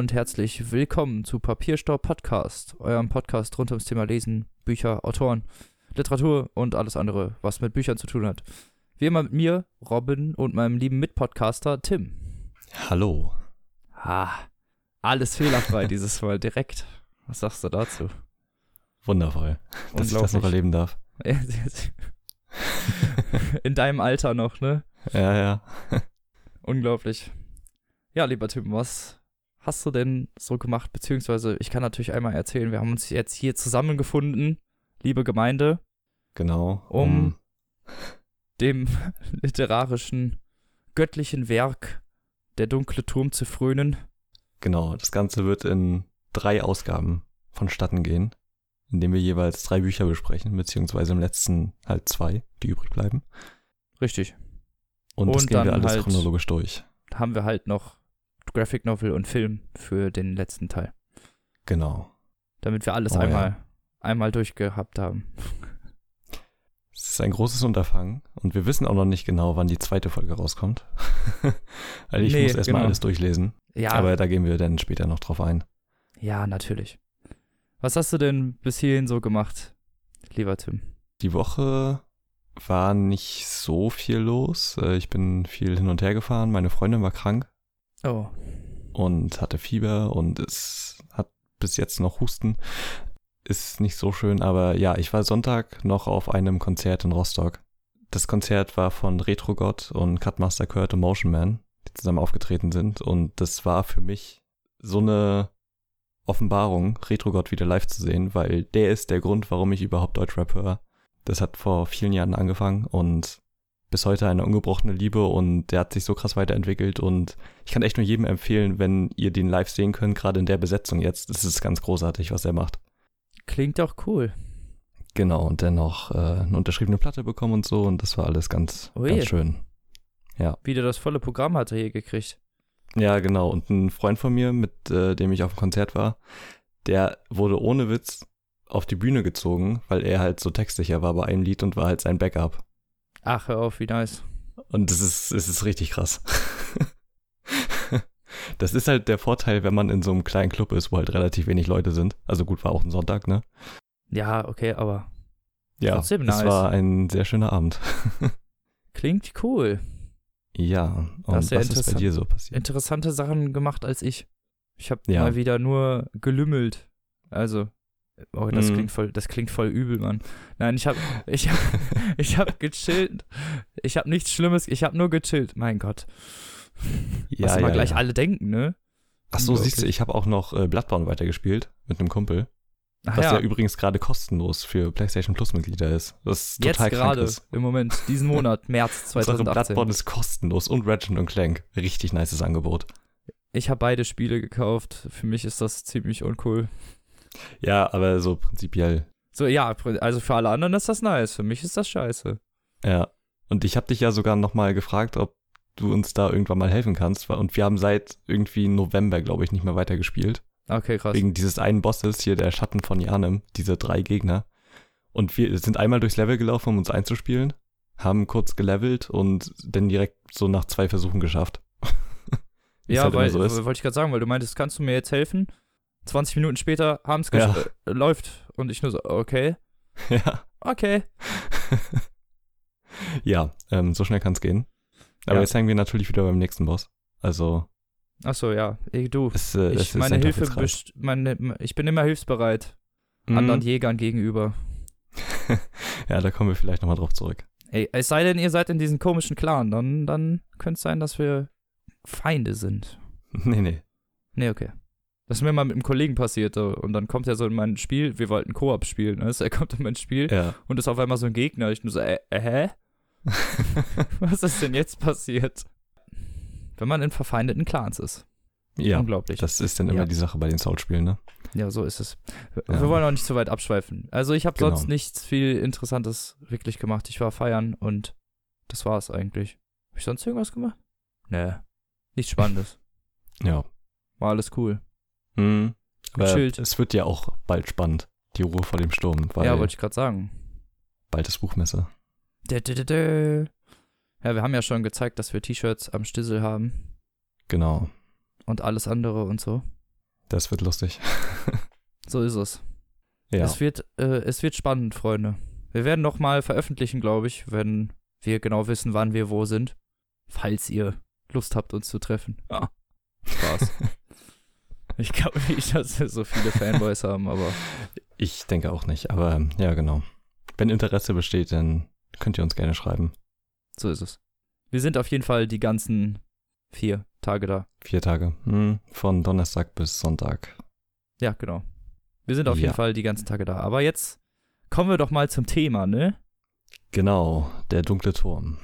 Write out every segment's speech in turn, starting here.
Und herzlich willkommen zu Papierstaub Podcast, eurem Podcast rund ums Thema Lesen, Bücher, Autoren, Literatur und alles andere, was mit Büchern zu tun hat. Wie immer mit mir, Robin und meinem lieben Mitpodcaster Tim. Hallo. Ah, alles fehlerfrei dieses Mal direkt. Was sagst du dazu? Wundervoll, dass ich das noch erleben darf. In deinem Alter noch, ne? Ja, ja. Unglaublich. Ja, lieber Tim, was hast du denn so gemacht? Beziehungsweise, ich kann natürlich einmal erzählen, wir haben uns jetzt hier zusammengefunden, liebe Gemeinde. Genau. Um, um dem literarischen, göttlichen Werk Der dunkle Turm zu frönen. Genau, das Ganze wird in drei Ausgaben vonstatten gehen, indem wir jeweils drei Bücher besprechen, beziehungsweise im letzten halt zwei, die übrig bleiben. Richtig. Und, und das gehen wir alles halt chronologisch durch. Haben wir halt noch Graphic Novel und Film für den letzten Teil. Genau. Damit wir alles oh, einmal, ja. einmal durchgehabt haben. Es ist ein großes Unterfangen und wir wissen auch noch nicht genau, wann die zweite Folge rauskommt. also ich nee, muss erstmal genau. alles durchlesen. Ja. Aber da gehen wir dann später noch drauf ein. Ja, natürlich. Was hast du denn bis hierhin so gemacht, lieber Tim? Die Woche war nicht so viel los. Äh, ich bin viel hin und her gefahren. Meine Freundin war krank. Oh. Und hatte Fieber und es hat bis jetzt noch Husten. Ist nicht so schön, aber ja, ich war Sonntag noch auf einem Konzert in Rostock. Das Konzert war von Retro God und Cutmaster Kurt und Motion Man, die zusammen aufgetreten sind. Und das war für mich so eine Offenbarung, Retro God wieder live zu sehen, weil der ist der Grund, warum ich überhaupt Deutschrap höre. Das hat vor vielen Jahren angefangen und bis heute eine ungebrochene Liebe und der hat sich so krass weiterentwickelt und ich kann echt nur jedem empfehlen, wenn ihr den live sehen könnt, gerade in der Besetzung jetzt. Das ist ganz großartig, was er macht. Klingt doch cool. Genau, und dann noch äh, eine unterschriebene Platte bekommen und so und das war alles ganz, Ui. ganz schön. Ja. Wie der das volle Programm hatte hier gekriegt. Ja, genau. Und ein Freund von mir, mit äh, dem ich auf dem Konzert war, der wurde ohne Witz auf die Bühne gezogen, weil er halt so textsicher war bei einem Lied und war halt sein Backup. Ach, hör auf, wie nice. Und das ist, es ist richtig krass. das ist halt der Vorteil, wenn man in so einem kleinen Club ist, wo halt relativ wenig Leute sind. Also gut, war auch ein Sonntag, ne? Ja, okay, aber ja, trotzdem nice. Es war ein sehr schöner Abend. Klingt cool. Ja, und was ja ist bei dir so passiert? Interessante Sachen gemacht als ich. Ich habe ja. mal wieder nur gelümmelt. Also, Oh, das mm. klingt voll, das klingt voll übel, Mann. Nein, ich habe ich hab, ich hab gechillt. Ich habe nichts Schlimmes, ich habe nur gechillt. Mein Gott. Ja, Was immer ja, gleich ja. alle denken, ne? Ach so, siehst du, ich habe auch noch äh, Bloodborne weitergespielt mit einem Kumpel. Ach, was ja. ja übrigens gerade kostenlos für PlayStation Plus Mitglieder ist. Das ist total Jetzt gerade, im Moment, diesen Monat, März 2018. Bloodborne ist kostenlos und Ratchet und Clank. Richtig nices Angebot. Ich habe beide Spiele gekauft. Für mich ist das ziemlich uncool. Ja, aber so prinzipiell. So, ja, also für alle anderen ist das nice. Für mich ist das scheiße. Ja. Und ich habe dich ja sogar nochmal gefragt, ob du uns da irgendwann mal helfen kannst. Und wir haben seit irgendwie November, glaube ich, nicht mehr weitergespielt. Okay, krass. Wegen dieses einen Bosses hier, der Schatten von Janem, diese drei Gegner. Und wir sind einmal durchs Level gelaufen, um uns einzuspielen, haben kurz gelevelt und dann direkt so nach zwei Versuchen geschafft. ja, halt weil, so wollte ich gerade sagen, weil du meintest, kannst du mir jetzt helfen? 20 Minuten später haben es ja. äh, läuft. Und ich nur so, okay. Ja. Okay. ja, ähm, so schnell kann es gehen. Aber ja. jetzt hängen wir natürlich wieder beim nächsten Boss. Also. Ach so, ja. Ey, du, es, äh, ich, meine Hilfe, meine, ich bin immer hilfsbereit. Mhm. Anderen Jägern gegenüber. ja, da kommen wir vielleicht nochmal drauf zurück. Ey, es sei denn, ihr seid in diesem komischen Clan, dann, dann könnte es sein, dass wir Feinde sind. Nee, nee. Nee, okay. Das ist mir mal mit einem Kollegen passiert und dann kommt er so in mein Spiel, wir wollten Koop spielen, ne? er kommt in mein Spiel ja. und ist auf einmal so ein Gegner. Ich nur so, äh, äh hä? Was ist denn jetzt passiert? Wenn man in verfeindeten Clans ist. Ja, unglaublich. Das ist dann immer ja. die Sache bei den Soul-Spielen, ne? Ja, so ist es. Wir ja. wollen auch nicht zu weit abschweifen. Also ich habe genau. sonst nichts viel Interessantes wirklich gemacht. Ich war feiern und das war es eigentlich. Habe ich sonst irgendwas gemacht? Nee. Nichts Spannendes. ja. War alles cool. Mhm. Gechillt. Es wird ja auch bald spannend, die Ruhe vor dem Sturm. ja, wollte ich gerade sagen. Bald ist Buchmesse. Dä, dä, dä, ja, wir haben ja schon gezeigt, dass wir T-Shirts am Stissel haben. Genau. und alles andere und so. Das wird lustig. so ist es. Ja. Es wird, äh, es wird spannend, Freunde. Wir werden noch mal veröffentlichen, glaube ich, wenn wir genau wissen, wann wir wo sind. Falls ihr Lust habt, uns zu treffen. Ja. Spaß. ich glaube nicht, dass wir so viele Fanboys haben, aber. Ich denke auch nicht, aber ja, genau. Wenn Interesse besteht, dann könnt ihr uns gerne schreiben. So ist es. Wir sind auf jeden Fall die ganzen vier Tage da. Vier Tage. Hm, von Donnerstag bis Sonntag. Ja, genau. Wir sind auf ja. jeden Fall die ganzen Tage da. Aber jetzt kommen wir doch mal zum Thema, ne? Genau, der dunkle Turm.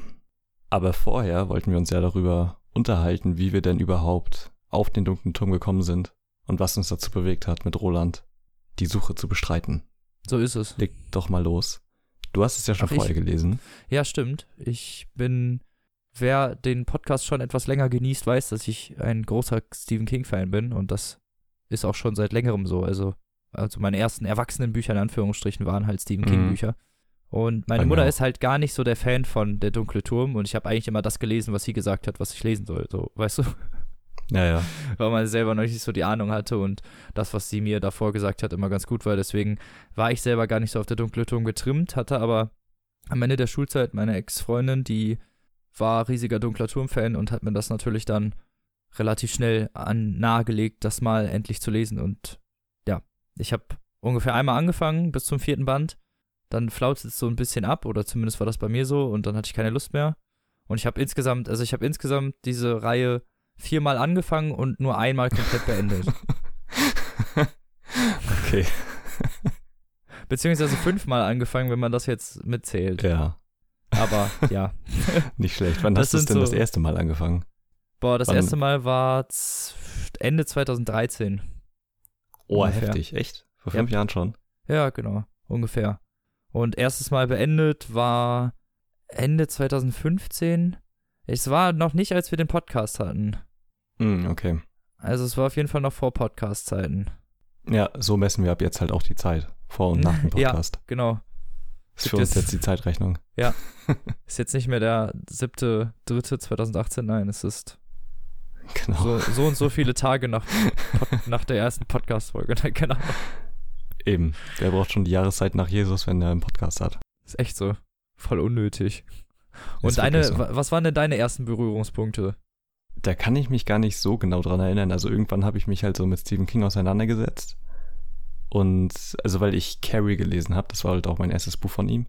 Aber vorher wollten wir uns ja darüber unterhalten, wie wir denn überhaupt auf den dunklen Turm gekommen sind und was uns dazu bewegt hat, mit Roland die Suche zu bestreiten. So ist es. Leg doch mal los. Du hast es ja schon Ach, vorher ich, gelesen. Ja, stimmt. Ich bin, wer den Podcast schon etwas länger genießt, weiß, dass ich ein großer Stephen King-Fan bin und das ist auch schon seit längerem so. Also, also meine ersten Erwachsenenbücher in Anführungsstrichen waren halt Stephen King-Bücher. Mhm. Und meine Mutter ist halt gar nicht so der Fan von Der dunkle Turm und ich habe eigentlich immer das gelesen, was sie gesagt hat, was ich lesen soll. So, weißt du? Ja, ja. Weil man selber noch nicht so die Ahnung hatte und das, was sie mir davor gesagt hat, immer ganz gut war. Deswegen war ich selber gar nicht so auf der dunkle Turm getrimmt, hatte aber am Ende der Schulzeit meine Ex-Freundin, die war riesiger dunkler Turm-Fan und hat mir das natürlich dann relativ schnell an nahegelegt, das mal endlich zu lesen. Und ja, ich habe ungefähr einmal angefangen bis zum vierten Band. Dann flaut es so ein bisschen ab, oder zumindest war das bei mir so, und dann hatte ich keine Lust mehr. Und ich habe insgesamt, also ich habe insgesamt diese Reihe viermal angefangen und nur einmal komplett beendet. okay. Beziehungsweise fünfmal angefangen, wenn man das jetzt mitzählt. Ja. Aber ja. Nicht schlecht. Wann das hast du es denn so, das erste Mal angefangen? Boah, das Wann? erste Mal war Ende 2013. Oh, ungefähr. heftig. Echt? Vor fünf ja. Jahren schon? Ja, genau. Ungefähr. Und erstes Mal beendet war Ende 2015. Es war noch nicht, als wir den Podcast hatten. Mm, okay. Also es war auf jeden Fall noch vor Podcast-Zeiten. Ja, so messen wir ab jetzt halt auch die Zeit. Vor und nach dem Podcast. ja, genau. Ist für uns jetzt die Zeitrechnung. Ja. ist jetzt nicht mehr der siebte, dritte 2018, nein, es ist genau. so, so und so viele Tage nach, nach der ersten Podcast-Folge. genau. Eben. Der braucht schon die Jahreszeit nach Jesus, wenn er einen Podcast hat. Ist echt so. Voll unnötig. Und deine, so. was waren denn deine ersten Berührungspunkte? Da kann ich mich gar nicht so genau dran erinnern. Also irgendwann habe ich mich halt so mit Stephen King auseinandergesetzt. Und also weil ich Carrie gelesen habe, das war halt auch mein erstes Buch von ihm.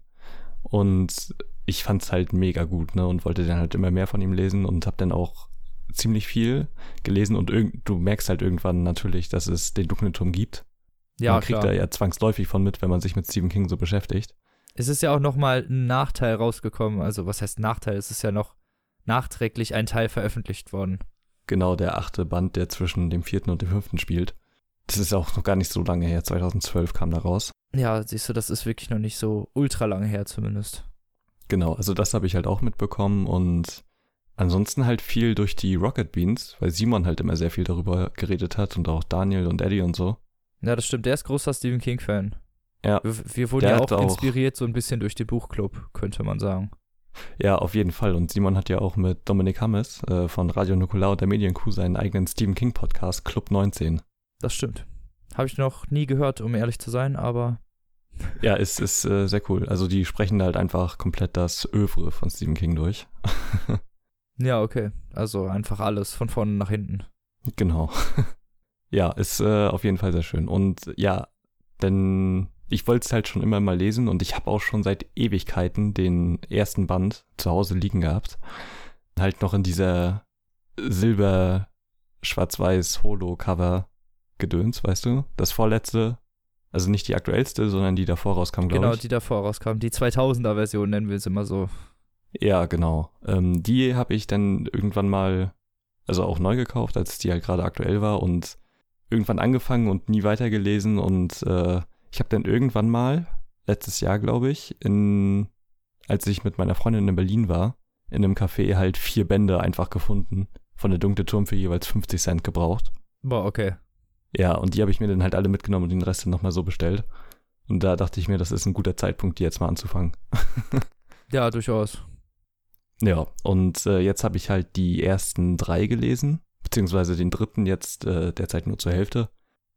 Und ich fand es halt mega gut, ne? Und wollte dann halt immer mehr von ihm lesen und habe dann auch ziemlich viel gelesen und du merkst halt irgendwann natürlich, dass es den dunklen Turm gibt. Ja, man kriegt klar. da ja zwangsläufig von mit, wenn man sich mit Stephen King so beschäftigt. Es ist ja auch nochmal ein Nachteil rausgekommen. Also, was heißt Nachteil? Es ist ja noch nachträglich ein Teil veröffentlicht worden. Genau, der achte Band, der zwischen dem vierten und dem fünften spielt. Das ist auch noch gar nicht so lange her. 2012 kam da raus. Ja, siehst du, das ist wirklich noch nicht so ultra lange her zumindest. Genau, also das habe ich halt auch mitbekommen und ansonsten halt viel durch die Rocket Beans, weil Simon halt immer sehr viel darüber geredet hat und auch Daniel und Eddie und so. Ja, das stimmt. Der ist großer Stephen King-Fan. Ja. Wir, wir wurden ja auch, auch inspiriert so ein bisschen durch den Buchclub, könnte man sagen. Ja, auf jeden Fall. Und Simon hat ja auch mit Dominik Hammes äh, von Radio Nukular und der Medienkuh seinen eigenen Stephen King Podcast Club 19. Das stimmt. Habe ich noch nie gehört, um ehrlich zu sein, aber. Ja, es ist äh, sehr cool. Also die sprechen halt einfach komplett das Övre von Stephen King durch. ja, okay. Also einfach alles von vorne nach hinten. Genau. ja, ist äh, auf jeden Fall sehr schön. Und ja, denn ich wollte es halt schon immer mal lesen und ich habe auch schon seit Ewigkeiten den ersten Band zu Hause liegen gehabt. Halt noch in dieser Silber, Schwarz-Weiß Holo-Cover Gedöns, weißt du? Das vorletzte, also nicht die aktuellste, sondern die davor rauskam, glaube genau, ich. Genau, die davor rauskam. Die 2000er-Version nennen wir es immer so. Ja, genau. Ähm, die habe ich dann irgendwann mal, also auch neu gekauft, als die halt gerade aktuell war und irgendwann angefangen und nie weitergelesen und äh, ich habe dann irgendwann mal, letztes Jahr glaube ich, in, als ich mit meiner Freundin in Berlin war, in einem Café halt vier Bände einfach gefunden. Von der Dunkle Turm für jeweils 50 Cent gebraucht. Boah, okay. Ja, und die habe ich mir dann halt alle mitgenommen und den Rest dann nochmal so bestellt. Und da dachte ich mir, das ist ein guter Zeitpunkt, die jetzt mal anzufangen. ja, durchaus. Ja, und äh, jetzt habe ich halt die ersten drei gelesen beziehungsweise den dritten jetzt äh, derzeit nur zur Hälfte.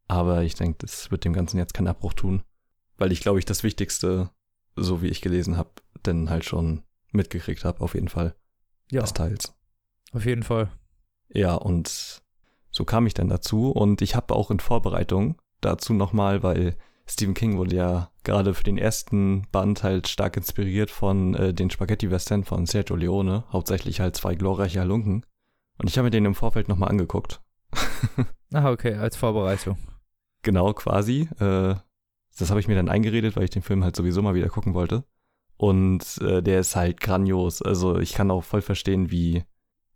Aber ich denke, das wird dem Ganzen jetzt keinen Abbruch tun, weil ich glaube ich das Wichtigste, so wie ich gelesen habe, denn halt schon mitgekriegt habe, auf jeden Fall. Ja. Des Teils. Auf jeden Fall. Ja, und so kam ich dann dazu und ich habe auch in Vorbereitung dazu nochmal, weil Stephen King wurde ja gerade für den ersten Band halt stark inspiriert von äh, den Spaghetti-Western von Sergio Leone, hauptsächlich halt zwei glorreiche Halunken. Und ich habe mir den im Vorfeld nochmal angeguckt. ah, okay, als Vorbereitung. Genau, quasi. Äh, das habe ich mir dann eingeredet, weil ich den Film halt sowieso mal wieder gucken wollte. Und äh, der ist halt grandios. Also ich kann auch voll verstehen, wie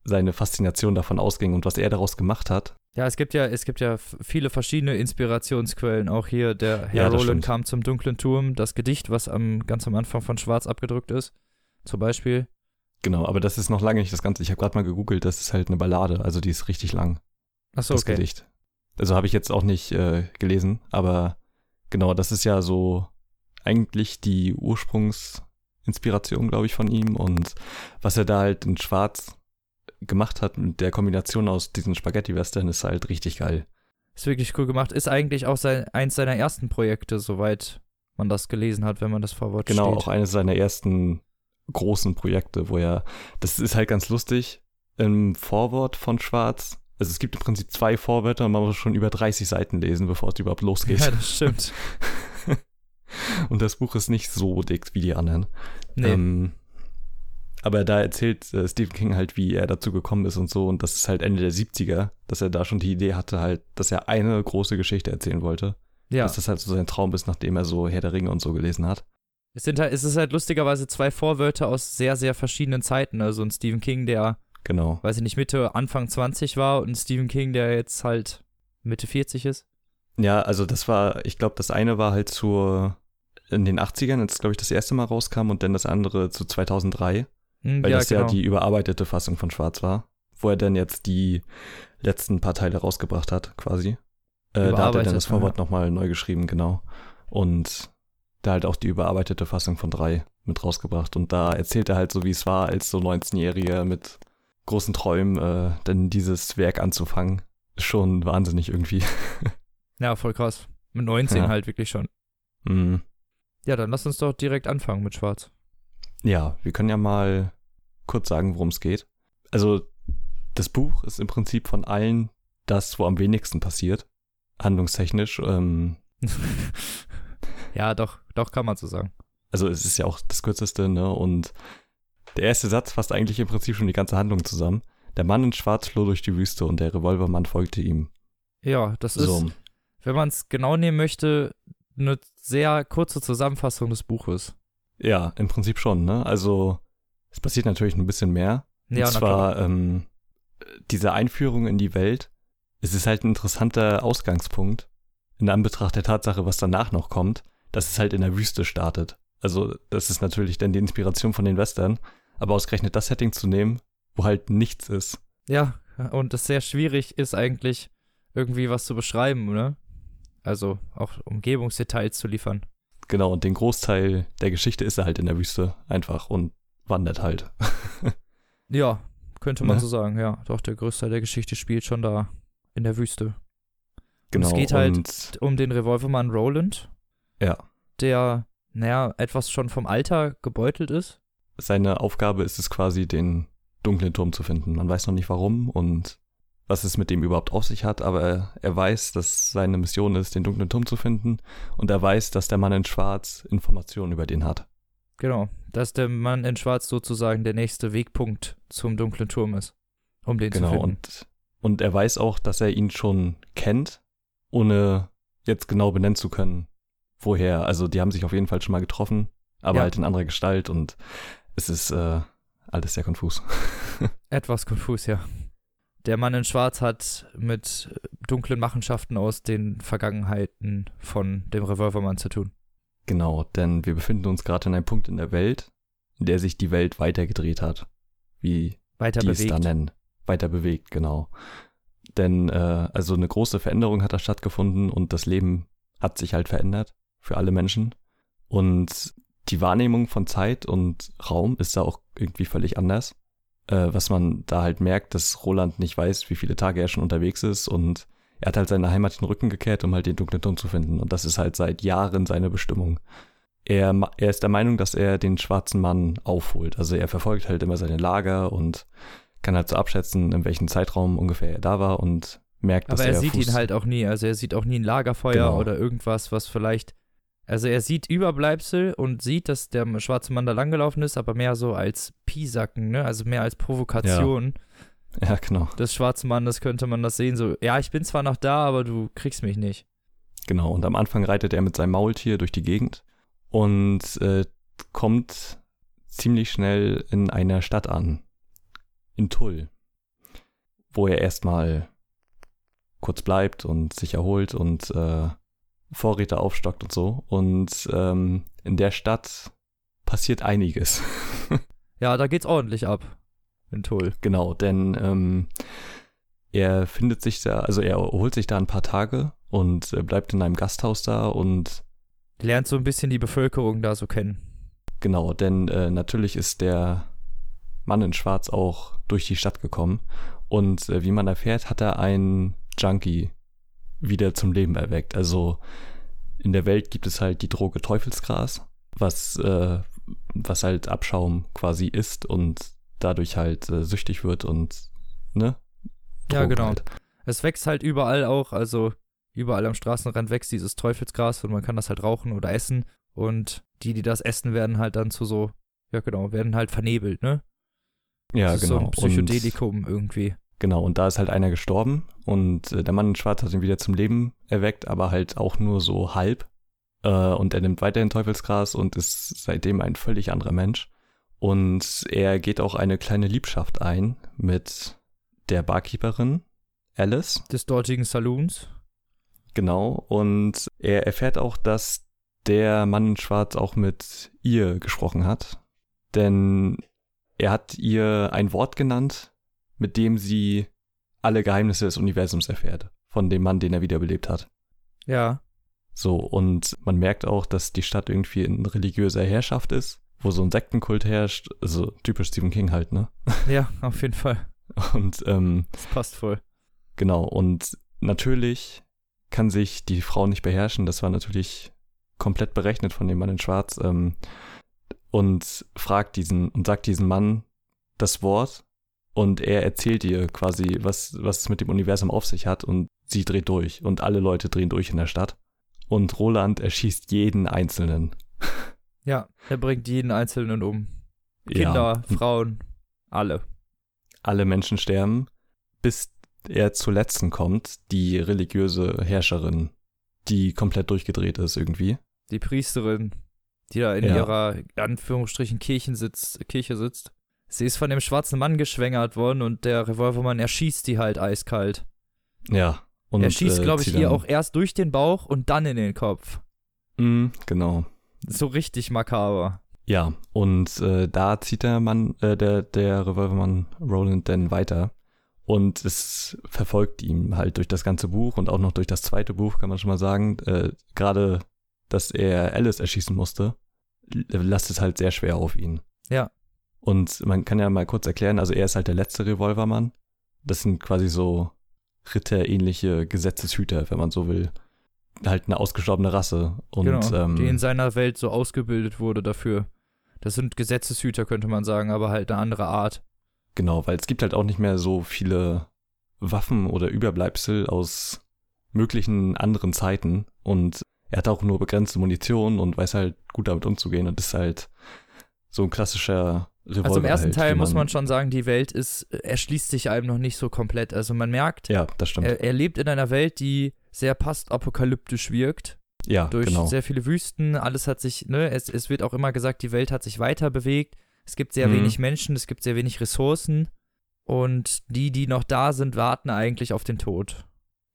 seine Faszination davon ausging und was er daraus gemacht hat. Ja, es gibt ja, es gibt ja viele verschiedene Inspirationsquellen. Auch hier der Herr ja, Roland kam zum dunklen Turm, das Gedicht, was am ganz am Anfang von Schwarz abgedrückt ist, zum Beispiel. Genau, aber das ist noch lange nicht das Ganze. Ich habe gerade mal gegoogelt, das ist halt eine Ballade, also die ist richtig lang. Ach so, das okay. Gedicht. Also habe ich jetzt auch nicht äh, gelesen, aber genau, das ist ja so eigentlich die Ursprungsinspiration, glaube ich, von ihm und was er da halt in Schwarz gemacht hat mit der Kombination aus diesen Spaghetti-Western ist halt richtig geil. Ist wirklich cool gemacht. Ist eigentlich auch sein, eins seiner ersten Projekte, soweit man das gelesen hat, wenn man das Vorwort Genau, steht. auch eines seiner ersten großen Projekte, wo er, das ist halt ganz lustig, im Vorwort von Schwarz, also es gibt im Prinzip zwei Vorwörter und man muss schon über 30 Seiten lesen, bevor es überhaupt losgeht. Ja, das stimmt. und das Buch ist nicht so dick wie die anderen. Nee. Ähm, aber da erzählt äh, Stephen King halt, wie er dazu gekommen ist und so. Und das ist halt Ende der 70er, dass er da schon die Idee hatte, halt, dass er eine große Geschichte erzählen wollte. Ja. Dass das halt so sein Traum ist, nachdem er so Herr der Ringe und so gelesen hat. Es, sind halt, es ist halt lustigerweise zwei Vorwörter aus sehr, sehr verschiedenen Zeiten. Also ein Stephen King, der, genau. weiß ich nicht, Mitte, Anfang 20 war und Stephen King, der jetzt halt Mitte 40 ist. Ja, also das war, ich glaube, das eine war halt zur, in den 80ern, als glaube ich das erste Mal rauskam und dann das andere zu 2003. Hm, weil ja, das genau. ja die überarbeitete Fassung von Schwarz war, wo er dann jetzt die letzten paar Teile rausgebracht hat, quasi. Äh, da hat er dann das Vorwort ja. nochmal neu geschrieben, genau. Und da halt auch die überarbeitete Fassung von drei mit rausgebracht. Und da erzählt er halt so, wie es war, als so 19-Jähriger mit großen Träumen, äh, dann dieses Werk anzufangen. Ist schon wahnsinnig irgendwie. ja, voll krass. Mit 19 ja. halt wirklich schon. Mhm. Ja, dann lass uns doch direkt anfangen mit Schwarz. Ja, wir können ja mal kurz sagen, worum es geht. Also, das Buch ist im Prinzip von allen das, wo am wenigsten passiert, handlungstechnisch. Ähm, ja, doch, doch kann man so sagen. Also, es ist ja auch das kürzeste, ne? Und der erste Satz fasst eigentlich im Prinzip schon die ganze Handlung zusammen. Der Mann in Schwarz floh durch die Wüste und der Revolvermann folgte ihm. Ja, das so. ist, wenn man es genau nehmen möchte, eine sehr kurze Zusammenfassung des Buches. Ja, im Prinzip schon, ne? Also, es passiert natürlich ein bisschen mehr. Und ja, zwar ähm, diese Einführung in die Welt. Es ist halt ein interessanter Ausgangspunkt in Anbetracht der Tatsache, was danach noch kommt, dass es halt in der Wüste startet. Also, das ist natürlich dann die Inspiration von den Western. Aber ausgerechnet das Setting zu nehmen, wo halt nichts ist. Ja, und es sehr schwierig ist eigentlich, irgendwie was zu beschreiben, ne? Also auch Umgebungsdetails zu liefern. Genau, und den Großteil der Geschichte ist er halt in der Wüste einfach und wandert halt. ja, könnte man ne? so sagen, ja. Doch, der größte Teil der Geschichte spielt schon da in der Wüste. Genau. Und es geht halt um den Revolvermann Roland. Ja. Der, naja, etwas schon vom Alter gebeutelt ist. Seine Aufgabe ist es quasi, den dunklen Turm zu finden. Man weiß noch nicht warum und was es mit dem überhaupt auf sich hat, aber er, er weiß, dass seine Mission ist, den dunklen Turm zu finden und er weiß, dass der Mann in Schwarz Informationen über den hat. Genau, dass der Mann in Schwarz sozusagen der nächste Wegpunkt zum dunklen Turm ist, um den genau, zu finden. Und, und er weiß auch, dass er ihn schon kennt, ohne jetzt genau benennen zu können, woher. Also die haben sich auf jeden Fall schon mal getroffen, aber ja. halt in anderer Gestalt und es ist äh, alles sehr konfus. Etwas konfus, ja. Der Mann in Schwarz hat mit dunklen Machenschaften aus den Vergangenheiten von dem Revolvermann zu tun. Genau, denn wir befinden uns gerade an einem Punkt in der Welt, in der sich die Welt weitergedreht hat. Wie weiter die bewegt. es da nennen. Weiter bewegt, genau. Denn äh, also eine große Veränderung hat da stattgefunden und das Leben hat sich halt verändert für alle Menschen. Und die Wahrnehmung von Zeit und Raum ist da auch irgendwie völlig anders. äh, was man da halt merkt, dass Roland nicht weiß, wie viele Tage er schon unterwegs ist und er hat halt seine Heimat den Rücken gekehrt, um halt den dunklen Turm zu finden. Und das ist halt seit Jahren seine Bestimmung. Er, er ist der Meinung, dass er den schwarzen Mann aufholt. Also er verfolgt halt immer seine Lager und kann halt so abschätzen, in welchem Zeitraum ungefähr er da war und merkt, dass Aber er, er sieht Fuß ihn halt auch nie. Also er sieht auch nie ein Lagerfeuer genau. oder irgendwas, was vielleicht. Also er sieht Überbleibsel und sieht, dass der schwarze Mann da langgelaufen ist, aber mehr so als Piesacken, ne? Also mehr als Provokation. Ja. ja, genau. Des schwarzen Mannes könnte man das sehen, so, ja, ich bin zwar noch da, aber du kriegst mich nicht. Genau, und am Anfang reitet er mit seinem Maultier durch die Gegend und äh, kommt ziemlich schnell in einer Stadt an. In Tull. Wo er erstmal kurz bleibt und sich erholt und äh, Vorräte aufstockt und so. Und ähm, in der Stadt passiert einiges. ja, da geht's ordentlich ab. In Tull. Genau, denn ähm, er findet sich da, also er erholt sich da ein paar Tage und äh, bleibt in einem Gasthaus da und lernt so ein bisschen die Bevölkerung da so kennen. Genau, denn äh, natürlich ist der Mann in Schwarz auch durch die Stadt gekommen und äh, wie man erfährt, hat er einen Junkie wieder zum Leben erweckt. Also in der Welt gibt es halt die Droge Teufelsgras, was, äh, was halt Abschaum quasi ist und dadurch halt äh, süchtig wird und, ne? Drogen ja, genau. Halt. Es wächst halt überall auch, also überall am Straßenrand wächst dieses Teufelsgras und man kann das halt rauchen oder essen. Und die, die das essen, werden halt dann zu so, ja genau, werden halt vernebelt, ne? Ja, das ist genau. So ein Psychedelikum und, irgendwie. Genau, und da ist halt einer gestorben und äh, der Mann in Schwarz hat ihn wieder zum Leben erweckt, aber halt auch nur so halb. Äh, und er nimmt weiterhin Teufelsgras und ist seitdem ein völlig anderer Mensch. Und er geht auch eine kleine Liebschaft ein mit der Barkeeperin Alice. Des dortigen Saloons. Genau, und er erfährt auch, dass der Mann in Schwarz auch mit ihr gesprochen hat. Denn er hat ihr ein Wort genannt, mit dem sie alle Geheimnisse des Universums erfährt. Von dem Mann, den er wiederbelebt hat. Ja. So, und man merkt auch, dass die Stadt irgendwie in religiöser Herrschaft ist, wo so ein Sektenkult herrscht. Also typisch Stephen King halt, ne? Ja, auf jeden Fall. Und, ähm. Das passt voll. Genau, und natürlich kann sich die Frau nicht beherrschen. Das war natürlich komplett berechnet von dem Mann in Schwarz. Ähm, und fragt diesen und sagt diesem Mann das Wort und er erzählt ihr quasi, was, was es mit dem Universum auf sich hat und sie dreht durch und alle Leute drehen durch in der Stadt. Und Roland erschießt jeden Einzelnen. Ja, er bringt jeden Einzelnen um. Kinder, ja. Frauen, alle. Alle Menschen sterben, bis er zur letzten kommt, die religiöse Herrscherin, die komplett durchgedreht ist irgendwie. Die Priesterin, die da in ja. ihrer Anführungsstrichen Kirchen sitzt, Kirche sitzt. Sie ist von dem schwarzen Mann geschwängert worden und der Revolvermann erschießt die halt eiskalt. Ja. Und, er schießt, äh, glaube ich, ihr auch erst durch den Bauch und dann in den Kopf. Mm, genau. So richtig makaber. Ja, und äh, da zieht der Mann, äh, der, der Revolvermann Roland dann weiter. Und es verfolgt ihn halt durch das ganze Buch und auch noch durch das zweite Buch, kann man schon mal sagen. Äh, Gerade, dass er Alice erschießen musste, lastet halt sehr schwer auf ihn. Ja. Und man kann ja mal kurz erklären, also er ist halt der letzte Revolvermann. Das sind quasi so ritterähnliche Gesetzeshüter, wenn man so will. Halt eine ausgestorbene Rasse. Und, genau, ähm, die in seiner Welt so ausgebildet wurde dafür. Das sind Gesetzeshüter, könnte man sagen, aber halt eine andere Art. Genau, weil es gibt halt auch nicht mehr so viele Waffen oder Überbleibsel aus möglichen anderen Zeiten und er hat auch nur begrenzte Munition und weiß halt gut damit umzugehen und ist halt so ein klassischer Revolver. Also im ersten Teil muss man schon sagen, die Welt ist, erschließt sich einem noch nicht so komplett. Also man merkt, ja, das stimmt. Er, er lebt in einer Welt, die sehr postapokalyptisch wirkt. Ja, durch genau. sehr viele Wüsten, alles hat sich, ne, es, es wird auch immer gesagt, die Welt hat sich weiter bewegt. Es gibt sehr mhm. wenig Menschen, es gibt sehr wenig Ressourcen. Und die, die noch da sind, warten eigentlich auf den Tod,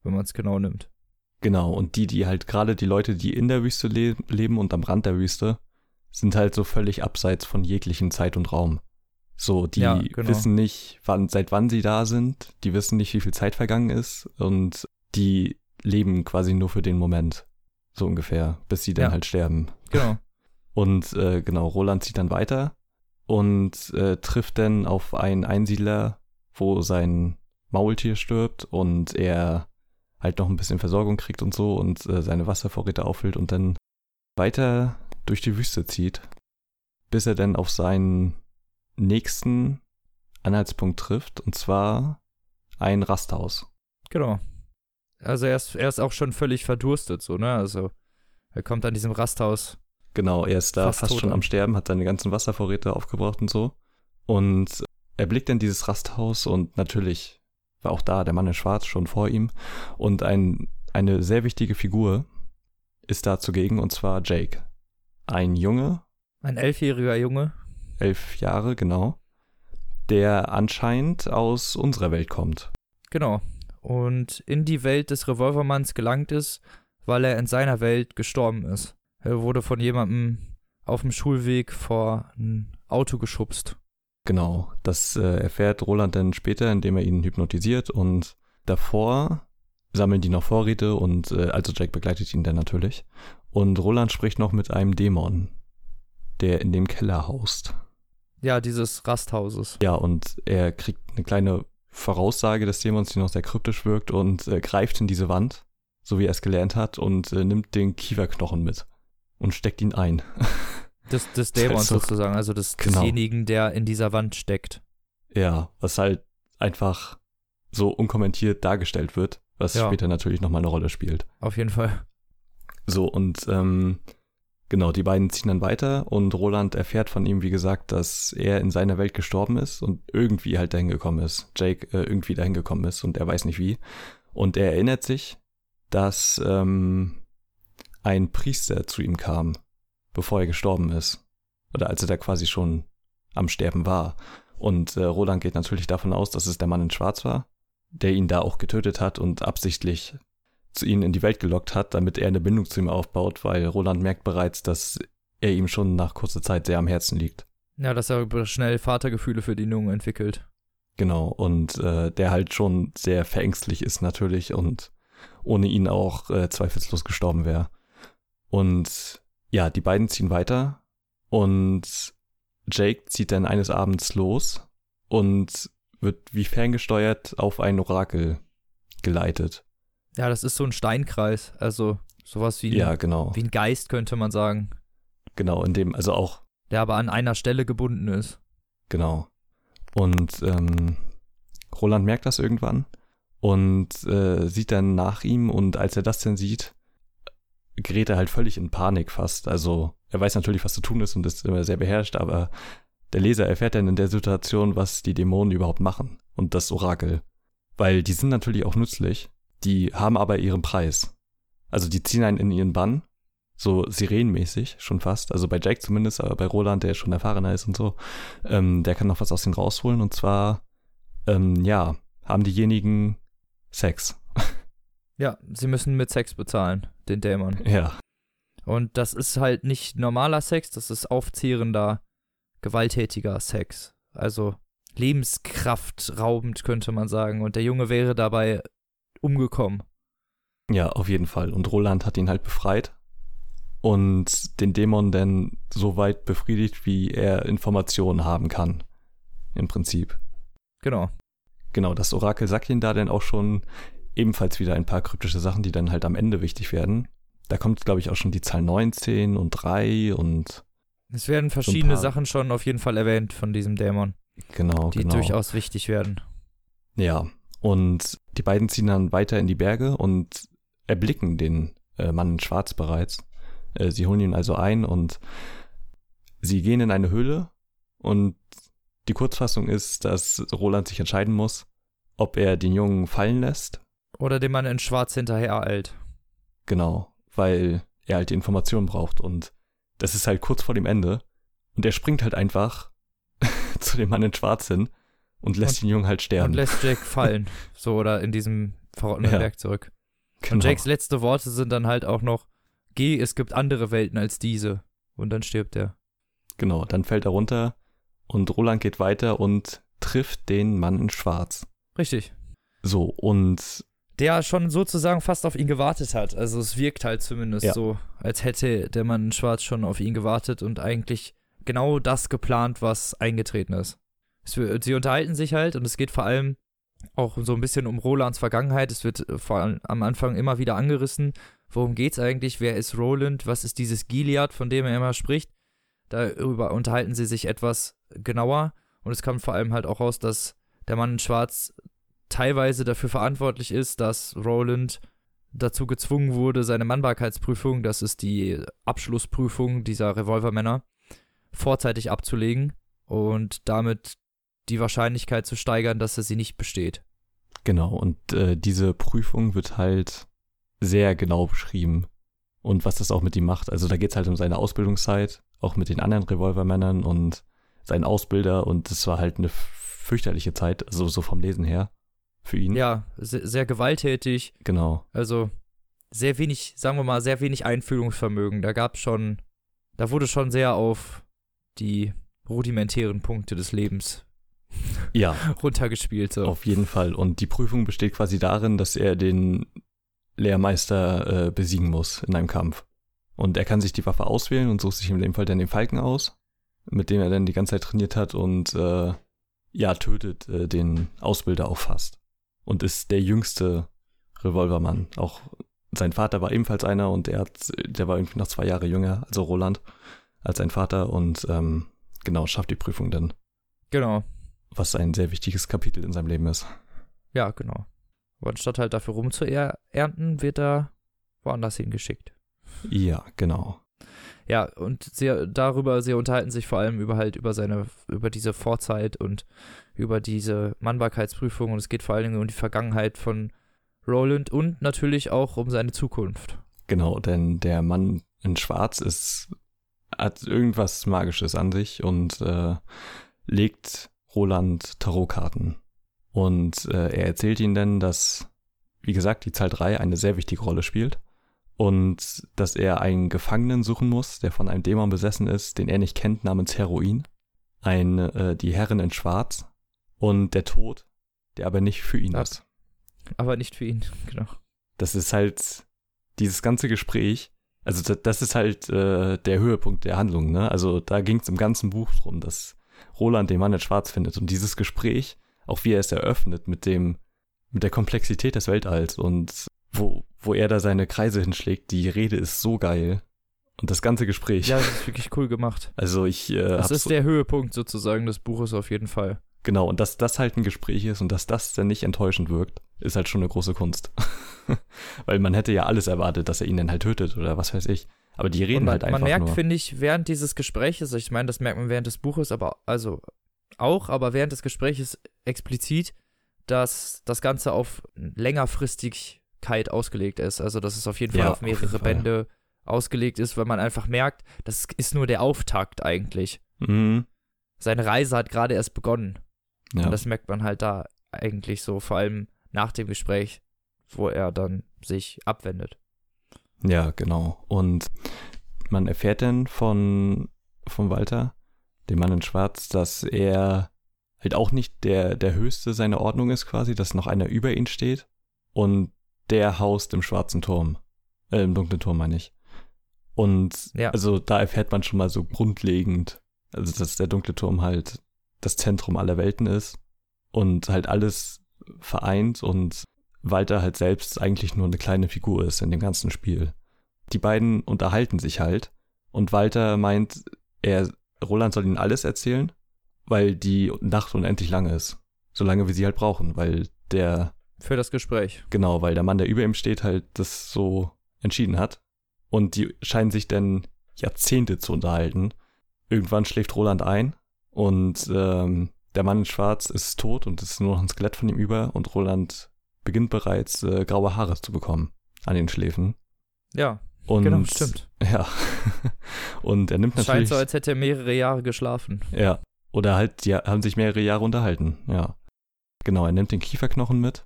wenn man es genau nimmt. Genau, und die, die halt gerade die Leute, die in der Wüste le leben und am Rand der Wüste, sind halt so völlig abseits von jeglichen Zeit und Raum. So, die ja, genau. wissen nicht, wann, seit wann sie da sind, die wissen nicht, wie viel Zeit vergangen ist und die leben quasi nur für den Moment. So ungefähr, bis sie dann ja. halt sterben. Genau. Und äh, genau, Roland zieht dann weiter und äh, trifft dann auf einen Einsiedler, wo sein Maultier stirbt und er halt noch ein bisschen Versorgung kriegt und so und äh, seine Wasservorräte auffüllt und dann weiter durch die Wüste zieht, bis er dann auf seinen nächsten Anhaltspunkt trifft, und zwar ein Rasthaus. Genau. Also er ist, er ist auch schon völlig verdurstet, so, ne? Also er kommt an diesem Rasthaus. Genau, er ist da fast, fast schon am Sterben, hat seine ganzen Wasservorräte aufgebraucht und so. Und er blickt in dieses Rasthaus und natürlich war auch da der Mann in Schwarz schon vor ihm. Und ein, eine sehr wichtige Figur ist da zugegen, und zwar Jake. Ein Junge. Ein elfjähriger Junge. Elf Jahre, genau. Der anscheinend aus unserer Welt kommt. Genau. Und in die Welt des Revolvermanns gelangt ist, weil er in seiner Welt gestorben ist. Er wurde von jemandem auf dem Schulweg vor ein Auto geschubst. Genau, das äh, erfährt Roland dann später, indem er ihn hypnotisiert und davor sammeln die noch Vorräte und äh, also Jack begleitet ihn dann natürlich. Und Roland spricht noch mit einem Dämon, der in dem Keller haust. Ja, dieses Rasthauses. Ja, und er kriegt eine kleine Voraussage des Dämons, die noch sehr kryptisch wirkt und äh, greift in diese Wand, so wie er es gelernt hat, und äh, nimmt den Kieferknochen mit und steckt ihn ein. Des, des Dämons halt so, sozusagen, also des, genau. desjenigen, der in dieser Wand steckt. Ja, was halt einfach so unkommentiert dargestellt wird, was ja. später natürlich nochmal eine Rolle spielt. Auf jeden Fall. So, und ähm, genau, die beiden ziehen dann weiter und Roland erfährt von ihm, wie gesagt, dass er in seiner Welt gestorben ist und irgendwie halt dahin gekommen ist. Jake äh, irgendwie dahin gekommen ist und er weiß nicht wie. Und er erinnert sich, dass ähm, ein Priester zu ihm kam bevor er gestorben ist. Oder als er da quasi schon am Sterben war. Und äh, Roland geht natürlich davon aus, dass es der Mann in Schwarz war, der ihn da auch getötet hat und absichtlich zu ihnen in die Welt gelockt hat, damit er eine Bindung zu ihm aufbaut, weil Roland merkt bereits, dass er ihm schon nach kurzer Zeit sehr am Herzen liegt. Ja, dass er schnell Vatergefühle für die Jungen entwickelt. Genau, und äh, der halt schon sehr verängstlich ist natürlich und ohne ihn auch äh, zweifelslos gestorben wäre. Und ja, die beiden ziehen weiter und Jake zieht dann eines Abends los und wird wie ferngesteuert auf ein Orakel geleitet. Ja, das ist so ein Steinkreis, also sowas wie, ja, genau. wie ein Geist, könnte man sagen. Genau, in dem, also auch. Der aber an einer Stelle gebunden ist. Genau. Und ähm, Roland merkt das irgendwann und äh, sieht dann nach ihm und als er das dann sieht, gerät er halt völlig in Panik fast. Also er weiß natürlich, was zu tun ist und ist immer sehr beherrscht, aber der Leser erfährt dann in der Situation, was die Dämonen überhaupt machen und das Orakel. Weil die sind natürlich auch nützlich, die haben aber ihren Preis. Also die ziehen einen in ihren Bann, so sirenenmäßig schon fast. Also bei Jack zumindest, aber bei Roland, der schon erfahrener ist und so, ähm, der kann noch was aus denen rausholen und zwar, ähm, ja, haben diejenigen Sex. Ja, sie müssen mit Sex bezahlen, den Dämon. Ja. Und das ist halt nicht normaler Sex, das ist aufzehrender, gewalttätiger Sex. Also lebenskraftraubend, könnte man sagen. Und der Junge wäre dabei umgekommen. Ja, auf jeden Fall. Und Roland hat ihn halt befreit und den Dämon dann so weit befriedigt, wie er Informationen haben kann. Im Prinzip. Genau. Genau, das Orakel sagt ihn da dann auch schon, ebenfalls wieder ein paar kryptische Sachen, die dann halt am Ende wichtig werden. Da kommt, glaube ich, auch schon die Zahl 19 und 3 und. Es werden verschiedene so Sachen schon auf jeden Fall erwähnt von diesem Dämon. Genau, die genau. durchaus wichtig werden. Ja, und die beiden ziehen dann weiter in die Berge und erblicken den äh, Mann in Schwarz bereits. Äh, sie holen ihn also ein und sie gehen in eine Höhle und die Kurzfassung ist, dass Roland sich entscheiden muss, ob er den Jungen fallen lässt oder dem man in Schwarz hinterher eilt. Genau, weil er halt die Information braucht und das ist halt kurz vor dem Ende und er springt halt einfach zu dem Mann in Schwarz hin und lässt und, den Jungen halt sterben. Und lässt Jake fallen, so oder in diesem verrotteten ja. Berg zurück. Genau. Und Jakes letzte Worte sind dann halt auch noch, geh, es gibt andere Welten als diese. Und dann stirbt er. Genau, dann fällt er runter und Roland geht weiter und trifft den Mann in Schwarz. Richtig. So, und der schon sozusagen fast auf ihn gewartet hat. Also es wirkt halt zumindest ja. so, als hätte der Mann in Schwarz schon auf ihn gewartet und eigentlich genau das geplant, was eingetreten ist. Sie unterhalten sich halt und es geht vor allem auch so ein bisschen um Rolands Vergangenheit. Es wird vor allem am Anfang immer wieder angerissen, worum geht es eigentlich, wer ist Roland, was ist dieses Gilead, von dem er immer spricht. Darüber unterhalten sie sich etwas genauer. Und es kommt vor allem halt auch raus, dass der Mann in Schwarz teilweise dafür verantwortlich ist, dass Roland dazu gezwungen wurde, seine Mannbarkeitsprüfung, das ist die Abschlussprüfung dieser Revolvermänner, vorzeitig abzulegen. Und damit die Wahrscheinlichkeit zu steigern, dass er sie nicht besteht. Genau, und äh, diese Prüfung wird halt sehr genau beschrieben und was das auch mit ihm macht. Also da geht es halt um seine Ausbildungszeit, auch mit den anderen Revolvermännern und seinen Ausbilder und das war halt eine fürchterliche Zeit, also so vom Lesen her für ihn. Ja, sehr, sehr gewalttätig. Genau. Also sehr wenig, sagen wir mal, sehr wenig Einfühlungsvermögen. Da gab es schon, da wurde schon sehr auf die rudimentären Punkte des Lebens ja. runtergespielt. So. Auf jeden Fall. Und die Prüfung besteht quasi darin, dass er den Lehrmeister äh, besiegen muss in einem Kampf. Und er kann sich die Waffe auswählen und sucht sich in dem Fall dann den Falken aus, mit dem er dann die ganze Zeit trainiert hat und äh, ja, tötet äh, den Ausbilder auch fast. Und ist der jüngste Revolvermann. Auch sein Vater war ebenfalls einer und er hat, der war irgendwie noch zwei Jahre jünger, also Roland, als sein Vater und ähm, genau, schafft die Prüfung dann. Genau. Was ein sehr wichtiges Kapitel in seinem Leben ist. Ja, genau. Aber anstatt halt dafür rumzuernten, wird er woanders hingeschickt. Ja, genau. Ja, und sie, darüber, sie unterhalten sich vor allem über halt über seine, über diese Vorzeit und über diese Mannbarkeitsprüfung und es geht vor allen Dingen um die Vergangenheit von Roland und natürlich auch um seine Zukunft. Genau, denn der Mann in Schwarz ist, hat irgendwas Magisches an sich und äh, legt Roland Tarotkarten. Und äh, er erzählt ihnen dann, dass, wie gesagt, die Zahl 3 eine sehr wichtige Rolle spielt und dass er einen Gefangenen suchen muss, der von einem Dämon besessen ist, den er nicht kennt, namens Heroin. Ein, äh, die Herrin in Schwarz und der Tod, der aber nicht für ihn ist. Aber nicht für ihn, genau. Das ist halt dieses ganze Gespräch, also das, das ist halt äh, der Höhepunkt der Handlung, ne? Also da ging es im ganzen Buch drum, dass Roland den Mann in Schwarz findet und dieses Gespräch, auch wie er es eröffnet mit dem, mit der Komplexität des Weltalls und wo, wo er da seine Kreise hinschlägt, die Rede ist so geil. Und das ganze Gespräch. Ja, das ist wirklich cool gemacht. Also ich. Äh, das ist der Höhepunkt sozusagen des Buches auf jeden Fall. Genau, und dass das halt ein Gespräch ist und dass das dann nicht enttäuschend wirkt, ist halt schon eine große Kunst. Weil man hätte ja alles erwartet, dass er ihn dann halt tötet oder was weiß ich. Aber die reden man, halt einfach. Man merkt, finde ich, während dieses Gespräches, ich meine, das merkt man während des Buches, aber also auch, aber während des Gespräches explizit, dass das Ganze auf Längerfristigkeit ausgelegt ist. Also, dass es auf jeden Fall Ja, auf auf mehrere jeden Fall. Bände ausgelegt ist, weil man einfach merkt, das ist nur der Auftakt eigentlich. Mhm. Seine Reise hat gerade erst begonnen. Ja. Und das merkt man halt da eigentlich so, vor allem nach dem Gespräch, wo er dann sich abwendet. Ja, genau. Und man erfährt dann von, von Walter, dem Mann in Schwarz, dass er halt auch nicht der, der Höchste seiner Ordnung ist quasi, dass noch einer über ihn steht. Und der haust im schwarzen Turm. Äh, im dunklen Turm meine ich. Und Ja. also da erfährt man schon mal so grundlegend, also dass der dunkle Turm halt das Zentrum aller Welten ist und halt alles vereint und Walter halt selbst eigentlich nur eine kleine Figur ist in dem ganzen Spiel. Die beiden unterhalten sich halt und Walter meint, er, Roland soll ihnen alles erzählen, weil die Nacht unendlich lang ist. So lange wie sie halt brauchen, weil der, Für das Gespräch. genau, weil der Mann, der über ihm steht, halt das so entschieden hat. Und die scheinen sich dann Jahrzehnte zu unterhalten. Irgendwann schläft Roland ein und ähm, der Mann in Schwarz ist tot und es ist nur noch ein Skelett von ihm über und Roland beginnt bereits äh, graue Haare zu bekommen an den Schläfen. Ja, Und, genau, stimmt. Ja. und er nimmt Scheint natürlich. so, als hätte er mehrere Jahre geschlafen. Ja. Oder halt, die haben sich mehrere Jahre unterhalten. Ja. Genau, er nimmt den Kieferknochen mit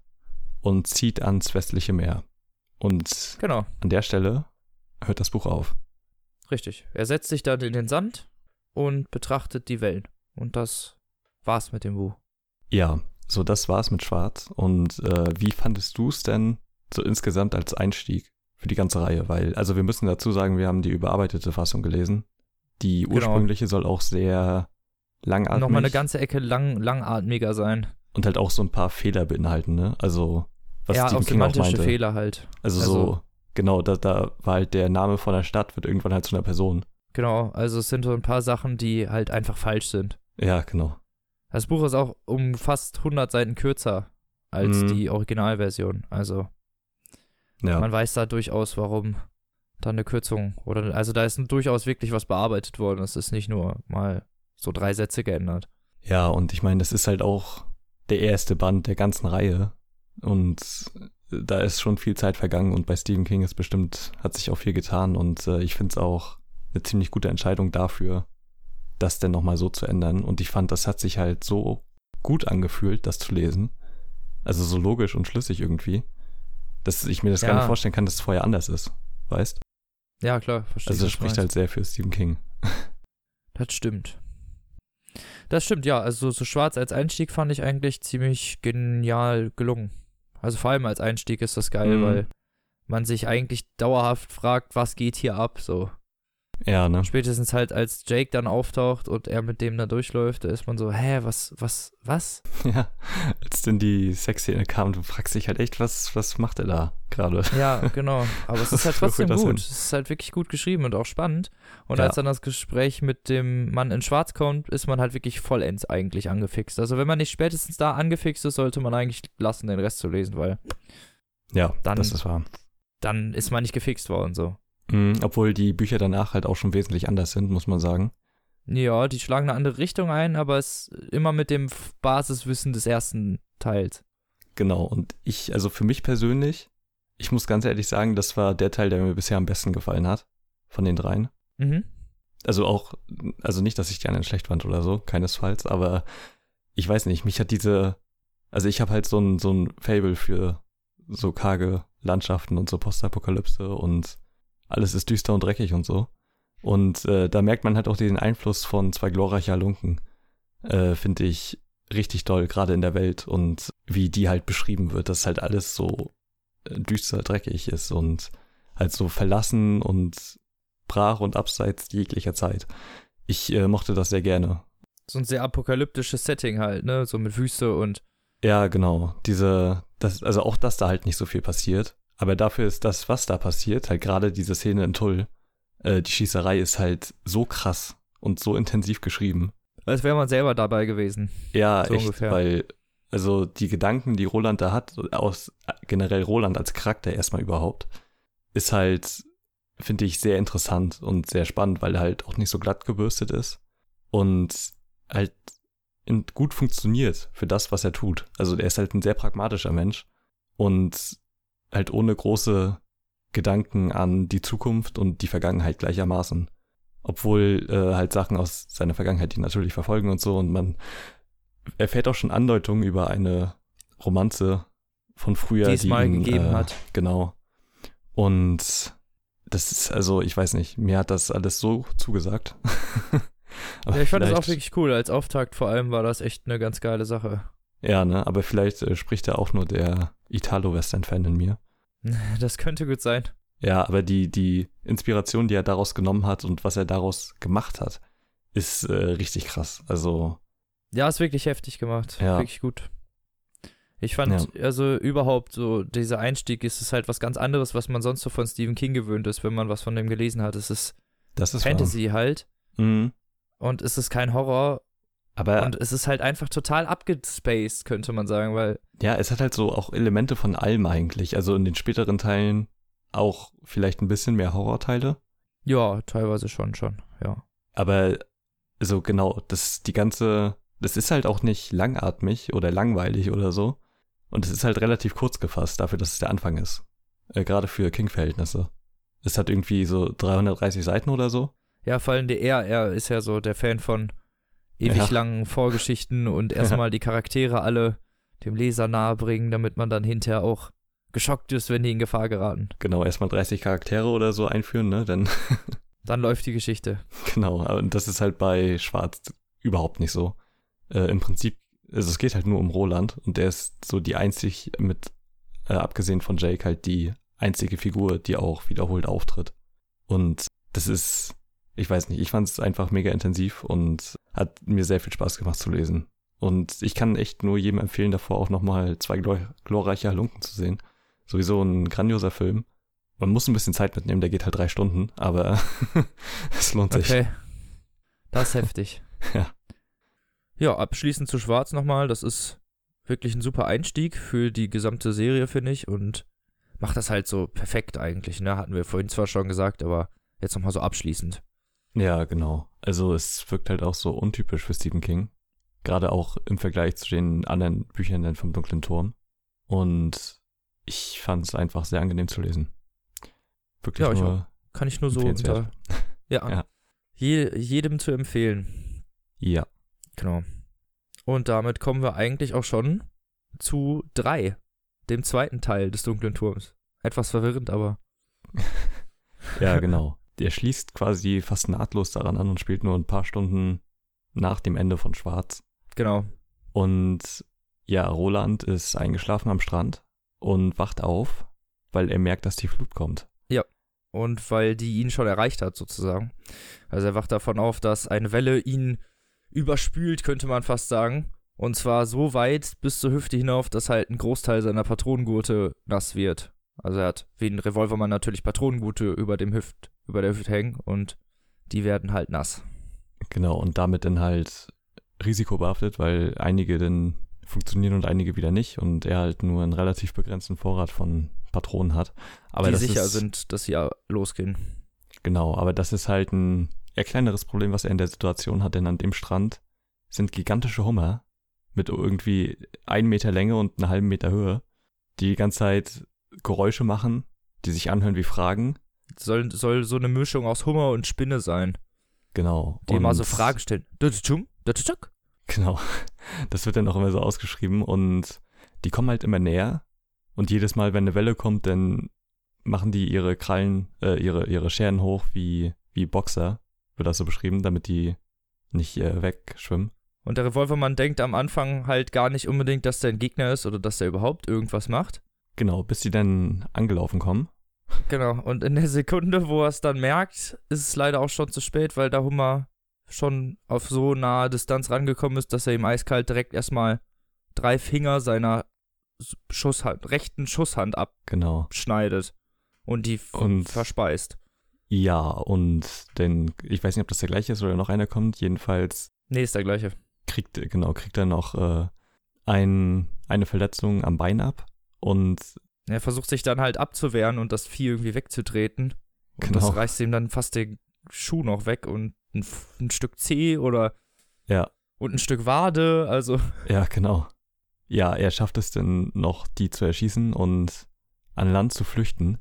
und zieht ans westliche Meer. Und Genau, an der Stelle hört das Buch auf. richtig. Er setzt sich dann in den Sand und betrachtet die Wellen. Und das war's mit dem Buch. Ja, so das war's mit Schwarz. Und äh, wie fandest du es denn so insgesamt als Einstieg für die ganze Reihe? Weil, also wir müssen dazu sagen, wir haben die überarbeitete Fassung gelesen. Die genau. ursprüngliche genau. soll auch sehr langatmig. Nochmal eine ganze Ecke lang, langatmiger sein. Und halt auch so ein paar Fehler beinhalten, ne? Also, was ja, Stephen King auch meinte. Fehler halt. Also, also so, genau, da, da war halt der Name von der Stadt, wird irgendwann halt zu einer Person. Genau, also es sind so ein paar Sachen, die halt einfach falsch sind. Ja, genau. Das Buch ist auch um fast 100 Seiten kürzer als mhm. die Originalversion. Also, ja. man weiß da durchaus, warum da eine Kürzung oder also da ist durchaus wirklich was bearbeitet worden. Es ist nicht nur mal so drei Sätze geändert. Ja, und ich meine, das ist halt auch der erste Band der ganzen Reihe. Und da ist schon viel Zeit vergangen und bei Stephen King ist bestimmt, hat sich auch viel getan und äh, ich finde es auch eine ziemlich gute Entscheidung dafür, das denn nochmal so zu ändern. Und ich fand, das hat sich halt so gut angefühlt, das zu lesen. Also so logisch und schlüssig irgendwie, dass ich mir das ja. gar nicht vorstellen kann, dass es vorher anders ist. Weißt? Ja, klar, verstehe. Also das spricht halt sehr für Stephen King. Das stimmt. Das stimmt, ja. Also so schwarz als Einstieg fand ich eigentlich ziemlich genial gelungen. Also vor allem als Einstieg ist das geil, mhm. weil man sich eigentlich dauerhaft fragt, was geht hier ab, so. Ja, ne? Spätestens halt, als Jake dann auftaucht und er mit dem da durchläuft, da ist man so, hä, was, was, was? Ja, als denn die Sexszene kam, du fragst dich halt echt, was, was macht er da gerade? Ja, genau. Aber es ist halt trotzdem gut. Es ist halt wirklich gut geschrieben und auch spannend. Und ja. als dann das Gespräch mit dem Mann in Schwarz kommt, ist man halt wirklich vollends eigentlich angefixt. Also wenn man nicht spätestens da angefixt ist, sollte man eigentlich lassen, den Rest zu lesen, weil ja, dann, das ist wahr. Dann ist man nicht gefixt worden, so. Mhm, obwohl die Bücher danach halt auch schon wesentlich anders sind, muss man sagen. Ja, die schlagen eine andere Richtung ein, aber es immer mit dem Basiswissen des ersten Teils. Genau, und ich, also für mich persönlich, ich muss ganz ehrlich sagen, das war der Teil, der mir bisher am besten gefallen hat. Von den dreien. Mhm. Also auch, also nicht, dass ich die anderen schlecht fand oder so, keinesfalls, aber ich weiß nicht, mich hat diese, also ich habe halt so ein, so ein Fable für so karge Landschaften und so Postapokalypse und alles ist düster und dreckig und so. Und äh, da merkt man halt auch den Einfluss von zwei glorreicher Halunken, äh, finde ich richtig toll, gerade in der Welt und wie die halt beschrieben wird, dass halt alles so äh, düster, dreckig ist und halt so verlassen und brach und abseits jeglicher Zeit. Ich äh, mochte das sehr gerne. So ein sehr apokalyptisches Setting halt, ne? So mit Wüste und. Ja, genau. Diese, das, also auch, dass da halt nicht so viel passiert. Aber dafür ist das, was da passiert, halt gerade diese Szene in Tull, äh, die Schießerei ist halt so krass und so intensiv geschrieben. Als wäre man selber dabei gewesen. Ja, so echt, ungefähr. weil, also die Gedanken, die Roland da hat, aus generell Roland als Charakter erstmal überhaupt, ist halt, finde ich, sehr interessant und sehr spannend, weil er halt auch nicht so glatt gebürstet ist und halt gut funktioniert für das, was er tut. Also er ist halt ein sehr pragmatischer Mensch und halt ohne große Gedanken an die Zukunft und die Vergangenheit gleichermaßen. Obwohl äh, halt Sachen aus seiner Vergangenheit ihn natürlich verfolgen und so und man erfährt auch schon Andeutungen über eine Romanze von früher, die es mal gegeben äh, hat. Genau. Und das ist, also, ich weiß nicht, mir hat das alles so zugesagt. ja, ich fand das auch wirklich cool. Als Auftakt vor allem war das echt eine ganz geile Sache. Ja, ne, aber vielleicht äh, spricht ja auch nur der Italo-Western-Fan in mir. Das könnte gut sein. Ja, aber die, die Inspiration, die er daraus genommen hat und was er daraus gemacht hat, ist äh, richtig krass. Also. Ja, ist wirklich heftig gemacht. Ja. Wirklich gut. Ich fand, ja. also überhaupt so, dieser Einstieg ist es halt was ganz anderes, was man sonst so von Stephen King gewöhnt ist, wenn man was von dem gelesen hat. Es ist, das ist Fantasy wahr. halt. Mhm. Und es ist kein Horror. Aber und es ist halt einfach total abgespaced, könnte man sagen, weil. Ja, es hat halt so auch Elemente von allem eigentlich. Also in den späteren Teilen auch vielleicht ein bisschen mehr Horrorteile. Ja, teilweise schon, schon, ja. Aber so genau, das die ganze, das ist halt auch nicht langatmig oder langweilig oder so. Und es ist halt relativ kurz gefasst dafür, dass es der Anfang ist. Äh, Gerade für King-Verhältnisse. Es hat irgendwie so 330 Seiten oder so. Ja, vor allem der er, er ist ja so der Fan von ewig ja. langen Vorgeschichten und erstmal die Charaktere alle dem Leser nahebringen, damit man dann hinterher auch geschockt ist, wenn die in Gefahr geraten. Genau, erstmal 30 Charaktere oder so einführen, ne? Dann, dann läuft die Geschichte. Genau, und das ist halt bei Schwarz überhaupt nicht so. Äh, Im Prinzip, also es geht halt nur um Roland und der ist so die einzig mit, äh, abgesehen von Jake, halt die einzige Figur, die auch wiederholt auftritt. Und das ist ich weiß nicht, ich fand es einfach mega intensiv und hat mir sehr viel Spaß gemacht zu lesen. Und ich kann echt nur jedem empfehlen, davor auch nochmal zwei glor glorreiche Halunken zu sehen. Sowieso ein grandioser Film. Man muss ein bisschen Zeit mitnehmen, der geht halt drei Stunden, aber es lohnt sich. Okay. Das ist heftig. ja. Ja, abschließend zu Schwarz nochmal. Das ist wirklich ein super Einstieg für die gesamte Serie, finde ich. Und macht das halt so perfekt eigentlich, ne? Hatten wir vorhin zwar schon gesagt, aber jetzt nochmal so abschließend. Ja, genau. Also es wirkt halt auch so untypisch für Stephen King. Gerade auch im Vergleich zu den anderen Büchern vom Dunklen Turm. Und ich fand es einfach sehr angenehm zu lesen. Wirklich ja, nur ich kann ich nur so unter. Ja. ja. Je, jedem zu empfehlen. Ja. Genau. Und damit kommen wir eigentlich auch schon zu drei, dem zweiten Teil des Dunklen Turms. Etwas verwirrend, aber. ja, genau. Der schließt quasi fast nahtlos daran an und spielt nur ein paar Stunden nach dem Ende von Schwarz. Genau. Und ja, Roland ist eingeschlafen am Strand und wacht auf, weil er merkt, dass die Flut kommt. Ja. Und weil die ihn schon erreicht hat, sozusagen. Also er wacht davon auf, dass eine Welle ihn überspült, könnte man fast sagen. Und zwar so weit bis zur Hüfte hinauf, dass halt ein Großteil seiner Patronengurte nass wird. Also er hat wie ein Revolvermann natürlich Patronengurte über dem Hüft, über der Hüfte hängen und die werden halt nass. Genau, und damit dann halt risikobehaftet, weil einige dann funktionieren und einige wieder nicht und er halt nur einen relativ begrenzten Vorrat von Patronen hat. Aber die sicher ist, sind, dass sie losgehen. Genau, aber das ist halt ein eher kleineres Problem, was er in der Situation hat, denn an dem Strand sind gigantische Hummer mit irgendwie einen Meter Länge und einen halben Meter Höhe, die die ganze Zeit Geräusche machen, die sich anhören wie Fragen. Soll, soll so eine Mischung aus Hummer und Spinne sein. Genau. Die immer so Fragen stellen. Genau. Das wird dann auch immer so ausgeschrieben und die kommen halt immer näher und jedes Mal, wenn eine Welle kommt, dann machen die ihre Krallen, äh, ihre, ihre Scheren hoch wie, wie Boxer, wird das so beschrieben, damit die nicht äh, wegschwimmen. Und der Revolvermann denkt am Anfang halt gar nicht unbedingt, dass der ein Gegner ist oder dass der überhaupt irgendwas macht. Genau, bis die dann angelaufen kommen. Genau, und in der Sekunde, wo er es dann merkt, ist es leider auch schon zu spät, weil der Hummer schon auf so nahe Distanz rangekommen ist, dass er ihm eiskalt direkt erstmal drei Finger seiner Schusshand, rechten Schusshand abschneidet genau. und die und verspeist. Ja, und denn, ich weiß nicht, ob das der gleiche ist oder noch einer kommt, jedenfalls. Nee, ist der gleiche. Kriegt, genau, kriegt er noch äh, ein, eine Verletzung am Bein ab und. Er versucht sich dann halt abzuwehren und das Vieh irgendwie wegzutreten. Und genau. das reißt ihm dann fast den Schuh noch weg und ein, ein Stück Zeh oder. Ja. Und ein Stück Wade, also. Ja, genau. Ja, er schafft es dann noch, die zu erschießen und an Land zu flüchten.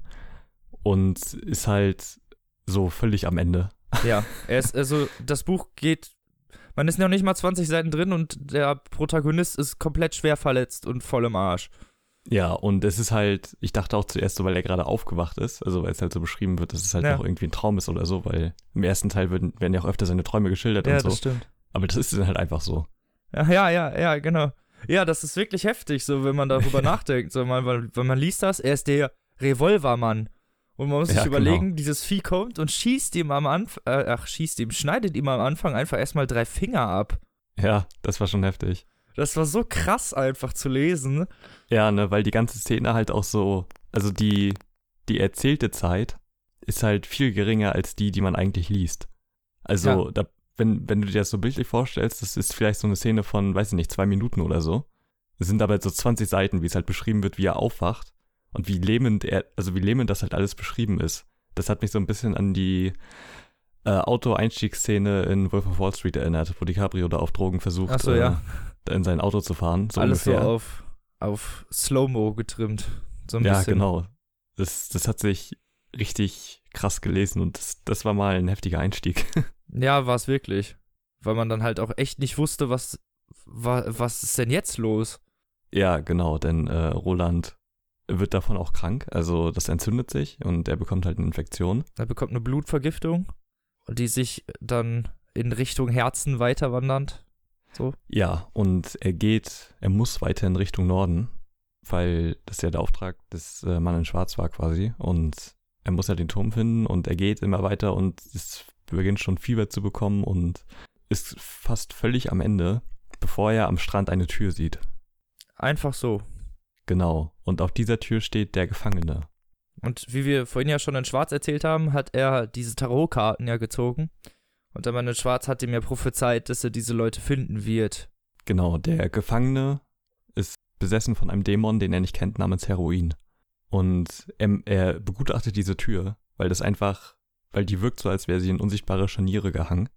Und ist halt so völlig am Ende. Ja, er ist, also das Buch geht, man ist noch nicht mal 20 Seiten drin und der Protagonist ist komplett schwer verletzt und voll im Arsch. Ja, und es ist halt, ich dachte auch zuerst so, weil er gerade aufgewacht ist, also weil es halt so beschrieben wird, dass es halt ja. noch irgendwie ein Traum ist oder so, weil im ersten Teil werden, werden ja auch öfter seine Träume geschildert ja, und so. Ja, das stimmt. Aber das ist dann halt einfach so. Ja, ja, ja, ja, genau. Ja, das ist wirklich heftig, so wenn man darüber nachdenkt. So, man, weil, wenn man liest das, er ist der Revolvermann. Und man muss sich ja, überlegen, genau. dieses Vieh kommt und schießt ihm am Anfang, äh, ach, schießt ihm, schneidet ihm am Anfang einfach erstmal drei Finger ab. Ja, das war schon heftig. Das war so krass einfach zu lesen. Ja, ne, weil die ganze Szene halt auch so, also die, die erzählte Zeit ist halt viel geringer als die, die man eigentlich liest. Also, ja. da, wenn, wenn du dir das so bildlich vorstellst, das ist vielleicht so eine Szene von, weiß ich nicht, zwei Minuten oder so. Es sind aber so 20 Seiten, wie es halt beschrieben wird, wie er aufwacht und wie lähmend er, also wie lähmend das halt alles beschrieben ist. Das hat mich so ein bisschen an die äh, Auto-Einstiegsszene in Wolf of Wall Street erinnert, wo DiCaprio da auf Drogen versucht, so, ja. In sein Auto zu fahren. So alles ungefähr. so auf, auf Slow-Mo getrimmt. So ein ja, bisschen. genau. Das, das hat sich richtig krass gelesen und das, das war mal ein heftiger Einstieg. ja, war es wirklich. Weil man dann halt auch echt nicht wusste, was, was, was ist denn jetzt los? Ja, genau, denn äh, Roland wird davon auch krank. Also das entzündet sich und er bekommt halt eine Infektion. Er bekommt eine Blutvergiftung, die sich dann in Richtung Herzen weiter wandert. So. Ja, und er geht, er muss weiter in Richtung Norden, weil das ja der Auftrag des äh, Mann in Schwarz war quasi. Und er muss ja halt den Turm finden und er geht immer weiter und es beginnt schon Fieber zu bekommen und ist fast völlig am Ende, bevor er am Strand eine Tür sieht. Einfach so. Genau. Und auf dieser Tür steht der Gefangene. Und wie wir vorhin ja schon in Schwarz erzählt haben, hat er diese Tarotkarten ja gezogen. Und der Mann in Schwarz hat ihm ja prophezeit, dass er diese Leute finden wird. Genau, der Gefangene ist besessen von einem Dämon, den er nicht kennt, namens Heroin. Und er, er begutachtet diese Tür, weil das einfach, weil die wirkt so, als wäre sie in unsichtbare Scharniere gehangen.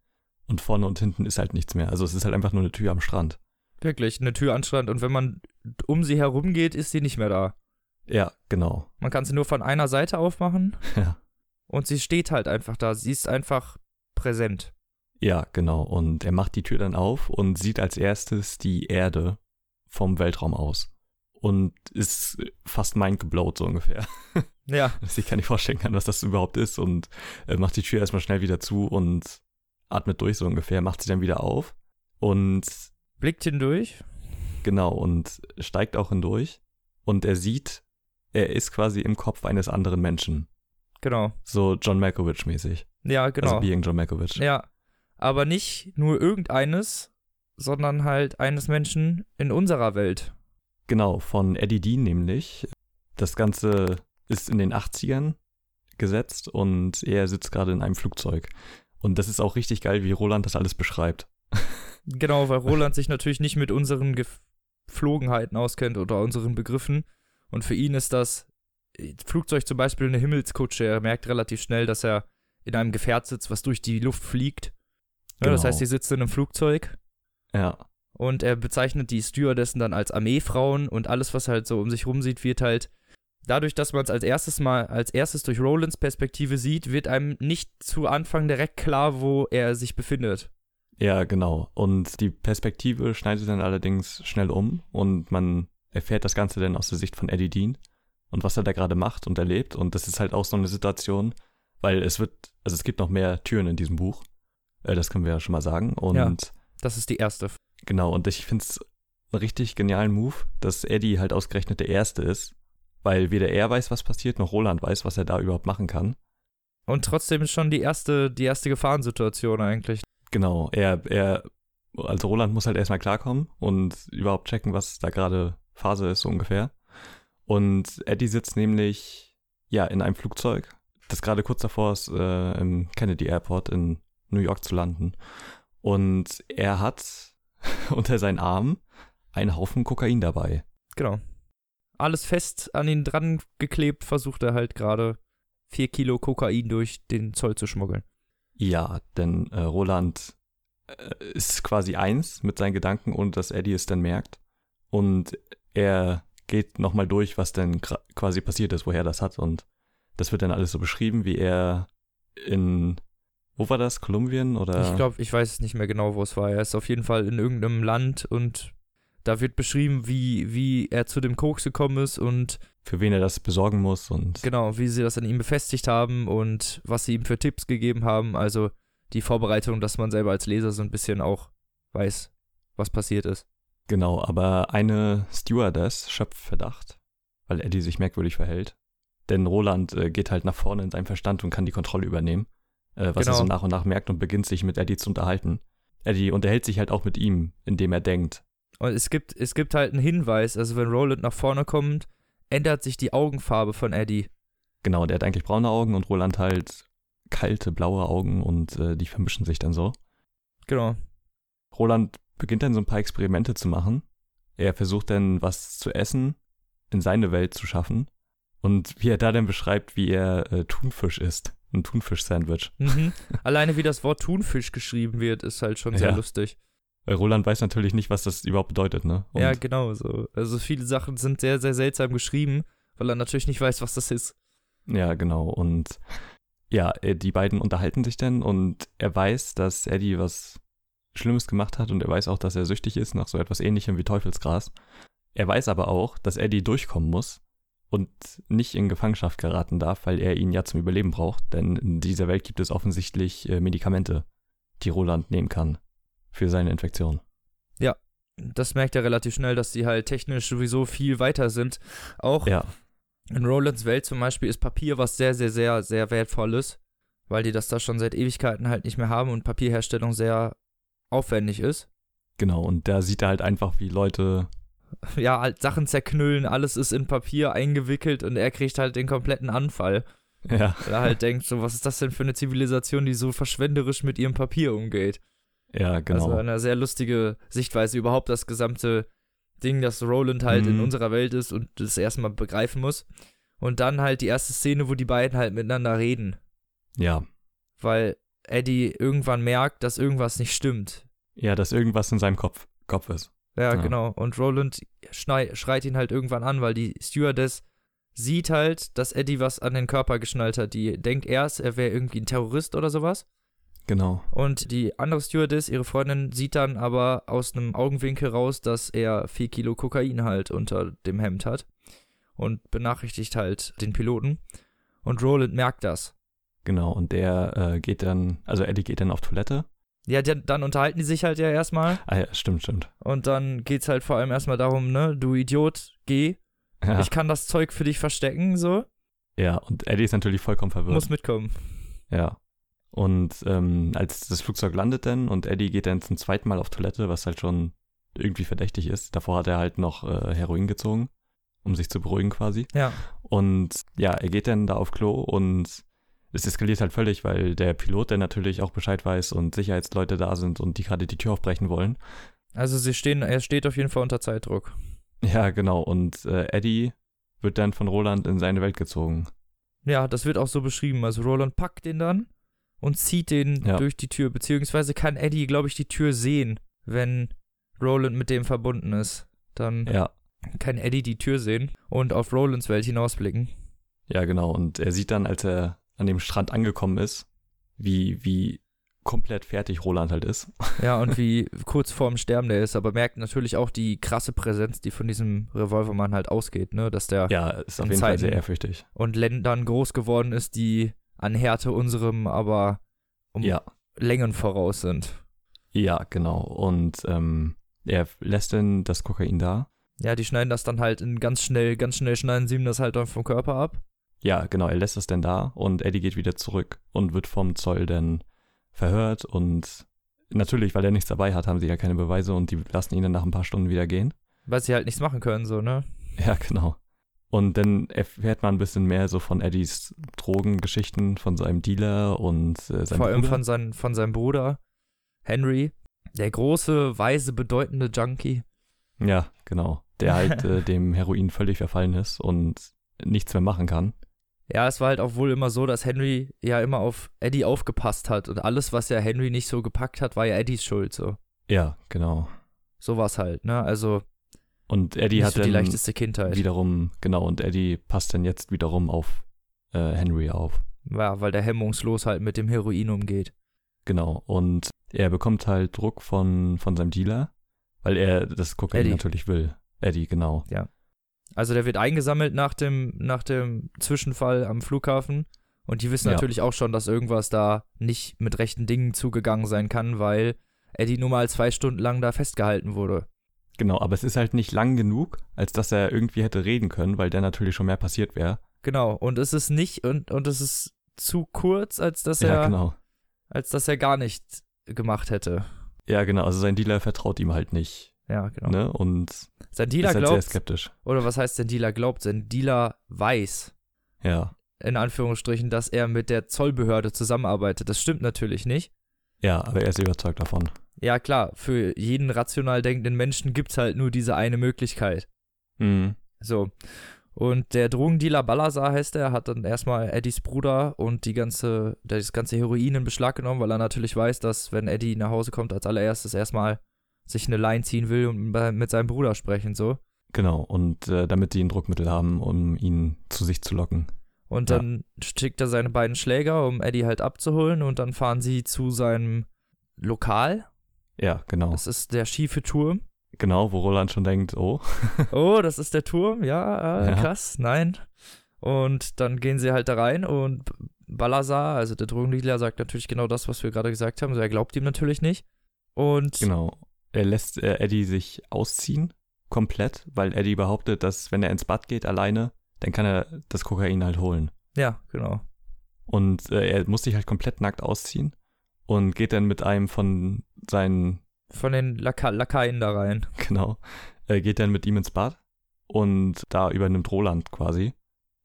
Und vorne und hinten ist halt nichts mehr. Also es ist halt einfach nur eine Tür am Strand. Wirklich, eine Tür am Strand. Und wenn man um sie herum geht, ist sie nicht mehr da. Ja, genau. Man kann sie nur von einer Seite aufmachen. Ja. Und sie steht halt einfach da. Sie ist einfach präsent. Ja, genau. Und er macht die Tür dann auf und sieht als erstes die Erde vom Weltraum aus. Und ist fast mindgeblowt, so ungefähr. Ja. Dass ich gar nicht vorstellen kann, was das überhaupt ist. Und macht die Tür erstmal schnell wieder zu und atmet durch, so ungefähr. Macht sie dann wieder auf. Und. Blickt hindurch. Genau. Und steigt auch hindurch. Und er sieht, er ist quasi im Kopf eines anderen Menschen. Genau. So John Malkovich mäßig. Ja, genau. Also Being John Malkovich. Ja. Aber nicht nur irgendeines, sondern halt eines Menschen in unserer Welt. Genau, von Eddie Dean nämlich. Das Ganze ist in den 80ern gesetzt und er sitzt gerade in einem Flugzeug. Und das ist auch richtig geil, wie Roland das alles beschreibt. Genau, weil Roland sich natürlich nicht mit unseren Geflogenheiten auskennt oder unseren Begriffen. Und für ihn ist das Flugzeug zum Beispiel eine Himmelskutsche. Er merkt relativ schnell, dass er in einem Gefährt sitzt, was durch die Luft fliegt. Ja, Das heißt, Genau. sie sitzt in einem Flugzeug Ja, und er bezeichnet die Stewardessen dann als Armeefrauen und alles, was halt so um sich rum sieht, wird halt dadurch, dass man es als erstes mal als erstes durch Rolands Perspektive sieht, wird einem nicht zu Anfang direkt klar, wo er sich befindet. ja, genau. Und die Perspektive schneidet dann allerdings schnell um und man erfährt das Ganze dann aus der Sicht von Eddie Dean und was er da gerade macht und erlebt. Und das ist halt auch so eine Situation, weil es wird, also es gibt noch mehr Türen in diesem Buch. Äh, das können wir ja schon mal sagen. Und Ja. Das ist die erste. Genau, und ich finde es einen richtig genialen Move, dass Eddie halt ausgerechnet der Erste ist, weil weder er weiß, was passiert, noch Roland weiß, was er da überhaupt machen kann. Und trotzdem ist schon die erste, die erste Gefahrensituation eigentlich. Genau, er, er, also Roland muss halt erstmal klarkommen und überhaupt checken, was da gerade Phase ist, so ungefähr. Und Eddie sitzt nämlich, ja, in einem Flugzeug, das gerade kurz davor ist, äh, im Kennedy Airport in New York zu landen. Und er hat unter seinen Armen einen Haufen Kokain dabei. Genau. Alles fest an ihn dran geklebt, versucht er halt gerade vier Kilo Kokain durch den Zoll zu schmuggeln. Ja, denn äh, Roland äh, ist quasi eins mit seinen Gedanken, ohne dass Eddie es dann merkt. Und er geht nochmal durch, was denn quasi passiert ist, woher er das hat. Und das wird dann alles so beschrieben, wie er in, wo war das, Kolumbien oder? Ich glaube, ich weiß nicht mehr genau, wo es war. Er ist auf jeden Fall in irgendeinem Land und da wird beschrieben, wie, wie er zu dem Koks gekommen ist und für wen er das besorgen muss und genau, wie sie das an ihm befestigt haben und was sie ihm für Tipps gegeben haben. Also die Vorbereitung, dass man selber als Leser so ein bisschen auch weiß, was passiert ist. Genau, aber eine Stewardess schöpft Verdacht, weil Eddie sich merkwürdig verhält. Denn Roland äh, geht halt nach vorne in seinem Verstand und kann die Kontrolle übernehmen, äh, was er Genau. so nach und nach merkt und beginnt sich mit Eddie zu unterhalten. Eddie unterhält sich halt auch mit ihm, indem er denkt. Und es gibt, es gibt halt einen Hinweis, also wenn Roland nach vorne kommt, ändert sich die Augenfarbe von Eddie. Genau, der hat eigentlich braune Augen und Roland halt kalte, blaue Augen und äh, die vermischen sich dann so. Genau. Roland beginnt dann so ein paar Experimente zu machen. Er versucht dann was zu essen, in seine Welt zu schaffen. Und wie er da dann beschreibt, wie er äh, Thunfisch isst. Ein Thunfisch-Sandwich. Mhm. Alleine wie das Wort Thunfisch geschrieben wird, ist halt schon sehr Ja. lustig. Weil Roland weiß natürlich nicht, was das überhaupt bedeutet, ne? Und ja, genau so. Also viele Sachen sind sehr, sehr seltsam geschrieben, weil er natürlich nicht weiß, was das ist. Ja, genau. Und ja, äh, die beiden unterhalten sich dann und er weiß, dass Eddie was Schlimmes gemacht hat und er weiß auch, dass er süchtig ist nach so etwas ähnlichem wie Teufelsgras. Er weiß aber auch, dass Eddie durchkommen muss und nicht in Gefangenschaft geraten darf, weil er ihn ja zum Überleben braucht, denn in dieser Welt gibt es offensichtlich äh, Medikamente, die Roland nehmen kann für seine Infektion. Das merkt er relativ schnell, dass sie halt technisch sowieso viel weiter sind. Auch Ja, in Rolands Welt zum Beispiel ist Papier was sehr, sehr, sehr, sehr wertvolles. weil die das da schon seit Ewigkeiten halt nicht mehr haben und Papierherstellung sehr aufwendig ist. Genau, und da sieht er halt einfach, wie Leute. Ja, halt Sachen zerknüllen, alles ist in Papier eingewickelt und er kriegt halt den kompletten Anfall. Ja. Weil er halt denkt, so, was ist das denn für eine Zivilisation, die so verschwenderisch mit ihrem Papier umgeht? Ja, genau. Also eine sehr lustige Sichtweise überhaupt das gesamte Ding, dass Roland halt mhm. in unserer Welt ist und das erstmal begreifen muss. Und dann halt die erste Szene, wo die beiden halt miteinander reden. Ja. Weil Eddie irgendwann merkt, dass irgendwas nicht stimmt. Ja, dass irgendwas in seinem Kopf, Kopf ist. Ja, ja. genau. Und Roland schrei, schreit ihn halt irgendwann an, weil die Stewardess sieht halt, dass Eddie was an den Körper geschnallt hat. Die denkt erst, er wäre irgendwie ein Terrorist oder sowas. Genau. Und die andere Stewardess, ihre Freundin, sieht dann aber aus einem Augenwinkel raus, dass er vier Kilo Kokain halt unter dem Hemd hat. Und benachrichtigt halt den Piloten. Und Roland merkt das. Genau, und der äh, geht dann, also Eddie geht dann auf Toilette ja, dann unterhalten die sich halt ja erstmal. Ah ja, stimmt, stimmt. Und dann geht's halt vor allem erstmal darum, ne, du Idiot, geh. Ja. Ich kann das Zeug für dich verstecken, so. Ja, und Eddie ist natürlich vollkommen verwirrt. Muss mitkommen. Ja. Und ähm, als das Flugzeug landet dann und Eddie geht dann zum zweiten Mal auf Toilette, was halt schon irgendwie verdächtig ist. Davor hat er halt noch äh, Heroin gezogen, um sich zu beruhigen quasi. Ja. Und ja, er geht dann da auf Klo und es eskaliert halt völlig, weil der Pilot, der natürlich auch Bescheid weiß und Sicherheitsleute da sind und die gerade die Tür aufbrechen wollen. Also sie stehen, er steht auf jeden Fall unter Zeitdruck. Ja, genau. Und äh, Eddie wird dann von Roland in seine Welt gezogen. Ja, das wird auch so beschrieben. Also Roland packt den dann und zieht den ja. durch die Tür. Beziehungsweise kann Eddie, glaube ich, die Tür sehen, wenn Roland mit dem verbunden ist. Dann ja. kann Eddie die Tür sehen und auf Rolands Welt hinausblicken. Ja, genau. Und er sieht dann, als er an dem Strand angekommen ist, wie, wie komplett fertig Roland halt ist. Ja, und wie kurz vorm Sterben der ist, aber merkt natürlich auch die krasse Präsenz, die von diesem Revolvermann halt ausgeht, ne? Dass der ja, ist auf jeden Zeiten Fall sehr ehrfürchtig. Und Ländern groß geworden ist, die an Härte unserem aber um ja. Längen voraus sind. Ja, genau. Und ähm, er lässt dann das Kokain da. Ja, die schneiden das dann halt in ganz schnell, ganz schnell schneiden sie ihm das halt dann vom Körper ab. Ja, genau, er lässt es denn da und Eddie geht wieder zurück und wird vom Zoll dann verhört und natürlich, weil er nichts dabei hat, haben sie ja keine Beweise und die lassen ihn dann nach ein paar Stunden wieder gehen. Weil sie halt nichts machen können, so, ne? Ja, genau. Und dann erfährt man ein bisschen mehr so von Eddies Drogengeschichten, von seinem Dealer und äh, seinem Vor allem von, sein, von seinem Bruder Henry, der große, weise, bedeutende Junkie. Ja, genau. Der halt äh, dem Heroin völlig verfallen ist und nichts mehr machen kann. Ja, es war halt auch wohl immer so, dass Henry ja immer auf Eddie aufgepasst hat und alles, was ja Henry nicht so gepackt hat, war ja Eddies Schuld so. Ja, genau. So war es halt, ne? Also und Eddie hat so die leichteste Kindheit. Wiederum, genau, und Eddie passt dann jetzt wiederum auf äh, Henry auf. Ja, weil der hemmungslos halt mit dem Heroin umgeht. Genau, und er bekommt halt Druck von, von seinem Dealer, weil er das Kokain Eddie. natürlich will. Eddie, genau. Ja. Also der wird eingesammelt nach dem, nach dem Zwischenfall am Flughafen. Und die wissen ja. natürlich auch schon, dass irgendwas da nicht mit rechten Dingen zugegangen sein kann, weil Eddie nur mal zwei Stunden lang da festgehalten wurde. Genau, aber es ist halt nicht lang genug, als dass er irgendwie hätte reden können, weil der natürlich schon mehr passiert wäre. Genau, und es ist nicht, und, und es ist zu kurz, als dass er, ja, genau. als dass er gar nichts gemacht hätte. Ja, genau, also sein Dealer vertraut ihm halt nicht. Ja, genau. Ne? Und sein Dealer halt glaubt, sehr skeptisch. Oder was heißt sein Dealer glaubt? Sein Dealer weiß. Ja. In Anführungsstrichen, dass er mit der Zollbehörde zusammenarbeitet. Das stimmt natürlich nicht. Ja, aber er ist überzeugt davon. Ja, klar, für jeden rational denkenden Menschen gibt es halt nur diese eine Möglichkeit. Mhm. So. Und der Drogendealer Balazar heißt er, hat dann erstmal Eddies Bruder und die ganze, das ganze Heroin in Beschlag genommen, weil er natürlich weiß, dass wenn Eddie nach Hause kommt, als allererstes erstmal sich eine Line ziehen will und mit seinem Bruder sprechen, so. Genau, und äh, damit die ein Druckmittel haben, um ihn zu sich zu locken. Und dann ja. schickt er seine beiden Schläger, um Eddie halt abzuholen und dann fahren sie zu seinem Lokal. Ja, genau. Das ist der schiefe Turm. Genau, wo Roland schon denkt, oh. oh, das ist der Turm, ja, äh, ja, krass, nein. Und dann gehen sie halt da rein und Balazar, also der Drogendealer, sagt natürlich genau das, was wir gerade gesagt haben. Also er glaubt ihm natürlich nicht. Und genau er lässt äh, Eddie sich ausziehen, komplett, weil Eddie behauptet, dass wenn er ins Bad geht alleine, dann kann er das Kokain halt holen. Ja, genau. Und äh, er muss sich halt komplett nackt ausziehen und geht dann mit einem von seinen. Von den Laka Lakaien da rein. Genau. Er geht dann mit ihm ins Bad und da übernimmt Roland quasi.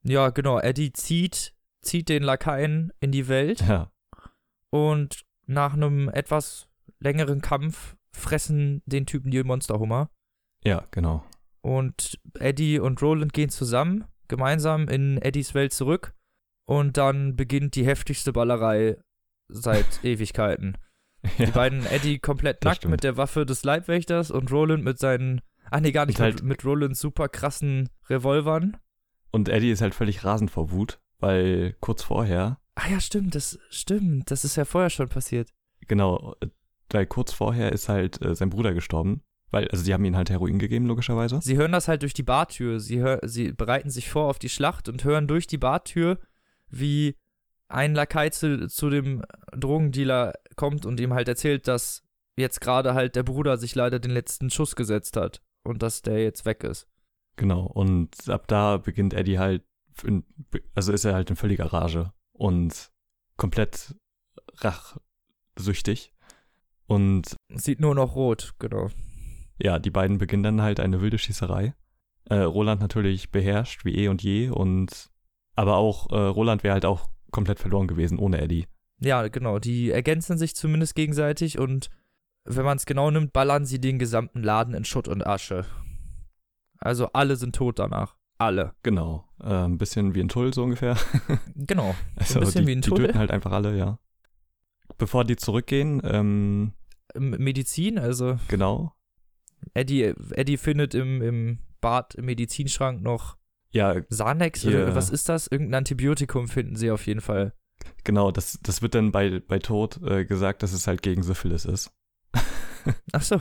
Ja, genau. Eddie zieht, zieht den Lakaien in die Welt. Ja. Und nach einem etwas längeren Kampf fressen den Typen die Monsterhummer. Ja, genau. Und Eddie und Roland gehen zusammen, gemeinsam in Eddies Welt zurück. Und dann beginnt die heftigste Ballerei seit Ewigkeiten. Ja, die beiden, Eddie komplett nackt mit der Waffe des Leibwächters und Roland mit seinen, ah nee, gar nicht, halt, mit, mit Rolands super krassen Revolvern. Und Eddie ist halt völlig rasend vor Wut, weil kurz vorher. Ah ja, stimmt, das stimmt. Das ist ja vorher schon passiert. Genau, weil kurz vorher ist halt äh, sein Bruder gestorben. Weil, also sie haben ihm halt Heroin gegeben, logischerweise. Sie hören das halt durch die Bartür. Sie, hör, sie bereiten sich vor auf die Schlacht und hören durch die Bartür, wie ein Lakai zu, zu dem Drogendealer kommt und ihm halt erzählt, dass jetzt gerade halt der Bruder sich leider den letzten Schuss gesetzt hat und dass der jetzt weg ist. Genau, und ab da beginnt Eddie halt, in, also ist er halt in völliger Rage und komplett rachsüchtig und sieht nur noch rot, genau. Ja, die beiden beginnen dann halt eine wilde Schießerei. Äh, Roland natürlich beherrscht wie eh und je und aber auch äh, Roland wäre halt auch komplett verloren gewesen ohne Eddie. Ja, genau. Die ergänzen sich zumindest gegenseitig und wenn man es genau nimmt, ballern sie den gesamten Laden in Schutt und Asche. Also alle sind tot danach. Alle. Genau. Äh, ein bisschen wie ein Tull so ungefähr. genau. Also ein bisschen die, wie ein Tull. Die töten halt einfach alle, ja. Bevor die zurückgehen, ähm, Medizin, also. Genau. Eddie, Eddie findet im, im Bad, im Medizinschrank noch ja, Sanex oder was ist das? Irgendein Antibiotikum finden sie auf jeden Fall. Genau, das, das wird dann bei, bei Tod äh, gesagt, dass es halt gegen Syphilis ist. Ach so.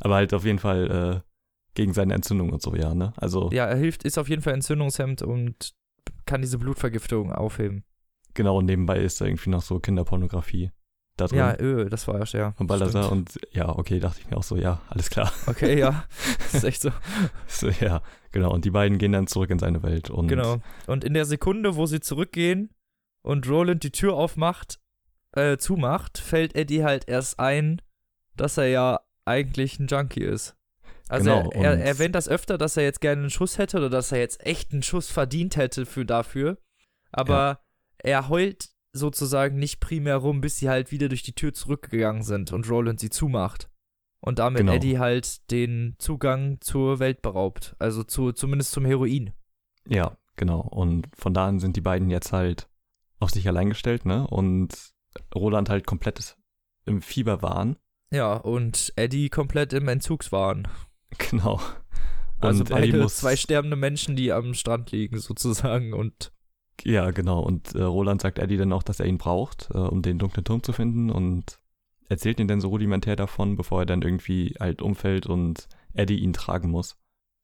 Aber halt auf jeden Fall äh, gegen seine Entzündung und so, ja, ne? Also. Ja, er hilft, ist auf jeden Fall Entzündungshemd und kann diese Blutvergiftung aufheben. Genau, und nebenbei ist da irgendwie noch so Kinderpornografie da drin. Ja, öh, das war ja. Von Balthasar und ja, okay, dachte ich mir auch so, ja, alles klar. Okay, ja, das ist echt so. so. Ja, genau, und die beiden gehen dann zurück in seine Welt. Und genau, und in der Sekunde, wo sie zurückgehen und Roland die Tür aufmacht, äh, zumacht, fällt Eddie halt erst ein, dass er ja eigentlich ein Junkie ist. Also genau, er, er erwähnt das öfter, dass er jetzt gerne einen Schuss hätte oder dass er jetzt echt einen Schuss verdient hätte für dafür. Aber ja. er heult sozusagen nicht primär rum, bis sie halt wieder durch die Tür zurückgegangen sind und Roland sie zumacht. Und damit genau. Eddie halt den Zugang zur Welt beraubt. Also zu, zumindest zum Heroin. Ja, genau. Und von da an sind die beiden jetzt halt auf sich allein gestellt, ne? Und Roland halt komplett im Fieberwahn. Ja, und Eddie komplett im Entzugwahn. Genau. Also und beide muss, zwei sterbende Menschen, die am Strand liegen, sozusagen. Und ja, genau. Und äh, Roland sagt Eddie dann auch, dass er ihn braucht, äh, um den dunklen Turm zu finden und erzählt ihn dann so rudimentär davon, bevor er dann irgendwie halt umfällt und Eddie ihn tragen muss.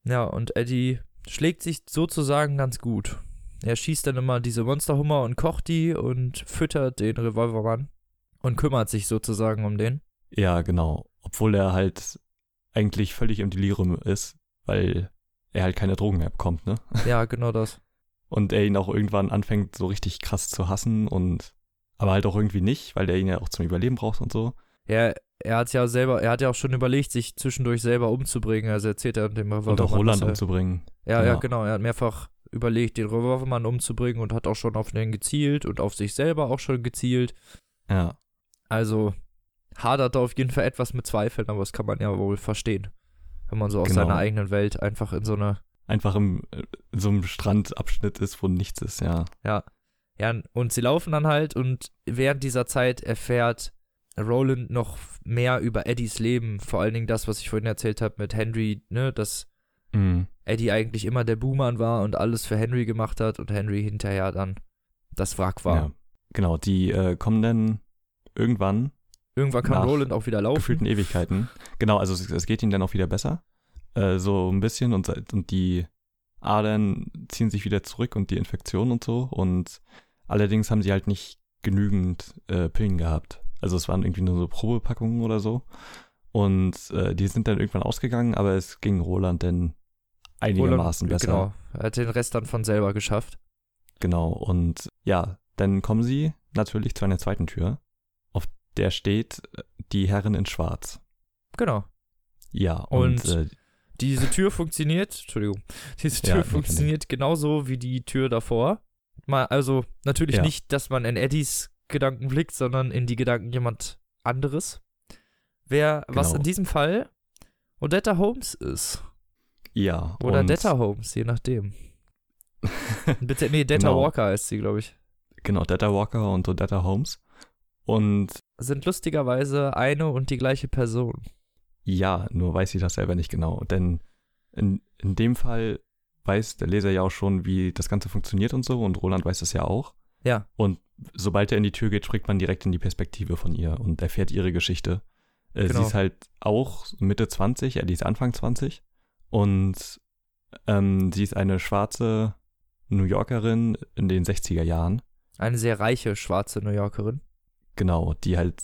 Ja, und Eddie schlägt sich sozusagen ganz gut. Er schießt dann immer diese Monsterhummer und kocht die und füttert den Revolvermann und kümmert sich sozusagen um den. Ja, genau. Obwohl er halt eigentlich völlig im Delirium ist, weil er halt keine Drogen mehr bekommt, ne? Ja, genau das. Und er ihn auch irgendwann anfängt, so richtig krass zu hassen und aber halt auch irgendwie nicht, weil der ihn ja auch zum Überleben braucht und so. Ja, er hat ja selber, er hat ja auch schon überlegt, sich zwischendurch selber umzubringen. Also erzählt er dem Revolvermann. Und auch Roland er, umzubringen. Ja, ja, ja, genau. Er hat mehrfach überlegt, den Revolvermann umzubringen und hat auch schon auf den gezielt und auf sich selber auch schon gezielt. Ja. Also hadert er auf jeden Fall etwas mit Zweifeln, aber das kann man ja wohl verstehen. Wenn man so aus genau. seiner eigenen Welt einfach in so eine einfach im, in äh, so einem Strandabschnitt ist, wo nichts ist, ja. Ja. Ja, und sie laufen dann halt und während dieser Zeit erfährt Roland noch mehr über Eddies Leben, vor allen Dingen das, was ich vorhin erzählt habe mit Henry, ne, dass mhm. Eddie eigentlich immer der Buhmann war und alles für Henry gemacht hat und Henry hinterher dann das Wrack war. Ja, genau, die äh, kommen dann irgendwann. Irgendwann kann Roland auch wieder laufen. Gefühlten Ewigkeiten. Genau, also es, es geht ihm dann auch wieder besser. Äh, so ein bisschen und, und die Adern ziehen sich wieder zurück und die Infektion und so. Und allerdings haben sie halt nicht genügend äh, Pillen gehabt. Also es waren irgendwie nur so Probepackungen oder so. Und äh, die sind dann irgendwann ausgegangen, aber es ging Roland dann einigermaßen Roland, besser. Genau, er hat den Rest dann von selber geschafft. Genau, und ja, dann kommen sie natürlich zu einer zweiten Tür, auf der steht äh, die Herrin in Schwarz. Genau. Ja, und, und äh, diese Tür funktioniert, Entschuldigung, diese Tür ja, funktioniert genauso wie die Tür davor. Mal, also natürlich ja. nicht, dass man in Eddies Gedanken blickt, sondern in die Gedanken jemand anderes. Wer, genau. was in diesem Fall Odetta Holmes ist. Ja. Oder Detta Holmes, je nachdem. Bitte, nee, Detta genau. Walker ist sie, glaube ich. Genau, Detta Walker und Odetta Holmes. Und sind lustigerweise eine und die gleiche Person. Ja, nur weiß sie das selber nicht genau. Denn in, in dem Fall weiß der Leser ja auch schon, wie das Ganze funktioniert und so. Und Roland weiß das ja auch. Ja. Und sobald er in die Tür geht, springt man direkt in die Perspektive von ihr und erfährt ihre Geschichte. Äh, genau. Sie ist halt auch Mitte 20, er ist Anfang 20. Und ähm, sie ist eine schwarze New Yorkerin in den 60er Jahren. Eine sehr reiche schwarze New Yorkerin. Genau, die halt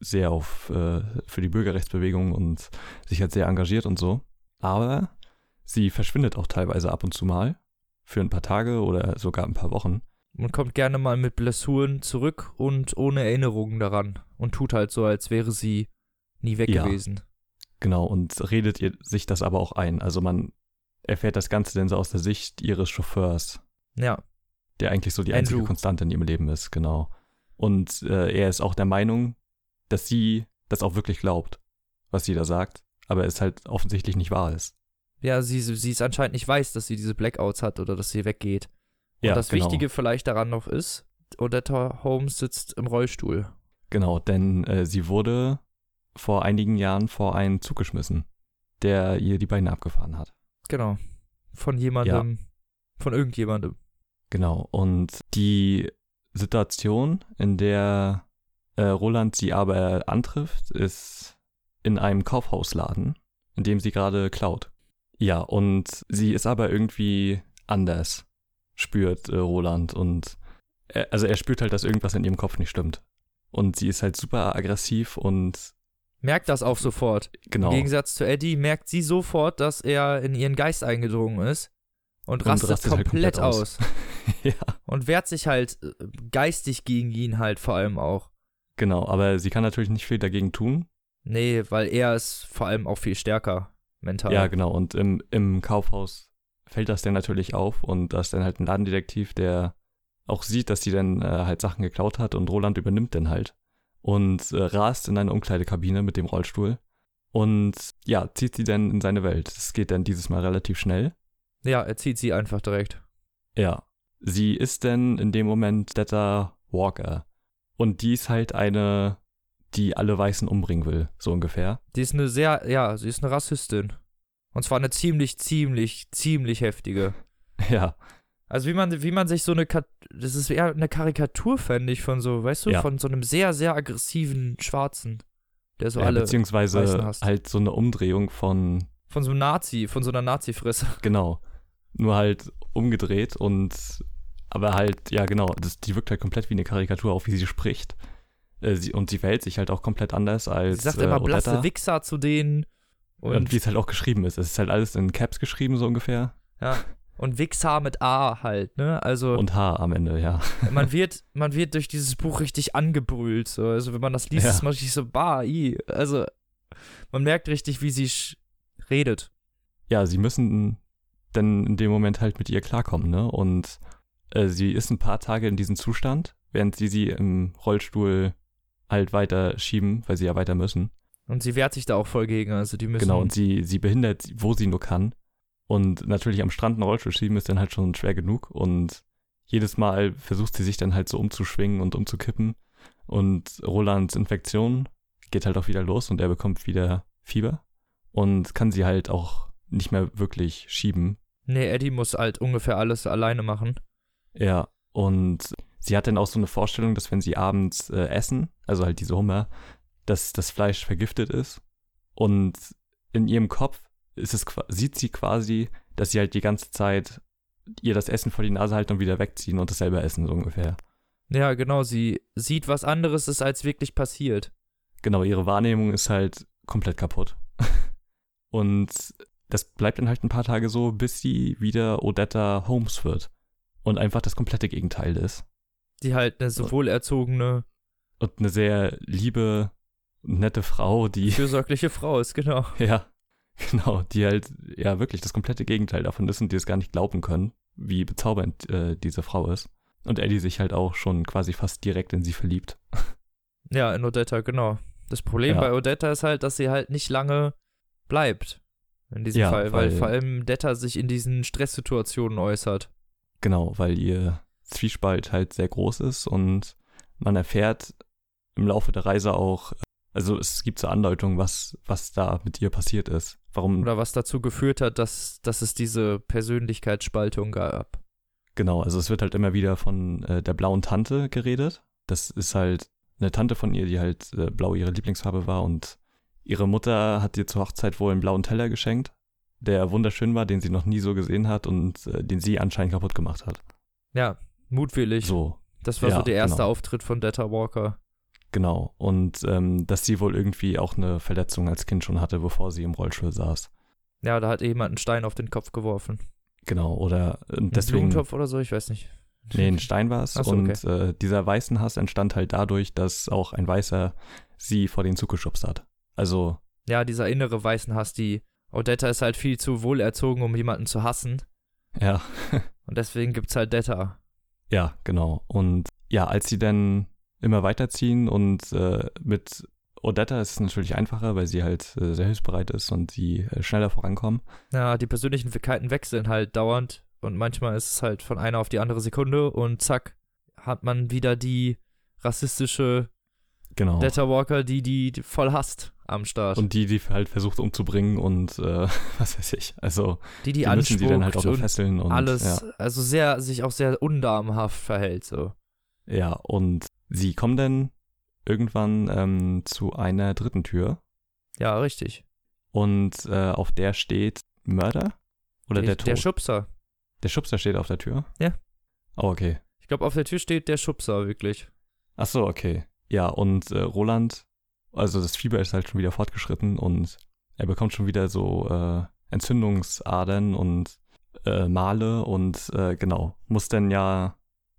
sehr auf äh, für die Bürgerrechtsbewegung und sich halt sehr engagiert und so. Aber sie verschwindet auch teilweise ab und zu mal für ein paar Tage oder sogar ein paar Wochen. Man kommt gerne mal mit Blessuren zurück und ohne Erinnerungen daran und tut halt so, als wäre sie nie weg ja, gewesen. Genau, und redet ihr sich das aber auch ein. Also man erfährt das Ganze denn so aus der Sicht ihres Chauffeurs. Ja. Der eigentlich so die Andrew. einzige Konstante in ihrem Leben ist, genau. Und äh, er ist auch der Meinung, dass sie das auch wirklich glaubt, was sie da sagt, aber es halt offensichtlich nicht wahr ist. Ja, sie, sie es anscheinend nicht weiß, dass sie diese Blackouts hat oder dass sie weggeht. Und ja, das genau. Wichtige vielleicht daran noch ist, Odetta Holmes sitzt im Rollstuhl. Genau, denn äh, sie wurde vor einigen Jahren vor einen Zug geschmissen, der ihr die Beine abgefahren hat. Genau. Von jemandem, ja. von irgendjemandem. Genau. Und die Situation, in der äh, Roland sie aber antrifft, ist in einem Kaufhausladen, in dem sie gerade klaut. Ja, und sie ist aber irgendwie anders, spürt äh, Roland. Und er, also er spürt halt, dass irgendwas in ihrem Kopf nicht stimmt. Und sie ist halt super aggressiv und merkt das auch sofort. Genau. Im Gegensatz zu Eddie merkt sie sofort, dass er in ihren Geist eingedrungen ist und, und rastet, rastet komplett, halt komplett, aus. aus. ja. Und wehrt sich halt äh, geistig gegen ihn halt vor allem auch. Genau, aber sie kann natürlich nicht viel dagegen tun. Nee, weil er ist vor allem auch viel stärker mental. Ja, genau. Und im, im Kaufhaus fällt das dann natürlich auf und da ist dann halt ein Ladendetektiv, der auch sieht, dass sie dann äh, halt Sachen geklaut hat und Roland übernimmt dann halt und äh, rast in eine Umkleidekabine mit dem Rollstuhl und ja, zieht sie dann in seine Welt. Das geht dann dieses Mal relativ schnell. Ja, er zieht sie einfach direkt. Ja. Sie ist dann in dem Moment Detta Walker. Und die ist halt eine, die alle Weißen umbringen will, so ungefähr. Die ist eine sehr, ja, sie ist eine Rassistin. Und zwar eine ziemlich, ziemlich, ziemlich heftige. Ja. Also wie man, wie man sich so eine, das ist eher eine Karikatur, fände ich, von so, weißt du, ja. von so einem sehr, sehr aggressiven Schwarzen, der so ja, alle Beziehungsweise halt so eine Umdrehung von Von so einem Nazi, von so einer Nazi-Fresse. Genau. Nur halt umgedreht und, aber halt, ja genau, das, die wirkt halt komplett wie eine Karikatur, auch wie sie spricht. Äh, sie, und sie verhält sich halt auch komplett anders als. Sie sagt äh, immer blasse Wichser zu denen. Und, und wie es halt auch geschrieben ist. Es ist halt alles in Caps geschrieben, so ungefähr. Ja. Und Wichser mit A halt, ne? Also. Und H am Ende, ja. Man wird, man wird durch dieses Buch richtig angebrüllt. So. Also wenn man das liest, ja. ist man richtig so, bah, i. Also man merkt richtig, wie sie redet. Ja, sie müssen dann in dem Moment halt mit ihr klarkommen, ne? Und äh, sie ist ein paar Tage in diesem Zustand, während sie sie im Rollstuhl halt weiter schieben, weil sie ja weiter müssen. Und sie wehrt sich da auch voll gegen, also die müssen. Genau, und sie, sie behindert, wo sie nur kann. Und natürlich am Strand einen Rollstuhl schieben ist dann halt schon schwer genug. Und jedes Mal versucht sie sich dann halt so umzuschwingen und umzukippen. Und Rolands Infektion geht halt auch wieder los und er bekommt wieder Fieber. Und kann sie halt auch nicht mehr wirklich schieben. Nee, Eddie muss halt ungefähr alles alleine machen. Ja, und sie hat dann auch so eine Vorstellung, dass wenn sie abends äh, essen, also halt diese Hummer, dass das Fleisch vergiftet ist. Und in ihrem Kopf ist es, sieht sie quasi, dass sie halt die ganze Zeit ihr das Essen vor die Nase halten und wieder wegziehen und dasselbe essen, so ungefähr. Ja, genau, sie sieht was anderes ist, als wirklich passiert. Genau, ihre Wahrnehmung ist halt komplett kaputt. und das bleibt dann halt ein paar Tage so, bis sie wieder Odetta Holmes wird. Und einfach das komplette Gegenteil ist. Die halt eine so wohlerzogene. Und eine sehr liebe, nette Frau, die. Fürsorgliche Frau ist, genau. Ja, genau. Die halt, ja, wirklich das komplette Gegenteil davon ist und die es gar nicht glauben können, wie bezaubernd äh, diese Frau ist. Und Eddie sich halt auch schon quasi fast direkt in sie verliebt. Ja, in Odetta, genau. Das Problem ja. bei Odetta ist halt, dass sie halt nicht lange bleibt. In diesem ja, Fall, weil, weil vor allem Detta sich in diesen Stresssituationen äußert. Genau, weil ihr Zwiespalt halt sehr groß ist und man erfährt im Laufe der Reise auch, also es gibt so Andeutungen, was, was da mit ihr passiert ist. Warum. Oder was dazu geführt hat, dass, dass es diese Persönlichkeitsspaltung gab. Genau, also es wird halt immer wieder von äh, der blauen Tante geredet. Das ist halt eine Tante von ihr, die halt äh, blau ihre Lieblingsfarbe war und ihre Mutter hat ihr zur Hochzeit wohl einen blauen Teller geschenkt, der wunderschön war, den sie noch nie so gesehen hat und äh, den sie anscheinend kaputt gemacht hat. Ja, mutwillig. So. Das war ja, so der erste genau. Auftritt von Detta Walker. Genau. Und ähm, dass sie wohl irgendwie auch eine Verletzung als Kind schon hatte, bevor sie im Rollstuhl saß. Ja, da hat jemand einen Stein auf den Kopf geworfen. Genau, oder äh, deswegen. Ein Blumentopf oder so, ich weiß nicht. Nee, ein Stein war es. So, und okay. äh, dieser weißen Hass entstand halt dadurch, dass auch ein Weißer sie vor den Zug geschubst hat. Also. Ja, dieser innere weißen Hass, die Odetta ist halt viel zu wohlerzogen, um jemanden zu hassen. Ja. und deswegen gibt's halt Detta. Ja, genau. Und ja, als sie dann immer weiterziehen und äh, mit Odetta ist es natürlich einfacher, weil sie halt äh, sehr hilfsbereit ist und sie äh, schneller vorankommen. Ja, die Persönlichkeiten wechseln halt dauernd und manchmal ist es halt von einer auf die andere Sekunde und zack, hat man wieder die rassistische genau. Detta Walker, die die voll hasst am Start. Und die, die halt versucht umzubringen und äh, was weiß ich. Also die, die, die müssen sie dann halt auch fesseln und alles, ja. also sehr, sich auch sehr undamenhaft verhält so. Ja, und sie kommen dann irgendwann ähm, zu einer dritten Tür. Ja, richtig. Und äh, auf der steht Mörder oder der, der Tod? Der Schubser. Der Schubser steht auf der Tür? Ja. Oh, okay. Ich glaube, auf der Tür steht der Schubser, wirklich. Ach so, okay. Ja, und äh, Roland, also das Fieber ist halt schon wieder fortgeschritten und er bekommt schon wieder so äh, Entzündungsadern und äh, Male und äh, genau, muss dann ja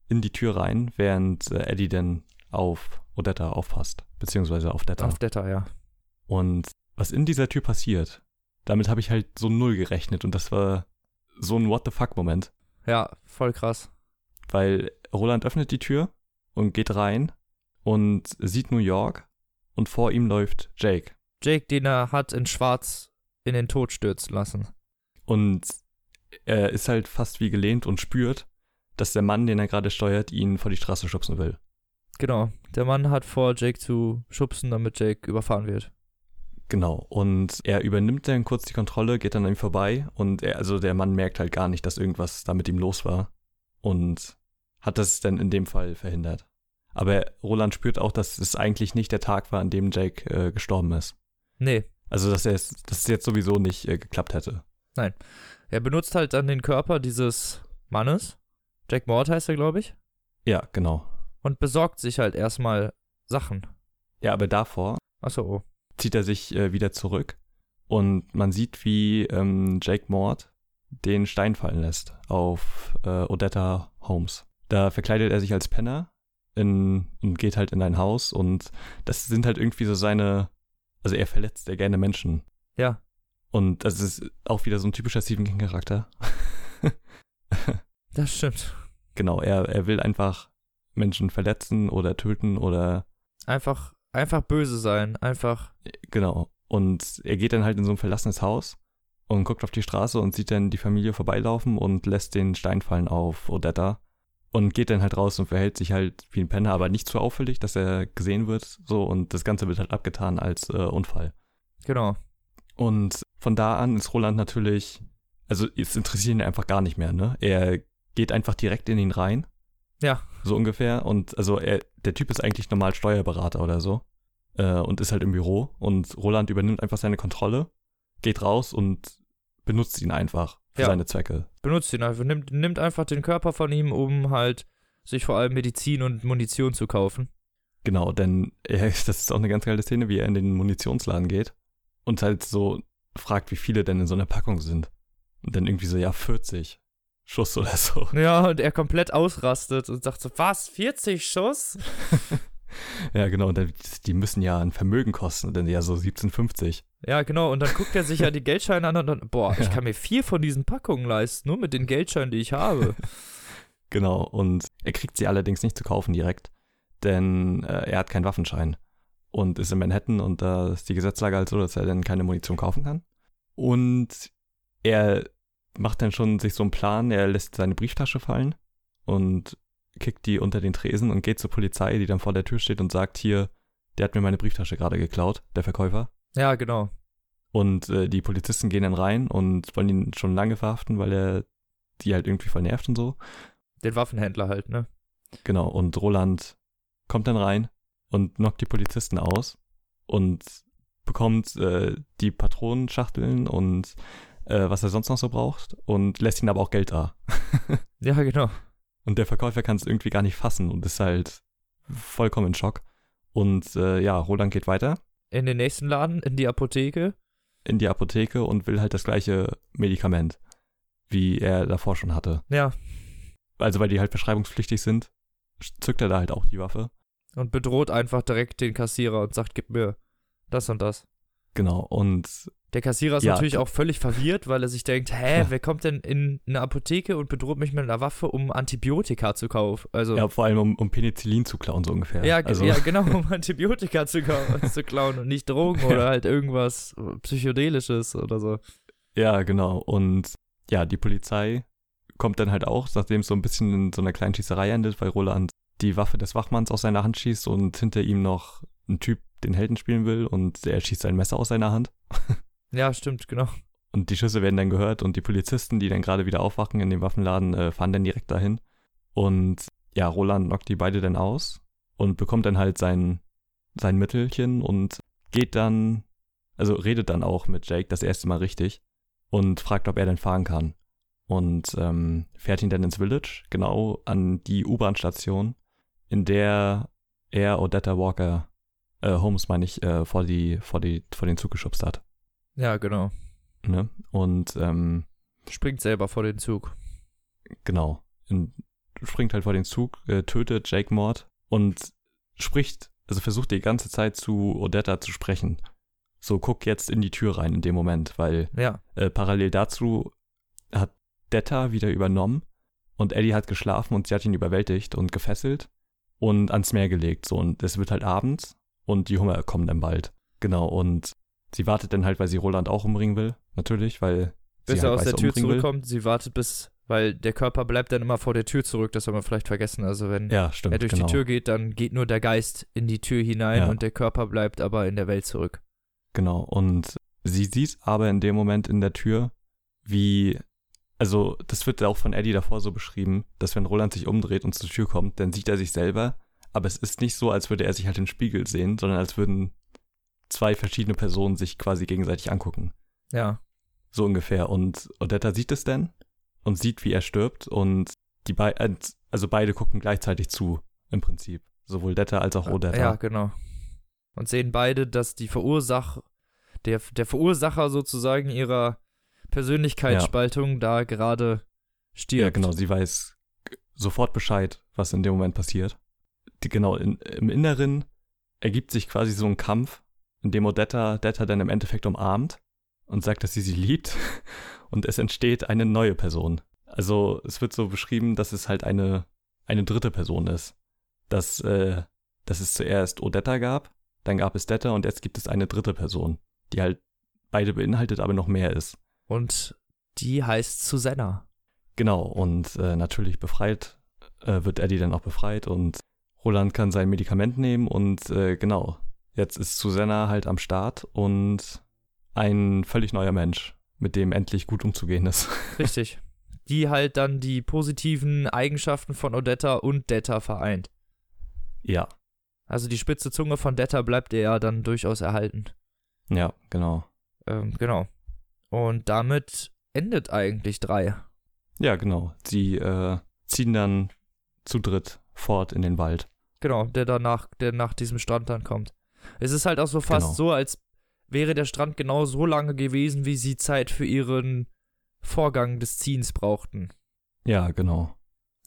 in die Tür rein, während äh, Eddie dann auf Odetta aufpasst, beziehungsweise auf Detta. Auf Detta, ja. Und was in dieser Tür passiert, damit habe ich halt so null gerechnet und das war so ein What the fuck-Moment. Ja, voll krass. Weil Roland öffnet die Tür und geht rein und sieht New York und vor ihm läuft Jake. Jake, den er hat in Schwarz in den Tod stürzen lassen. Und er ist halt fast wie gelähmt und spürt, dass der Mann, den er gerade steuert, ihn vor die Straße schubsen will. Genau, der Mann hat vor, Jake zu schubsen, damit Jake überfahren wird. Genau, und er übernimmt dann kurz die Kontrolle, geht dann an ihm vorbei und er, also der Mann merkt halt gar nicht, dass irgendwas da mit ihm los war und hat das dann in dem Fall verhindert. Aber Roland spürt auch, dass es eigentlich nicht der Tag war, an dem Jake äh, gestorben ist. Nee. Also, dass er es, dass es jetzt sowieso nicht äh, geklappt hätte. Nein. Er benutzt halt dann den Körper dieses Mannes. Jack Mord heißt er, glaube ich. Ja, genau. Und besorgt sich halt erstmal Sachen. Ja, aber davor. Achso, oh zieht er sich äh, wieder zurück und man sieht, wie ähm, Jake Mord den Stein fallen lässt auf äh, Odetta Holmes. Da verkleidet er sich als Penner in, und geht halt in ein Haus und das sind halt irgendwie so seine, also er verletzt ja gerne Menschen. Ja. Und das ist auch wieder so ein typischer Stephen King Charakter. das stimmt. Genau, er, er will einfach Menschen verletzen oder töten oder einfach Einfach böse sein, einfach. Genau. Und er geht dann halt in so ein verlassenes Haus und guckt auf die Straße und sieht dann die Familie vorbeilaufen und lässt den Stein fallen auf Odetta und geht dann halt raus und verhält sich halt wie ein Penner, aber nicht zu auffällig, dass er gesehen wird, so und das Ganze wird halt abgetan als äh, Unfall. Genau. Und von da an ist Roland natürlich, also es interessiert ihn einfach gar nicht mehr, ne? Er geht einfach direkt in ihn rein ja. So ungefähr. Und also er, der Typ ist eigentlich normal Steuerberater oder so. Äh, und ist halt im Büro. Und Roland übernimmt einfach seine Kontrolle, geht raus und benutzt ihn einfach für ja. seine Zwecke. Benutzt ihn einfach, nimmt, nimmt einfach den Körper von ihm, um halt sich vor allem Medizin und Munition zu kaufen. Genau, denn er, das ist auch eine ganz geile Szene, wie er in den Munitionsladen geht und halt so fragt, wie viele denn in so einer Packung sind. Und dann irgendwie so, ja, 40. Schuss oder so. Ja, und er komplett ausrastet und sagt so, was, 40 Schuss? ja, genau, und die müssen ja ein Vermögen kosten, denn ja so 17,50. Ja, genau, und dann guckt er sich ja die Geldscheine an und dann, boah, ich kann mir vier von diesen Packungen leisten, nur mit den Geldscheinen, die ich habe. genau, und er kriegt sie allerdings nicht zu kaufen direkt, denn äh, er hat keinen Waffenschein und ist in Manhattan und da ist die Gesetzlage halt so, dass er dann keine Munition kaufen kann. Und er macht dann schon sich so einen Plan, er lässt seine Brieftasche fallen und kickt die unter den Tresen und geht zur Polizei, die dann vor der Tür steht und sagt, hier, der hat mir meine Brieftasche gerade geklaut, der Verkäufer. Ja, genau. Und äh, die Polizisten gehen dann rein und wollen ihn schon lange verhaften, weil er die halt irgendwie voll nervt und so. Den Waffenhändler halt, ne? Genau, und Roland kommt dann rein und knockt die Polizisten aus und bekommt äh, die Patronenschachteln und äh, was er sonst noch so braucht und lässt ihn aber auch Geld da. ja, genau. Und der Verkäufer kann es irgendwie gar nicht fassen und ist halt vollkommen in Schock. Und äh, ja, Roland geht weiter. In den nächsten Laden, in die Apotheke. In die Apotheke und will halt das gleiche Medikament, wie er davor schon hatte. Ja. Also weil die halt verschreibungspflichtig sind, zückt er da halt auch die Waffe. Und bedroht einfach direkt den Kassierer und sagt, gib mir das und das. Genau, und der Kassierer ist ja, natürlich auch völlig verwirrt, weil er sich denkt, hä, wer kommt denn in eine Apotheke und bedroht mich mit einer Waffe, um Antibiotika zu kaufen? Also, ja, vor allem um, um Penicillin zu klauen, so ungefähr. Ja, also. ja genau, um Antibiotika zu, zu klauen und nicht Drogen oder halt irgendwas Psychedelisches oder so. Ja, genau. Und ja, die Polizei kommt dann halt auch, nachdem es so ein bisschen in so einer kleinen Schießerei endet, weil Roland die Waffe des Wachmanns aus seiner Hand schießt und hinter ihm noch ein Typ den Helden spielen will und er schießt sein Messer aus seiner Hand. Ja, stimmt, genau. Und die Schüsse werden dann gehört und die Polizisten, die dann gerade wieder aufwachen in dem Waffenladen, äh, fahren dann direkt dahin. Und ja, Roland knockt die beide dann aus und bekommt dann halt sein, sein Mittelchen und geht dann, also redet dann auch mit Jake das erste Mal richtig und fragt, ob er denn fahren kann. Und ähm, fährt ihn dann ins Village, genau an die U-Bahn-Station, in der er Odetta Walker, äh, Holmes meine ich, äh, vor, die, vor, die, vor den Zug geschubst hat. Ja, genau. Ne? Und ähm, springt selber vor den Zug. Genau. In, springt halt vor den Zug, äh, tötet Jake Mord und spricht, also versucht die ganze Zeit zu Odetta zu sprechen. So, guck jetzt in die Tür rein in dem Moment, weil ja. äh, parallel dazu hat Detta wieder übernommen und Eddie hat geschlafen und sie hat ihn überwältigt und gefesselt und ans Meer gelegt. So, und es wird halt abends und die Hunger kommen dann bald. Genau, und Sie wartet dann halt, weil sie Roland auch umbringen will, natürlich, weil bis sie er halt aus der Tür zurückkommt. Will. Sie wartet bis, weil der Körper bleibt dann immer vor der Tür zurück, das soll man vielleicht vergessen. Also wenn ja, stimmt, er durch genau. die Tür geht, dann geht nur der Geist in die Tür hinein ja. und der Körper bleibt aber in der Welt zurück. Genau, und sie sieht aber in dem Moment in der Tür, wie, also das wird auch von Eddie davor so beschrieben, dass wenn Roland sich umdreht und zur Tür kommt, dann sieht er sich selber, aber es ist nicht so, als würde er sich halt im Spiegel sehen, sondern als würden zwei verschiedene Personen sich quasi gegenseitig angucken. Ja. So ungefähr. Und Odetta sieht es dann und sieht, wie er stirbt und die beiden, also beide gucken gleichzeitig zu, im Prinzip. Sowohl Detta als auch Odetta. Ja, genau. Und sehen beide, dass die Verursach, der, der Verursacher sozusagen ihrer Persönlichkeitsspaltung ja. da gerade stirbt. Ja, genau. Sie weiß sofort Bescheid, was in dem Moment passiert. Die, genau, in, im Inneren ergibt sich quasi so ein Kampf in dem Odetta Detta dann im Endeffekt umarmt und sagt, dass sie sie liebt und es entsteht eine neue Person. Also es wird so beschrieben, dass es halt eine, eine dritte Person ist. Dass, äh, dass es zuerst Odetta gab, dann gab es Detta und jetzt gibt es eine dritte Person, die halt beide beinhaltet, aber noch mehr ist. Und die heißt Susanna. Genau, und äh, natürlich befreit, äh, wird Eddie dann auch befreit und Roland kann sein Medikament nehmen und äh, genau, Jetzt ist Susanna halt am Start und ein völlig neuer Mensch, mit dem endlich gut umzugehen ist. Richtig. Die halt dann die positiven Eigenschaften von Odetta und Detta vereint. Ja. Also die spitze Zunge von Detta bleibt ihr ja dann durchaus erhalten. Ja, genau. Ähm, genau. Und damit endet eigentlich drei. Ja, genau. Sie äh, ziehen dann zu dritt fort in den Wald. Genau, der danach, der nach diesem Strand dann kommt. Es ist halt auch so fast genau. so, als wäre der Strand genau so lange gewesen, wie sie Zeit für ihren Vorgang des Ziehens brauchten. Ja, genau.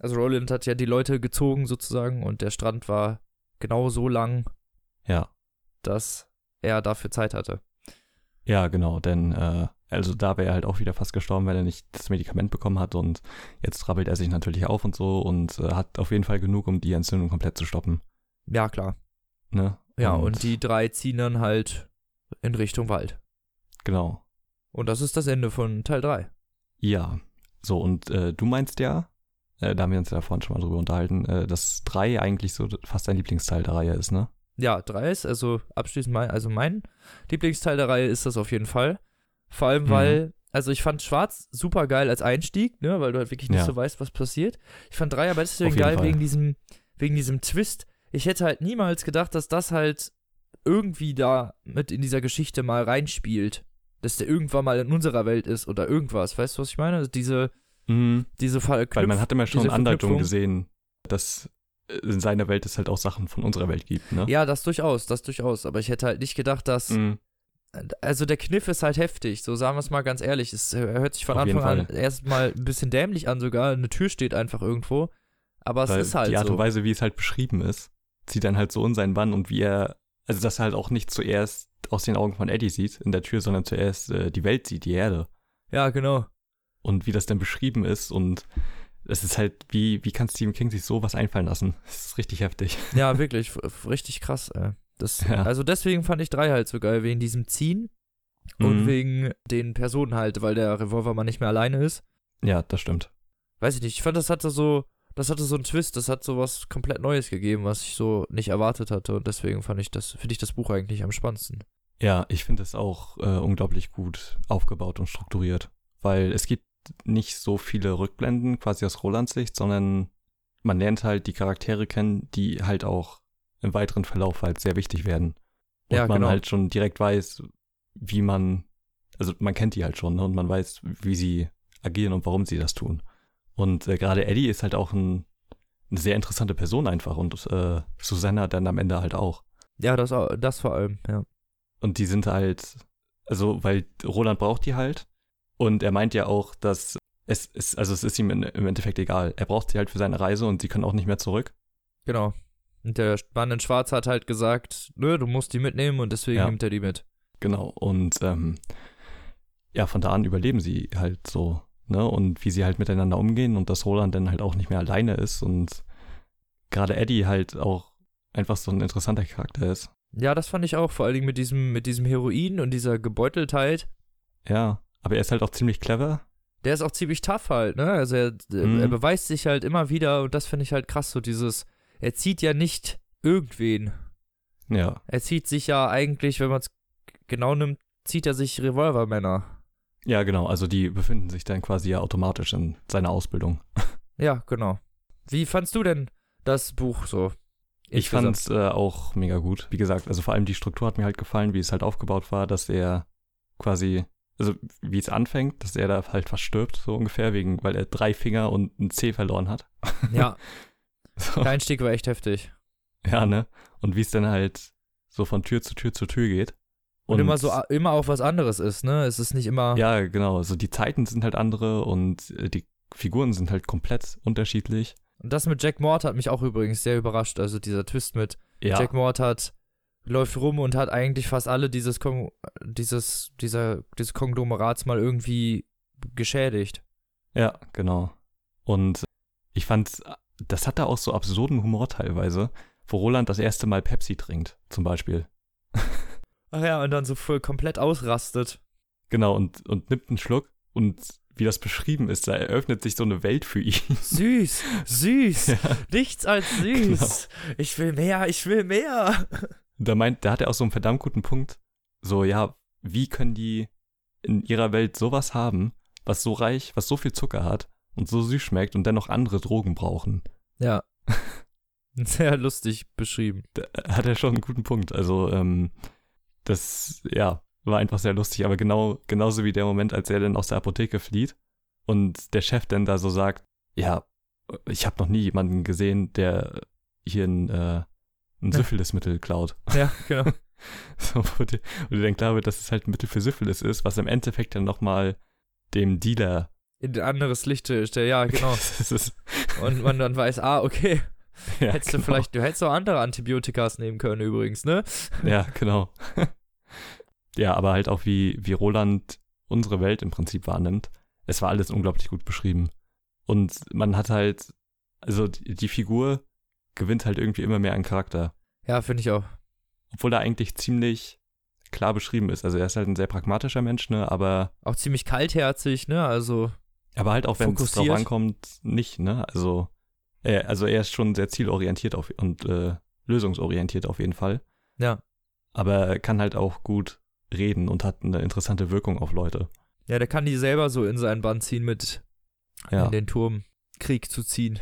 Also Roland hat ja die Leute gezogen sozusagen und der Strand war genau so lang, ja. dass er dafür Zeit hatte. Ja, genau, denn äh, also da wäre er halt auch wieder fast gestorben, wenn er nicht das Medikament bekommen hat und jetzt rabbelt er sich natürlich auf und so und äh, hat auf jeden Fall genug, um die Entzündung komplett zu stoppen. Ja, klar. Ne? Ja, und, und die drei ziehen dann halt in Richtung Wald. Genau. Und das ist das Ende von Teil 3. Ja. So, und äh, du meinst ja, äh, da haben wir uns ja vorhin schon mal drüber unterhalten, äh, dass 3 eigentlich so fast dein Lieblingsteil der Reihe ist, ne? Ja, 3 ist also abschließend mein, also mein Lieblingsteil der Reihe ist das auf jeden Fall. Vor allem, mhm. weil, also ich fand Schwarz super geil als Einstieg, ne, weil du halt wirklich nicht ja. so weißt, was passiert. Ich fand 3 aber deswegen geil Fall. wegen diesem, wegen diesem Twist. Ich hätte halt niemals gedacht, dass das halt irgendwie da mit in dieser Geschichte mal reinspielt. Dass der irgendwann mal in unserer Welt ist oder irgendwas. Weißt du, was ich meine? Also diese, mhm. diese Verknüpf Weil man hat immer schon Andeutungen gesehen, dass in seiner Welt es halt auch Sachen von unserer Welt gibt, ne? Ja, das durchaus, das durchaus. Aber ich hätte halt nicht gedacht, dass. Mhm. Also der Kniff ist halt heftig, so sagen wir es mal ganz ehrlich. Es hört sich von Auf Anfang an erstmal ein bisschen dämlich an, sogar. Eine Tür steht einfach irgendwo. Aber Weil es ist halt. Die Art so. und Weise, wie es halt beschrieben ist, zieht dann halt so in seinen Bann und wie er also, dass er halt auch nicht zuerst aus den Augen von Eddie sieht in der Tür, sondern zuerst äh, die Welt sieht, die Erde. Ja, genau. Und wie das dann beschrieben ist und es ist halt, wie, wie kann Stephen King sich sowas einfallen lassen? Das ist richtig heftig. Ja, wirklich, richtig krass, ey. Das, ja. Also deswegen fand ich drei halt so geil, wegen diesem Ziehen und mhm. wegen den Personen halt, weil der Revolver mal nicht mehr alleine ist. Ja, das stimmt. Weiß ich nicht, ich fand, das hatte so, das hatte so einen Twist, das hat so was komplett Neues gegeben, was ich so nicht erwartet hatte und deswegen fand ich das, finde ich das Buch eigentlich am spannendsten. Ja, ich finde es auch äh, unglaublich gut aufgebaut und strukturiert, weil es gibt nicht so viele Rückblenden quasi aus Rolands Sicht, sondern man lernt halt die Charaktere kennen, die halt auch im weiteren Verlauf halt sehr wichtig werden. Und ja, man genau. halt schon direkt weiß, wie man, also man kennt die halt schon ne? und man weiß, wie sie agieren und warum sie das tun. Und äh, gerade Eddie ist halt auch ein, eine sehr interessante Person einfach und äh, Susanna dann am Ende halt auch. Ja, das, das vor allem, ja. Und die sind halt, also, weil Roland braucht die halt. Und er meint ja auch, dass es ist, also es ist ihm im Endeffekt egal. Er braucht sie halt für seine Reise und sie können auch nicht mehr zurück. Genau. Und der Mann in Schwarz hat halt gesagt, nö, du musst die mitnehmen und deswegen ja. nimmt er die mit. Genau. Und ähm, ja, von da an überleben sie halt so ne? Und wie sie halt miteinander umgehen und dass Roland dann halt auch nicht mehr alleine ist und gerade Eddie halt auch einfach so ein interessanter Charakter ist. Ja, das fand ich auch, vor allen Dingen mit diesem, mit diesem Heroin und dieser Gebeuteltheit. Ja, aber er ist halt auch ziemlich clever. Der ist auch ziemlich tough halt, ne? Also er, mhm. er beweist sich halt immer wieder und das finde ich halt krass, so dieses, er zieht ja nicht irgendwen. Ja. Er zieht sich ja eigentlich, wenn man es genau nimmt, zieht er sich Revolvermänner. Ja, genau. Also die befinden sich dann quasi ja automatisch in seiner Ausbildung. Ja, genau. Wie fandst du denn das Buch so? Ich fand es äh, auch mega gut. Wie gesagt, also vor allem die Struktur hat mir halt gefallen, wie es halt aufgebaut war, dass er quasi, also wie es anfängt, dass er da halt fast stirbt, so ungefähr, wegen, weil er drei Finger und ein Zeh verloren hat. Ja. so. Der Einstieg war echt heftig. Ja, ne? Und wie es dann halt so von Tür zu Tür zu Tür geht. Und, und, immer so immer auch was anderes ist, ne? Es ist nicht immer. Ja, genau. Also die Zeiten sind halt andere und äh, die Figuren sind halt komplett unterschiedlich. Und das mit Jack Mort hat mich auch übrigens sehr überrascht. Also dieser Twist mit ja. Jack Mort hat läuft rum und hat eigentlich fast alle dieses Kon dieses dieser dieses Konglomerats mal irgendwie geschädigt. Ja, genau. Und ich fand, das hat da auch so absurden Humor teilweise, wo Roland das erste Mal Pepsi trinkt, zum Beispiel. Ach ja, und dann so voll komplett ausrastet. Genau, und, und nimmt einen Schluck und wie das beschrieben ist, da eröffnet sich so eine Welt für ihn. Süß, süß, ja. nichts als süß. Genau. Ich will mehr, ich will mehr. Da meint, da hat er auch so einen verdammt guten Punkt. So, ja, wie können die in ihrer Welt sowas haben, was so reich, was so viel Zucker hat und so süß schmeckt und dennoch andere Drogen brauchen? Ja. Sehr lustig beschrieben. Da hat er schon einen guten Punkt. Also, ähm, das, ja, war einfach sehr lustig, aber genau, genauso wie der Moment, als er dann aus der Apotheke flieht und der Chef dann da so sagt, ja, ich habe noch nie jemanden gesehen, der hier ein, äh, ein Syphilismittel klaut. Ja, genau. so, wo, dir, wo dir dann klar wird, dass es halt ein Mittel für Syphilis ist, was im Endeffekt dann nochmal dem Dealer in ein anderes Licht stellt. Ja, genau. und man dann weiß, ah, okay. Ja, hättest genau. du vielleicht, du hättest auch andere Antibiotikas nehmen können übrigens, ne? Ja, genau. ja, aber halt auch wie, wie Roland unsere Welt im Prinzip wahrnimmt. Es war alles unglaublich gut beschrieben. Und man hat halt, also die, die Figur gewinnt halt irgendwie immer mehr an Charakter. Ja, finde ich auch. Obwohl er eigentlich ziemlich klar beschrieben ist. Also er ist halt ein sehr pragmatischer Mensch, ne, aber. Auch ziemlich kaltherzig, ne, also. Aber halt auch, wenn es drauf ankommt, nicht, ne, also. Er, also er ist schon sehr zielorientiert auf, und äh, lösungsorientiert auf jeden Fall. Ja. Aber er kann halt auch gut reden und hat eine interessante Wirkung auf Leute. Ja, der kann die selber so in seinen Bann ziehen mit ja. in den Turm Krieg zu ziehen.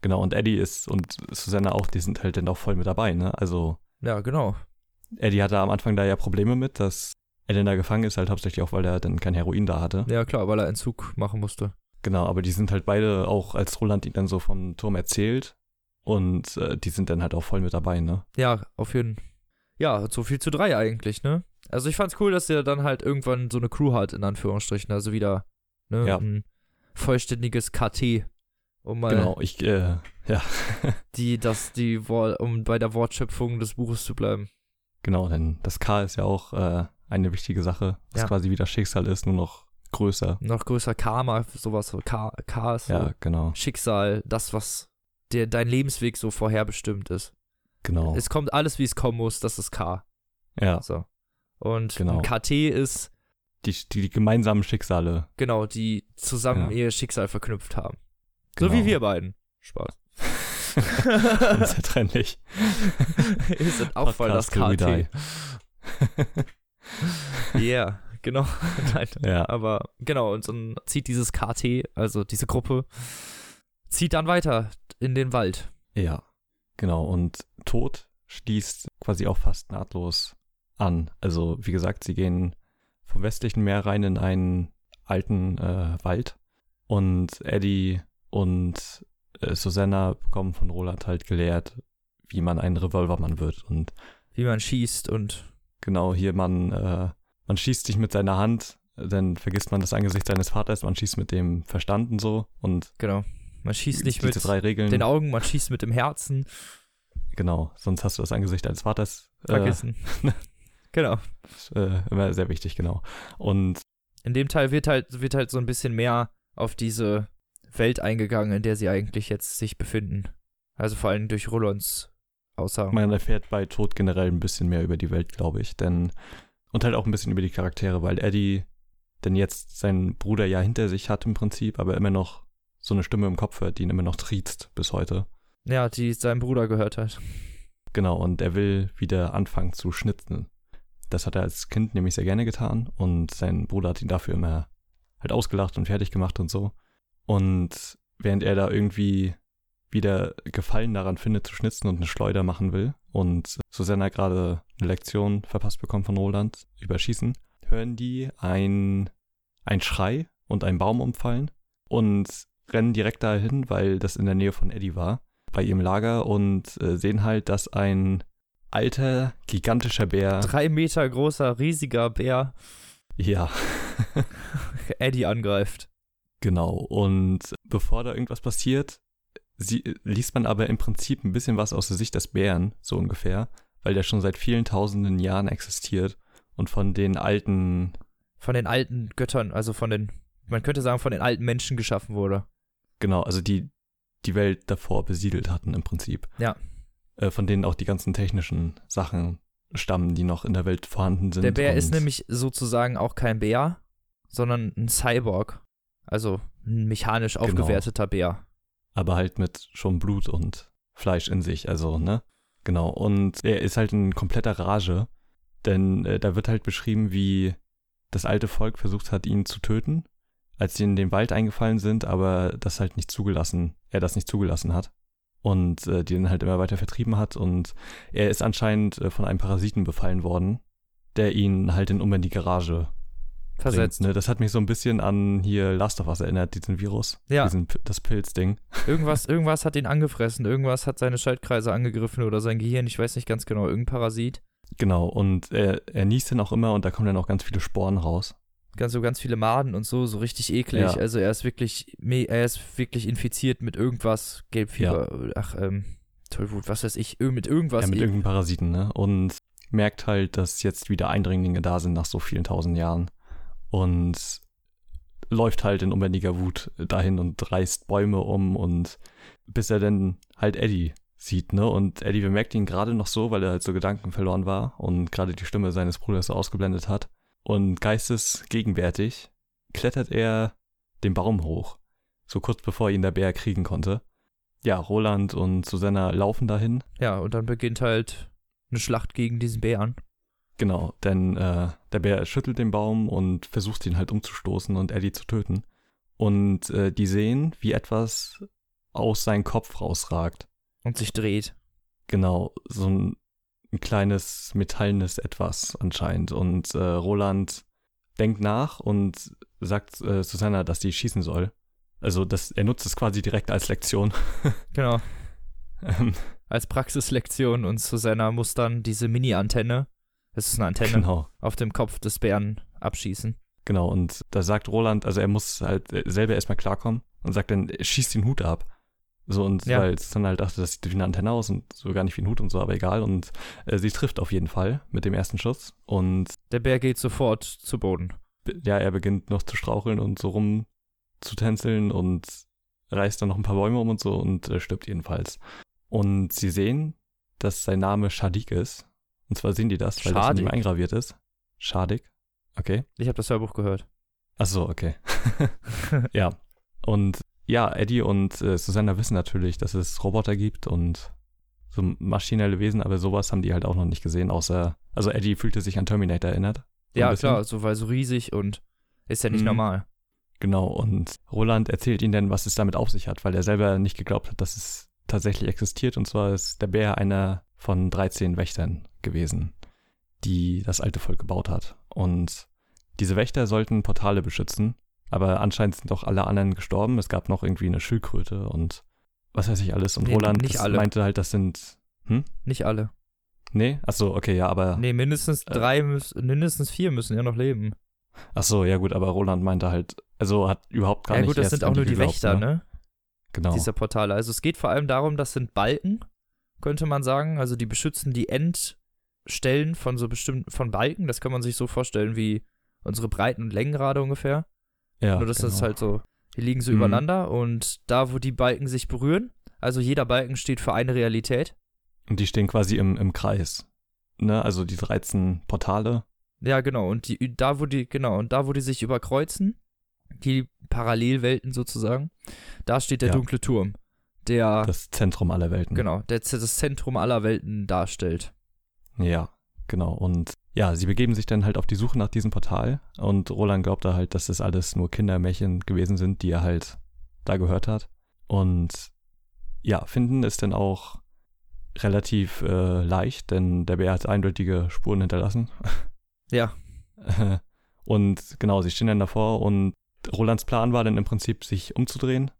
Genau, und Eddie ist und Susanna auch, die sind halt dann auch voll mit dabei, ne? Also. Ja, genau. Eddie hatte am Anfang da ja Probleme mit, dass er denn da gefangen ist, halt hauptsächlich auch, weil er dann kein Heroin da hatte. Ja, klar, weil er Entzug machen musste. Genau, aber die sind halt beide auch, als Roland ihn dann so vom Turm erzählt und äh, die sind dann halt auch voll mit dabei, ne? Ja, auf jeden Fall. Ja, so viel zu drei eigentlich, ne? Also ich fand's cool, dass der dann halt irgendwann so eine Crew hat, in Anführungsstrichen, also wieder, ne? Ja. Ein vollständiges KT um mal genau, ich, äh, ja. die, das, die, um bei der Wortschöpfung des Buches zu bleiben. Genau, denn das K ist ja auch äh, eine wichtige Sache, was ja. quasi wie das Schicksal ist, nur noch größer. Noch größer Karma, sowas, K, K ist ja, genau. Schicksal, das, was der, dein Lebensweg so vorherbestimmt ist. Genau. Es kommt alles, wie es kommen muss, das ist K. Ja. So. Und genau. KT ist die, die, gemeinsamen Schicksale. Genau, die zusammen ja. ihr Schicksal verknüpft haben. Genau. So wie wir beiden. Spaß. Unzertrennlich. wir sind auch voll das KT. Ja, yeah, genau. Nein, ja. Aber genau, und dann zieht dieses KT, also diese Gruppe, zieht dann weiter in den Wald. Ja, genau. Und Tod schließt quasi auch fast nahtlos an. Also, wie gesagt, sie gehen vom westlichen Meer rein in einen alten äh, Wald. Und Eddie und äh, Susanna bekommen von Roland halt gelehrt, wie man ein Revolvermann wird und wie man schießt und genau hier man äh, man schießt sich mit seiner Hand, dann vergisst man das Angesicht seines Vaters, man schießt mit dem Verstanden so und genau man schießt nicht mit drei Regeln. den Augen, man schießt mit dem Herzen. Genau, sonst hast du das Angesicht deines Vaters äh, vergessen. Äh, genau. Äh, immer sehr wichtig, genau. Und in dem Teil wird halt wird halt so ein bisschen mehr auf diese Welt eingegangen, in der sie eigentlich jetzt sich befinden. Also vor allem durch Rollons Aussagen. Man erfährt bei Tod generell ein bisschen mehr über die Welt, glaube ich. Denn, und halt auch ein bisschen über die Charaktere, weil Eddie denn jetzt seinen Bruder ja hinter sich hat im Prinzip, aber immer noch so eine Stimme im Kopf hört, die ihn immer noch triezt bis heute. Ja, die seinem Bruder gehört hat. Genau, und er will wieder anfangen zu schnitzen. Das hat er als Kind nämlich sehr gerne getan und sein Bruder hat ihn dafür immer halt ausgelacht und fertig gemacht und so. Und während er da irgendwie wieder Gefallen daran findet, zu schnitzen und eine Schleuder machen will und Susanna gerade eine Lektion verpasst bekommt von Roland über Schießen, hören die ein, ein Schrei und einen Baum umfallen und rennen direkt dahin, weil das in der Nähe von Eddie war, bei ihrem Lager und äh, sehen halt, dass ein alter, gigantischer Bär. Drei Meter großer, riesiger Bär. Ja. Eddie angreift. Genau, und bevor da irgendwas passiert, sie, liest man aber im Prinzip ein bisschen was aus der Sicht des Bären, so ungefähr, weil der schon seit vielen tausenden Jahren existiert und von den alten. Von den alten Göttern, also von den, man könnte sagen, von den alten Menschen geschaffen wurde. Genau, also die die Welt davor besiedelt hatten im Prinzip. Ja. Äh, von denen auch die ganzen technischen Sachen stammen, die noch in der Welt vorhanden sind. Der Bär ist nämlich sozusagen auch kein Bär, sondern ein Cyborg. Also ein mechanisch genau. aufgewerteter genau. Bär. Aber halt mit schon Blut und Fleisch in sich, also, ne? Genau. Und er ist halt ein kompletter Rage, denn äh, da wird halt beschrieben, wie das alte Volk versucht hat, ihn zu töten, als sie in den Wald eingefallen sind, aber das halt nicht zugelassen, er das nicht zugelassen hat. Und äh, die dann halt immer weiter vertrieben hat. Und er ist anscheinend äh, von einem Parasiten befallen worden, der ihn halt in um in die Garage versetzt. Bringt, ne? Das hat mich so ein bisschen an hier Last of Us erinnert, diesen Virus. Ja. Diesen, das Pilzding. Irgendwas, irgendwas hat ihn angefressen, irgendwas hat seine Schaltkreise angegriffen oder sein Gehirn, ich weiß nicht ganz genau, irgendein Parasit. Genau, und er, er niest dann auch immer und da kommen dann auch ganz viele Sporen raus. ganz, so ganz viele Maden und so, so richtig eklig. Ja. Also er ist wirklich, er ist wirklich infiziert mit irgendwas, Gelbfieber, ja. ach, ähm, Tollwut, was weiß ich, mit irgendwas. Ja, mit irgendeinem Parasiten, ne? Und merkt halt, dass jetzt wieder Eindringlinge da sind nach so vielen tausend Jahren. Und läuft halt in unbändiger Wut dahin und reißt Bäume um und bis er dann halt Eddie sieht, ne? Und Eddie bemerkt ihn gerade noch so, weil er halt so Gedanken verloren war und gerade die Stimme seines Bruders ausgeblendet hat. Und geistesgegenwärtig klettert er den Baum hoch, so kurz bevor ihn der Bär kriegen konnte. Ja, Roland und Susanna laufen dahin. Ja, und dann beginnt halt eine Schlacht gegen diesen Bären. Genau, denn äh, der Bär schüttelt den Baum und versucht ihn halt umzustoßen und Eddie zu töten. Und äh, die sehen, wie etwas aus seinem Kopf rausragt. Und sich dreht. Genau, so ein, ein kleines metallenes Etwas anscheinend. Und äh, Roland denkt nach und sagt äh, Susanna, dass sie schießen soll. Also das, er nutzt es quasi direkt als Lektion. genau. Ähm. als Praxislektion und Susanna muss dann diese Mini-Antenne es ist eine Antenne genau. auf dem Kopf des Bären abschießen. Genau, und da sagt Roland, also er muss halt selber erstmal klarkommen und sagt dann, schießt den Hut ab. So, und ja. weil es dann halt dachte, das sieht wie eine Antenne aus und so gar nicht wie ein Hut und so, aber egal. Und äh, sie trifft auf jeden Fall mit dem ersten Schuss. Und der Bär geht sofort zu Boden. Ja, er beginnt noch zu straucheln und so rum zu tänzeln und reißt dann noch ein paar Bäume um und so und äh, stirbt jedenfalls. Und sie sehen, dass sein Name Shadik ist und zwar sehen die das, weil Schadig. das in ihm eingraviert ist. Schadig. Okay. Ich habe das Hörbuch gehört. Ach so, okay. ja. Und ja, Eddie und äh, Susanna wissen natürlich, dass es Roboter gibt und so maschinelle Wesen, aber sowas haben die halt auch noch nicht gesehen, außer, also Eddie fühlte sich an Terminator erinnert. Ja, klar, so weil so riesig und ist ja nicht mhm. normal. Genau, und Roland erzählt ihnen dann, was es damit auf sich hat, weil er selber nicht geglaubt hat, dass es tatsächlich existiert. Und zwar ist der Bär einer von 13 Wächtern gewesen, die das alte Volk gebaut hat. Und diese Wächter sollten Portale beschützen, aber anscheinend sind doch alle anderen gestorben. Es gab noch irgendwie eine Schildkröte und was weiß ich alles. Und nee, Roland meinte halt, das sind. Hm? Nicht alle. Nee? Achso, okay, ja, aber. Nee, mindestens äh, drei, müssen, mindestens vier müssen ja noch leben. Achso, ja gut, aber Roland meinte halt, also hat überhaupt gar nicht. Ja gut, das sind auch nur die geglaubt, Wächter, ne? ne? Genau. Dieser Portale. Also es geht vor allem darum, das sind Balken könnte man sagen. Also die beschützen die Endstellen von so bestimmten, von Balken. Das kann man sich so vorstellen wie unsere Breiten- und Längengrade ungefähr. Ja. Nur dass genau. das halt so, die liegen so mhm. übereinander und da, wo die Balken sich berühren, also jeder Balken steht für eine Realität. Und die stehen quasi im, im Kreis. Ne? Also die 13 Portale. Ja, genau. Und die, da, wo die, genau, und da, wo die sich überkreuzen, die Parallelwelten sozusagen, da steht der ja. dunkle Turm der das Zentrum aller Welten. Genau, der das Zentrum aller Welten darstellt. Ja, genau. Und ja, sie begeben sich dann halt auf die Suche nach diesem Portal und Roland glaubt da halt, dass das alles nur Kindermärchen gewesen sind, die er halt da gehört hat. Und ja, finden ist dann auch relativ äh, leicht, denn der Bär hat eindeutige Spuren hinterlassen. Ja. Und genau, sie stehen dann davor und Rolands Plan war dann im Prinzip, sich umzudrehen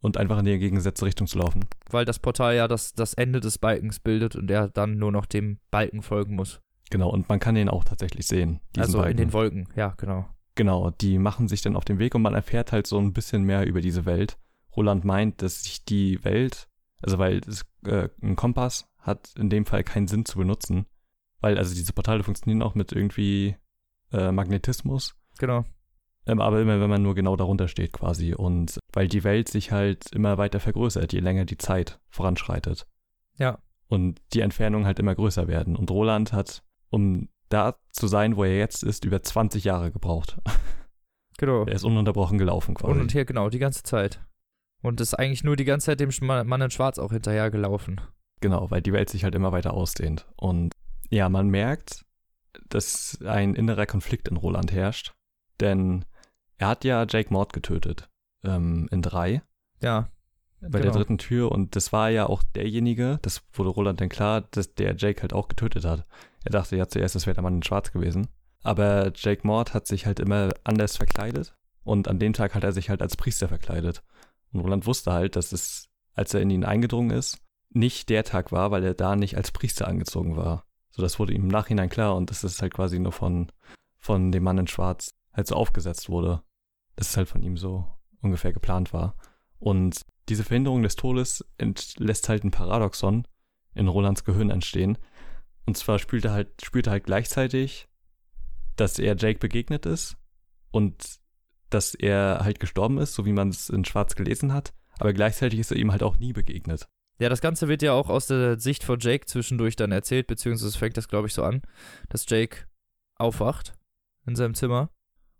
und einfach in die entgegengesetzte Richtung zu laufen. Weil das Portal ja das, das Ende des Balkens bildet und er dann nur noch dem Balken folgen muss. Genau, und man kann den auch tatsächlich sehen. Also Balken. in den Wolken, ja, genau. Genau, die machen sich dann auf den Weg und man erfährt halt so ein bisschen mehr über diese Welt. Roland meint, dass sich die Welt, also weil das, äh, ein Kompass hat in dem Fall keinen Sinn zu benutzen, weil also diese Portale funktionieren auch mit irgendwie äh, Magnetismus. Genau. Ähm, aber immer, wenn man nur genau darunter steht quasi. Und weil die Welt sich halt immer weiter vergrößert, je länger die Zeit voranschreitet. Ja. Und die Entfernungen halt immer größer werden. Und Roland hat, um da zu sein, wo er jetzt ist, über 20 Jahre gebraucht. Genau. Er ist ununterbrochen gelaufen quasi. Und und her, genau, die ganze Zeit. Und ist eigentlich nur die ganze Zeit dem Mann in Schwarz auch hinterher gelaufen. Genau, weil die Welt sich halt immer weiter ausdehnt. Und ja, man merkt, dass ein innerer Konflikt in Roland herrscht. Denn er hat ja Jake Maud getötet ähm, in drei. Ja. Bei genau. der dritten Tür und das war ja auch derjenige, das wurde Roland dann klar, dass der Jake halt auch getötet hat. Er dachte ja zuerst, das wäre der Mann in Schwarz gewesen. Aber Jake Maud hat sich halt immer anders verkleidet und an dem Tag hat er sich halt als Priester verkleidet. Und Roland wusste halt, dass es, als er in ihn eingedrungen ist, nicht der Tag war, weil er da nicht als Priester angezogen war. So, das wurde ihm im Nachhinein klar und das ist halt quasi nur von, von dem Mann in Schwarz halt so aufgesetzt wurde. Dass es halt von ihm so ungefähr geplant war. Und diese Verhinderung des Todes lässt halt ein Paradoxon in Rolands Gehirn entstehen. Und zwar spürt er halt, spürt halt gleichzeitig, dass er Jake begegnet ist und dass er halt gestorben ist, so wie man es in Schwarz gelesen hat. Aber gleichzeitig ist er ihm halt auch nie begegnet. Ja, das Ganze wird ja auch aus der Sicht von Jake zwischendurch dann erzählt, beziehungsweise fängt das, glaube ich, so an, dass Jake aufwacht in seinem Zimmer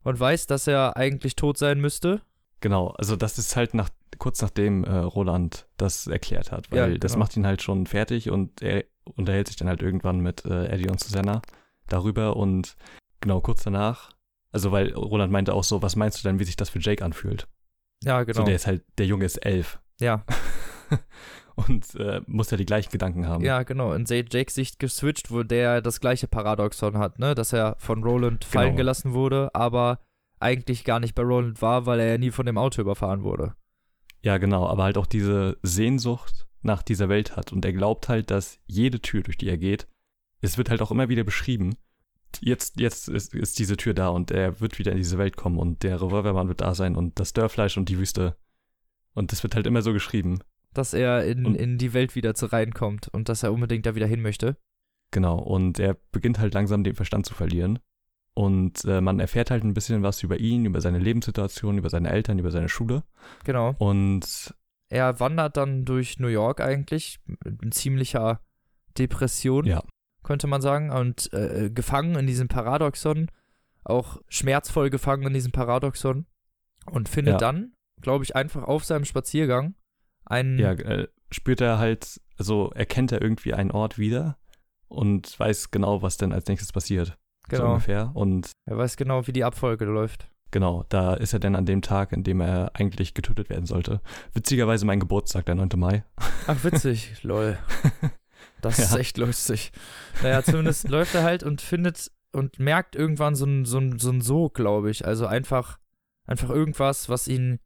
und weiß, dass er eigentlich tot sein müsste. Genau, also das ist halt nach, kurz nachdem äh, Roland das erklärt hat, weil ja, genau. das macht ihn halt schon fertig und er unterhält sich dann halt irgendwann mit äh, Eddie und Susanna darüber und genau kurz danach, also weil Roland meinte auch so, was meinst du denn, wie sich das für Jake anfühlt? Ja, genau. So, der ist halt, der Junge ist elf. Ja. und äh, muss ja die gleichen Gedanken haben. Ja, genau. In Jakes Sicht geswitcht, wo der das gleiche Paradoxon hat, ne? Dass er von Roland fallen genau. gelassen wurde, aber eigentlich gar nicht bei Roland war, weil er ja nie von dem Auto überfahren wurde. Ja, genau, aber halt auch diese Sehnsucht nach dieser Welt hat und er glaubt halt, dass jede Tür, durch die er geht, es wird halt auch immer wieder beschrieben, jetzt, jetzt ist, ist diese Tür da und er wird wieder in diese Welt kommen und der Revolvermann wird da sein und das Dörrfleisch und die Wüste. Und das wird halt immer so geschrieben dass er in, und, in die Welt wieder zu reinkommt und dass er unbedingt da wieder hin möchte. Genau, und er beginnt halt langsam den Verstand zu verlieren. Und äh, man erfährt halt ein bisschen was über ihn, über seine Lebenssituation, über seine Eltern, über seine Schule. Genau. Und er wandert dann durch New York eigentlich in ziemlicher Depression, ja. könnte man sagen, und äh, gefangen in diesem Paradoxon, auch schmerzvoll gefangen in diesem Paradoxon und findet ja. dann, glaube ich, einfach auf seinem Spaziergang einen. Ja, äh, spürt er halt, also erkennt er irgendwie einen Ort wieder und weiß genau, was denn als nächstes passiert. Genau. So ungefähr. Und er weiß genau, wie die Abfolge läuft. Genau, da ist er dann an dem Tag, in dem er eigentlich getötet werden sollte. Witzigerweise mein Geburtstag, der 9. Mai. Ach, witzig, lol. Das ja. ist echt lustig. Naja, zumindest läuft er halt und findet und merkt irgendwann so ein, so ein, so ein Sog, glaube ich. Also einfach, einfach irgendwas, was ihn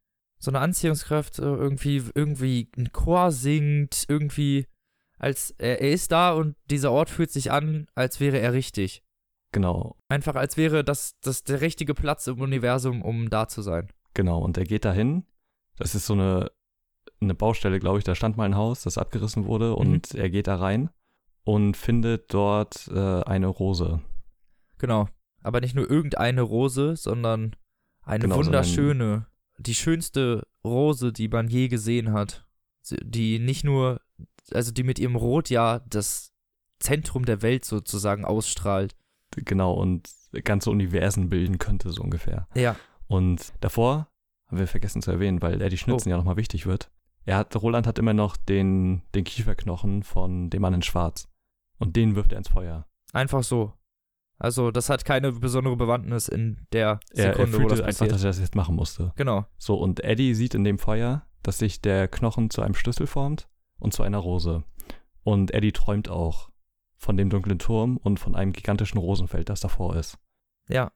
so eine Anziehungskraft, äh, irgendwie, irgendwie ein Chor singt, irgendwie, als er, er ist da und dieser Ort fühlt sich an, als wäre er richtig. Genau. Einfach als wäre das, das der richtige Platz im Universum, um da zu sein. Genau, und er geht dahin. Das ist so eine, eine Baustelle, glaube ich. Da stand mal ein Haus, das abgerissen wurde, mhm. und er geht da rein und findet dort äh, eine Rose. Genau. Aber nicht nur irgendeine Rose, sondern eine genau, wunderschöne, die schönste Rose, die man je gesehen hat. Die nicht nur, also die mit ihrem Rot ja das Zentrum der Welt sozusagen ausstrahlt. Genau, und ganze Universen bilden könnte, so ungefähr. Ja. Und davor haben wir vergessen zu erwähnen, weil er die Schnitzen oh. ja nochmal wichtig wird. Er hat, Roland hat immer noch den, den Kieferknochen von dem Mann in Schwarz. Und den wirft er ins Feuer. Einfach so. Also das hat keine besondere Bewandtnis in der Sekunde, er, er fühlte wo das einfach, dass er das jetzt machen musste. Genau. So, und Eddie sieht in dem Feuer, dass sich der Knochen zu einem Schlüssel formt und zu einer Rose. Und Eddie träumt auch von dem dunklen Turm und von einem gigantischen Rosenfeld, das davor ist. Ja.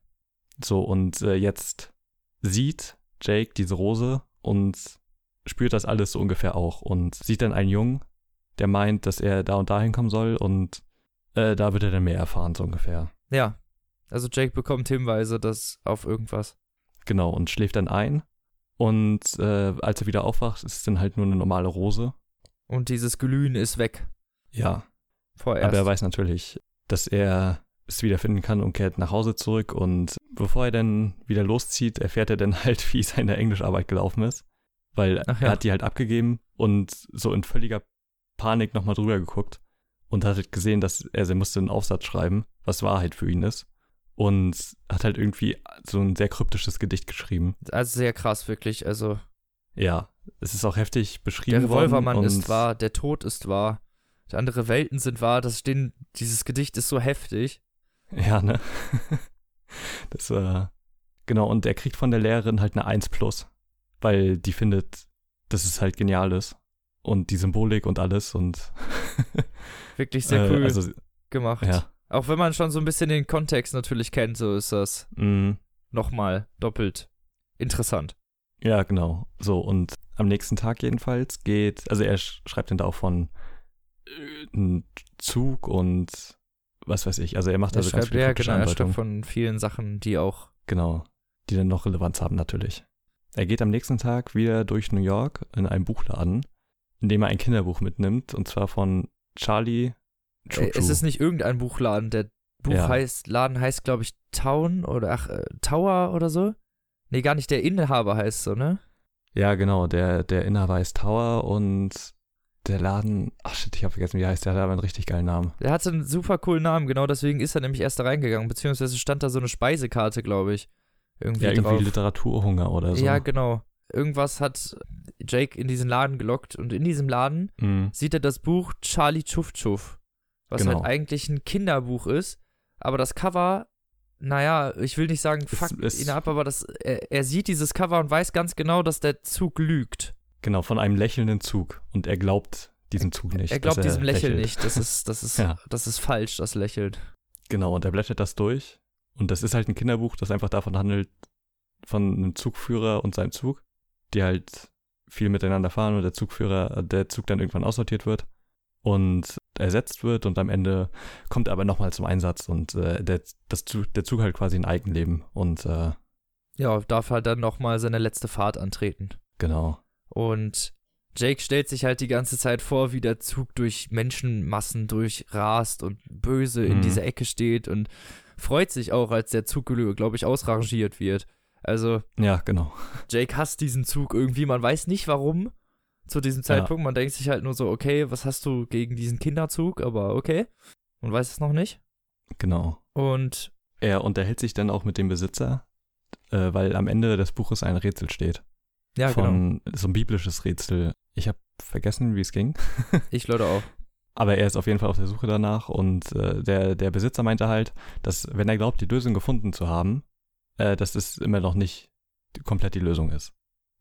So, und äh, jetzt sieht Jake diese Rose und spürt das alles so ungefähr auch und sieht dann einen Jungen, der meint, dass er da und da hinkommen soll und äh, da wird er dann mehr erfahren, so ungefähr. Ja. Also Jake bekommt Hinweise, dass auf irgendwas. Genau, und schläft dann ein. Und äh, als er wieder aufwacht, ist es dann halt nur eine normale Rose. Und dieses Glühen ist weg. Ja. Vorerst. Aber er weiß natürlich, dass er es wiederfinden kann und kehrt nach Hause zurück. Und bevor er dann wieder loszieht, erfährt er dann halt, wie seine Englischarbeit gelaufen ist. Weil ja. er hat die halt abgegeben und so in völliger Panik nochmal drüber geguckt und hat halt gesehen, dass er, er musste einen Aufsatz schreiben, was Wahrheit für ihn ist. Und hat halt irgendwie so ein sehr kryptisches Gedicht geschrieben. Also sehr krass, wirklich. Also. Ja, es ist auch heftig beschrieben Der Revolvermann ist wahr, der Tod ist wahr, andere Welten sind wahr. Das stehen, dieses Gedicht ist so heftig. Ja, ne? Das war. Genau, und er kriegt von der Lehrerin halt eine 1 plus, weil die findet, dass es halt genial ist. Und die Symbolik und alles und Wirklich sehr äh, cool äh, also, gemacht. Ja. Auch wenn man schon so ein bisschen den Kontext natürlich kennt, so ist das mm. nochmal doppelt interessant. Ja, genau. So, und am nächsten Tag jedenfalls geht, also er schreibt dann da auch von äh, Zug und was weiß ich. Also er macht er also schreibt, ganz viele ja, genau, er schreibt von vielen Sachen, die auch genau. die dann noch Relevanz haben natürlich. Er geht am nächsten Tag wieder durch New York in einen Buchladen, in dem er ein Kinderbuch mitnimmt, und zwar von Charlie Choo -Choo. Es ist nicht irgendein Buchladen, der Buch ja. heißt, Laden heißt, glaube ich, Town oder ach, äh, Tower oder so. Nee, gar nicht, der Inhaber heißt so, ne? Ja, genau, der, der Inhaber heißt Tower und der Laden, ach shit, ich habe vergessen, wie er heißt, der hat aber einen richtig geilen Namen. Der hatte einen super coolen Namen, genau deswegen ist er nämlich erst da reingegangen, beziehungsweise stand da so eine Speisekarte, glaube ich. Irgendwie ja, irgendwie drauf. Literaturhunger oder so. Ja, genau. Irgendwas hat Jake in diesen Laden gelockt und in diesem Laden mhm. sieht er das Buch Charlie Chuff Chuff, was genau. halt eigentlich ein Kinderbuch ist, aber das Cover naja, ich will nicht sagen, fuck es, ihn ab, aber das, er, er, sieht dieses Cover und weiß ganz genau, dass der Zug lügt. Genau, von einem lächelnden Zug. Und er glaubt diesem Zug nicht. Er glaubt diesem Lächeln nicht. Das ist, das ist, ja. das ist falsch, das Lächeln. Genau, und er blättert das durch. Und das ist halt ein Kinderbuch, das einfach davon handelt, von einem Zugführer und seinem Zug, die halt viel miteinander fahren und der Zugführer, der Zug dann irgendwann aussortiert wird und ersetzt wird und am Ende kommt er aber nochmal zum Einsatz und äh, der, das, der Zug halt quasi ein Eigenleben und äh, ja, darf halt dann nochmal seine letzte Fahrt antreten. Genau. Und Jake stellt sich halt die ganze Zeit vor, wie der Zug durch Menschenmassen durchrast und böse mhm. in dieser Ecke steht und freut sich auch, als der Zug, glaube ich, ausrangiert wird. Also. Ja, genau. Jake hasst diesen Zug irgendwie, man weiß nicht warum zu diesem Zeitpunkt. Ja. Man denkt sich halt nur so, okay, was hast du gegen diesen Kinderzug? Aber okay. Man weiß es noch nicht. Genau. Und. Er unterhält sich dann auch mit dem Besitzer, äh, weil am Ende des Buches ein Rätsel steht. Ja, von genau. so ein biblisches Rätsel. Ich habe vergessen, wie es ging. ich Leute auch. Aber er ist auf jeden Fall auf der Suche danach und äh, der, der Besitzer meinte halt, dass wenn er glaubt, die Lösung gefunden zu haben, äh, dass das immer noch nicht komplett die Lösung ist.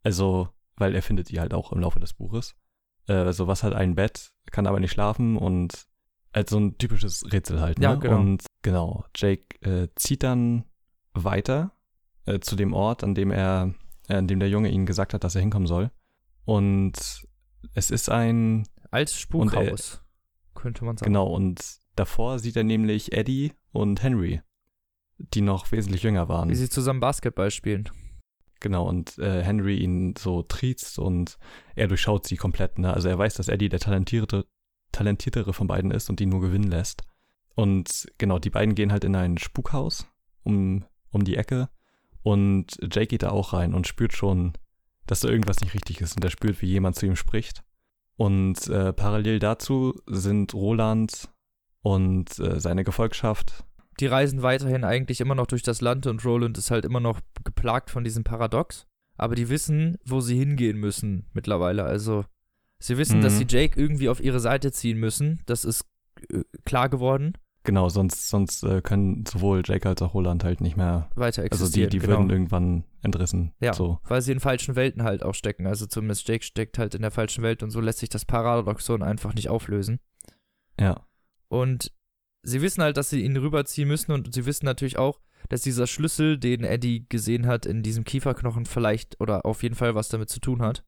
Also weil er findet die halt auch im Laufe des Buches. Äh, also was hat ein Bett, kann aber nicht schlafen und als so ein typisches Rätsel halt. Ne? Ja, genau. Und genau, Jake äh, zieht dann weiter äh, zu dem Ort, an dem er, äh, an dem der Junge ihm gesagt hat, dass er hinkommen soll. Und es ist ein altes Spukhaus, er, könnte man sagen. Genau, und davor sieht er nämlich Eddie und Henry, die noch wesentlich jünger waren. Wie sie zusammen Basketball spielen. Genau, und äh, Henry ihn so triezt und er durchschaut sie komplett. Ne? Also er weiß, dass Eddie der talentierte, talentiertere von beiden ist und ihn nur gewinnen lässt. Und genau, die beiden gehen halt in ein Spukhaus um, um die Ecke und Jake geht da auch rein und spürt schon, dass da irgendwas nicht richtig ist und er spürt, wie jemand zu ihm spricht. Und äh, parallel dazu sind Roland und äh, seine Gefolgschaft die reisen weiterhin eigentlich immer noch durch das Land und Roland ist halt immer noch geplagt von diesem Paradox. Aber die wissen, wo sie hingehen müssen mittlerweile. Also, sie wissen, mhm. dass sie Jake irgendwie auf ihre Seite ziehen müssen. Das ist äh, klar geworden. Genau, sonst, sonst äh, können sowohl Jake als auch Roland halt nicht mehr weiter existieren. Also die, die genau. würden irgendwann entrissen. Ja, so. weil sie in falschen Welten halt auch stecken. Also zumindest Jake steckt halt in der falschen Welt und so lässt sich das Paradoxon einfach nicht auflösen. Ja. Und sie wissen halt, dass sie ihn rüberziehen müssen und sie wissen natürlich auch, dass dieser Schlüssel, den Eddie gesehen hat, in diesem Kieferknochen vielleicht oder auf jeden Fall was damit zu tun hat.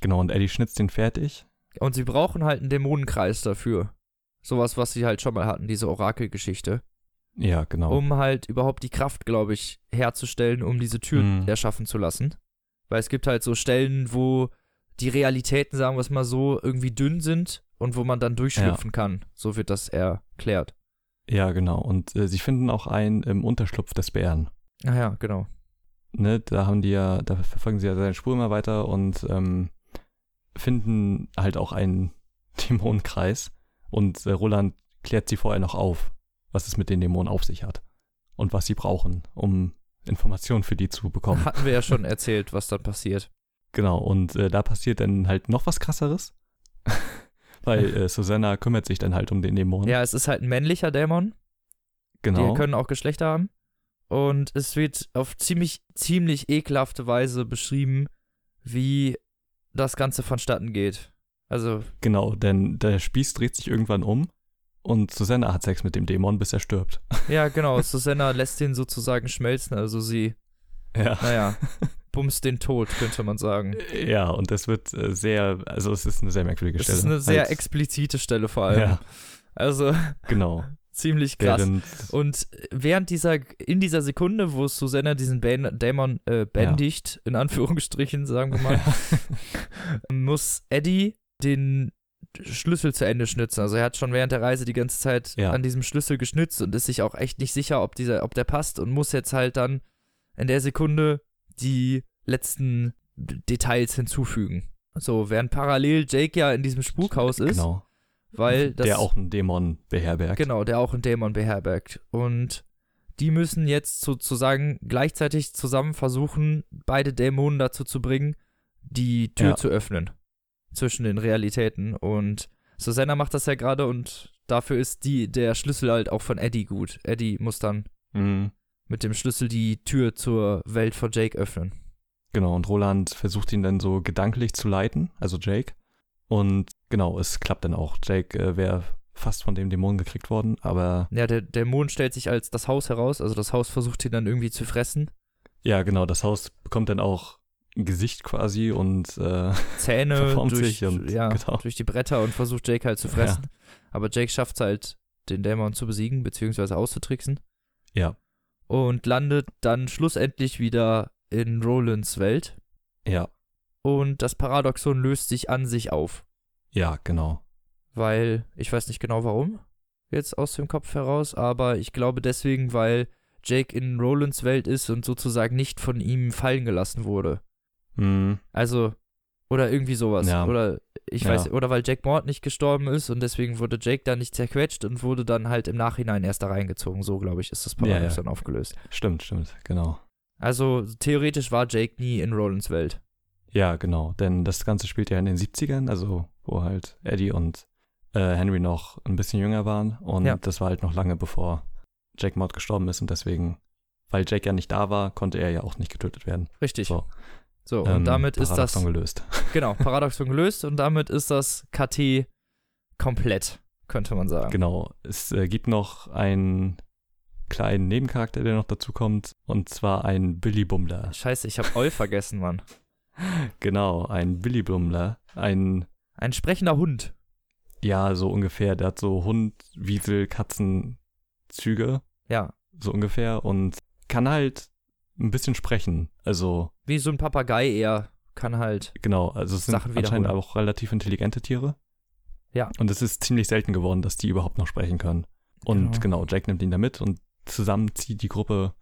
Genau, und Eddie schnitzt den fertig. Und sie brauchen halt einen Dämonenkreis dafür. Sowas, was sie halt schon mal hatten, diese Orakelgeschichte. Ja, genau. Um halt überhaupt die Kraft, glaube ich, herzustellen, um diese Tür mhm. erschaffen zu lassen. Weil es gibt halt so Stellen, wo die Realitäten, sagen wir es mal so, irgendwie dünn sind und wo man dann durchschlüpfen ja. kann. So wird das erklärt. Ja, genau. Und äh, sie finden auch einen im Unterschlupf des Bären. Ah ja, genau. Ne, da haben die ja, da verfolgen sie ja seine Spur immer weiter und ähm, finden halt auch einen Dämonenkreis. Und äh, Roland klärt sie vorher noch auf, was es mit den Dämonen auf sich hat. Und was sie brauchen, um Informationen für die zu bekommen. Hatten wir ja schon erzählt, was dann passiert. Genau, und äh, da passiert dann halt noch was krasseres. Weil äh, Susanna kümmert sich dann halt um den Dämon. Ja, es ist halt ein männlicher Dämon. Genau. Die können auch Geschlechter haben. Und es wird auf ziemlich, ziemlich ekelhafte Weise beschrieben, wie das Ganze vonstatten geht. Also. Genau, denn der Spieß dreht sich irgendwann um und Susanna hat Sex mit dem Dämon, bis er stirbt. Ja, genau. Susanna lässt ihn sozusagen schmelzen. Also sie. Ja. Naja. bumst den Tod, könnte man sagen. Ja, und das wird äh, sehr, also es ist eine sehr merkwürdige Stelle. Es ist eine sehr halt, explizite Stelle vor allem. Ja. Also. Genau. Ziemlich krass. Während und während dieser, in dieser Sekunde, wo Susanna diesen Dämon äh, bändigt, ja. in Anführungsstrichen, sagen wir mal, muss Eddie den Schlüssel zu Ende schnitzen. Also er hat schon während der Reise die ganze Zeit ja. an diesem Schlüssel geschnitzt und ist sich auch echt nicht sicher, ob dieser, ob der passt und muss jetzt halt dann in der Sekunde die letzten Details hinzufügen. So, während parallel Jake ja in diesem Spukhaus ist. Genau. Weil das, der auch einen Dämon beherbergt. Genau, der auch einen Dämon beherbergt. Und die müssen jetzt sozusagen gleichzeitig zusammen versuchen, beide Dämonen dazu zu bringen, die Tür ja. zu öffnen zwischen den Realitäten. Und Susanna macht das ja gerade und dafür ist die, der Schlüssel halt auch von Eddie gut. Eddie muss dann mhm. mit dem Schlüssel die Tür zur Welt von Jake öffnen. Genau, und Roland versucht ihn dann so gedanklich zu leiten, also Jake. Und genau, es klappt dann auch. Jake äh, wäre fast von dem Dämon gekriegt worden, aber. Ja, der Dämon stellt sich als das Haus heraus, also das Haus versucht ihn dann irgendwie zu fressen. Ja, genau, das Haus bekommt dann auch ein Gesicht quasi und äh, Zähne durch, und, ja, genau. durch die Bretter und versucht Jake halt zu fressen. Ja. Aber Jake schafft es halt, den Dämon zu besiegen, beziehungsweise auszutricksen. Ja. Und landet dann schlussendlich wieder in Rolands Welt. Ja. Und das Paradoxon löst sich an sich auf. Ja, genau. Weil, ich weiß nicht genau warum, jetzt aus dem Kopf heraus, aber ich glaube deswegen, weil Jake in Rolands Welt ist und sozusagen nicht von ihm fallen gelassen wurde. Mhm. Also, oder irgendwie sowas. Ja. Oder ich ja. weiß, oder weil Jack Mord nicht gestorben ist und deswegen wurde Jake da nicht zerquetscht und wurde dann halt im Nachhinein erst da reingezogen. So, glaube ich, ist das Paradoxon ja, aufgelöst. Stimmt, stimmt, genau. Also theoretisch war Jake nie in Rolands Welt. Ja, genau, denn das Ganze spielt ja in den 70ern, also wo halt Eddie und äh, Henry noch ein bisschen jünger waren und ja. das war halt noch lange bevor Jack Mott gestorben ist und deswegen, weil Jake ja nicht da war, konnte er ja auch nicht getötet werden. Richtig. So, so und ähm, damit ist das Paradoxon gelöst. Genau, Paradoxon gelöst und damit ist das KT komplett, könnte man sagen. Genau, es äh, gibt noch einen kleinen Nebencharakter, der noch dazu kommt, und zwar ein Billy Bummler. Scheiße, ich habe Eu vergessen, Mann. Genau, ein Billy Bummler, ein ein sprechender Hund. Ja, so ungefähr. Der hat so Hund, Wiesel, Katzen, Züge. Ja. So ungefähr und kann halt ein bisschen sprechen. Also. Wie so ein Papagei eher. Kann halt. Genau, also es sind Sachen anscheinend auch relativ intelligente Tiere. Ja. Und es ist ziemlich selten geworden, dass die überhaupt noch sprechen können. Und genau, genau Jack nimmt ihn da mit und zusammen zieht die Gruppe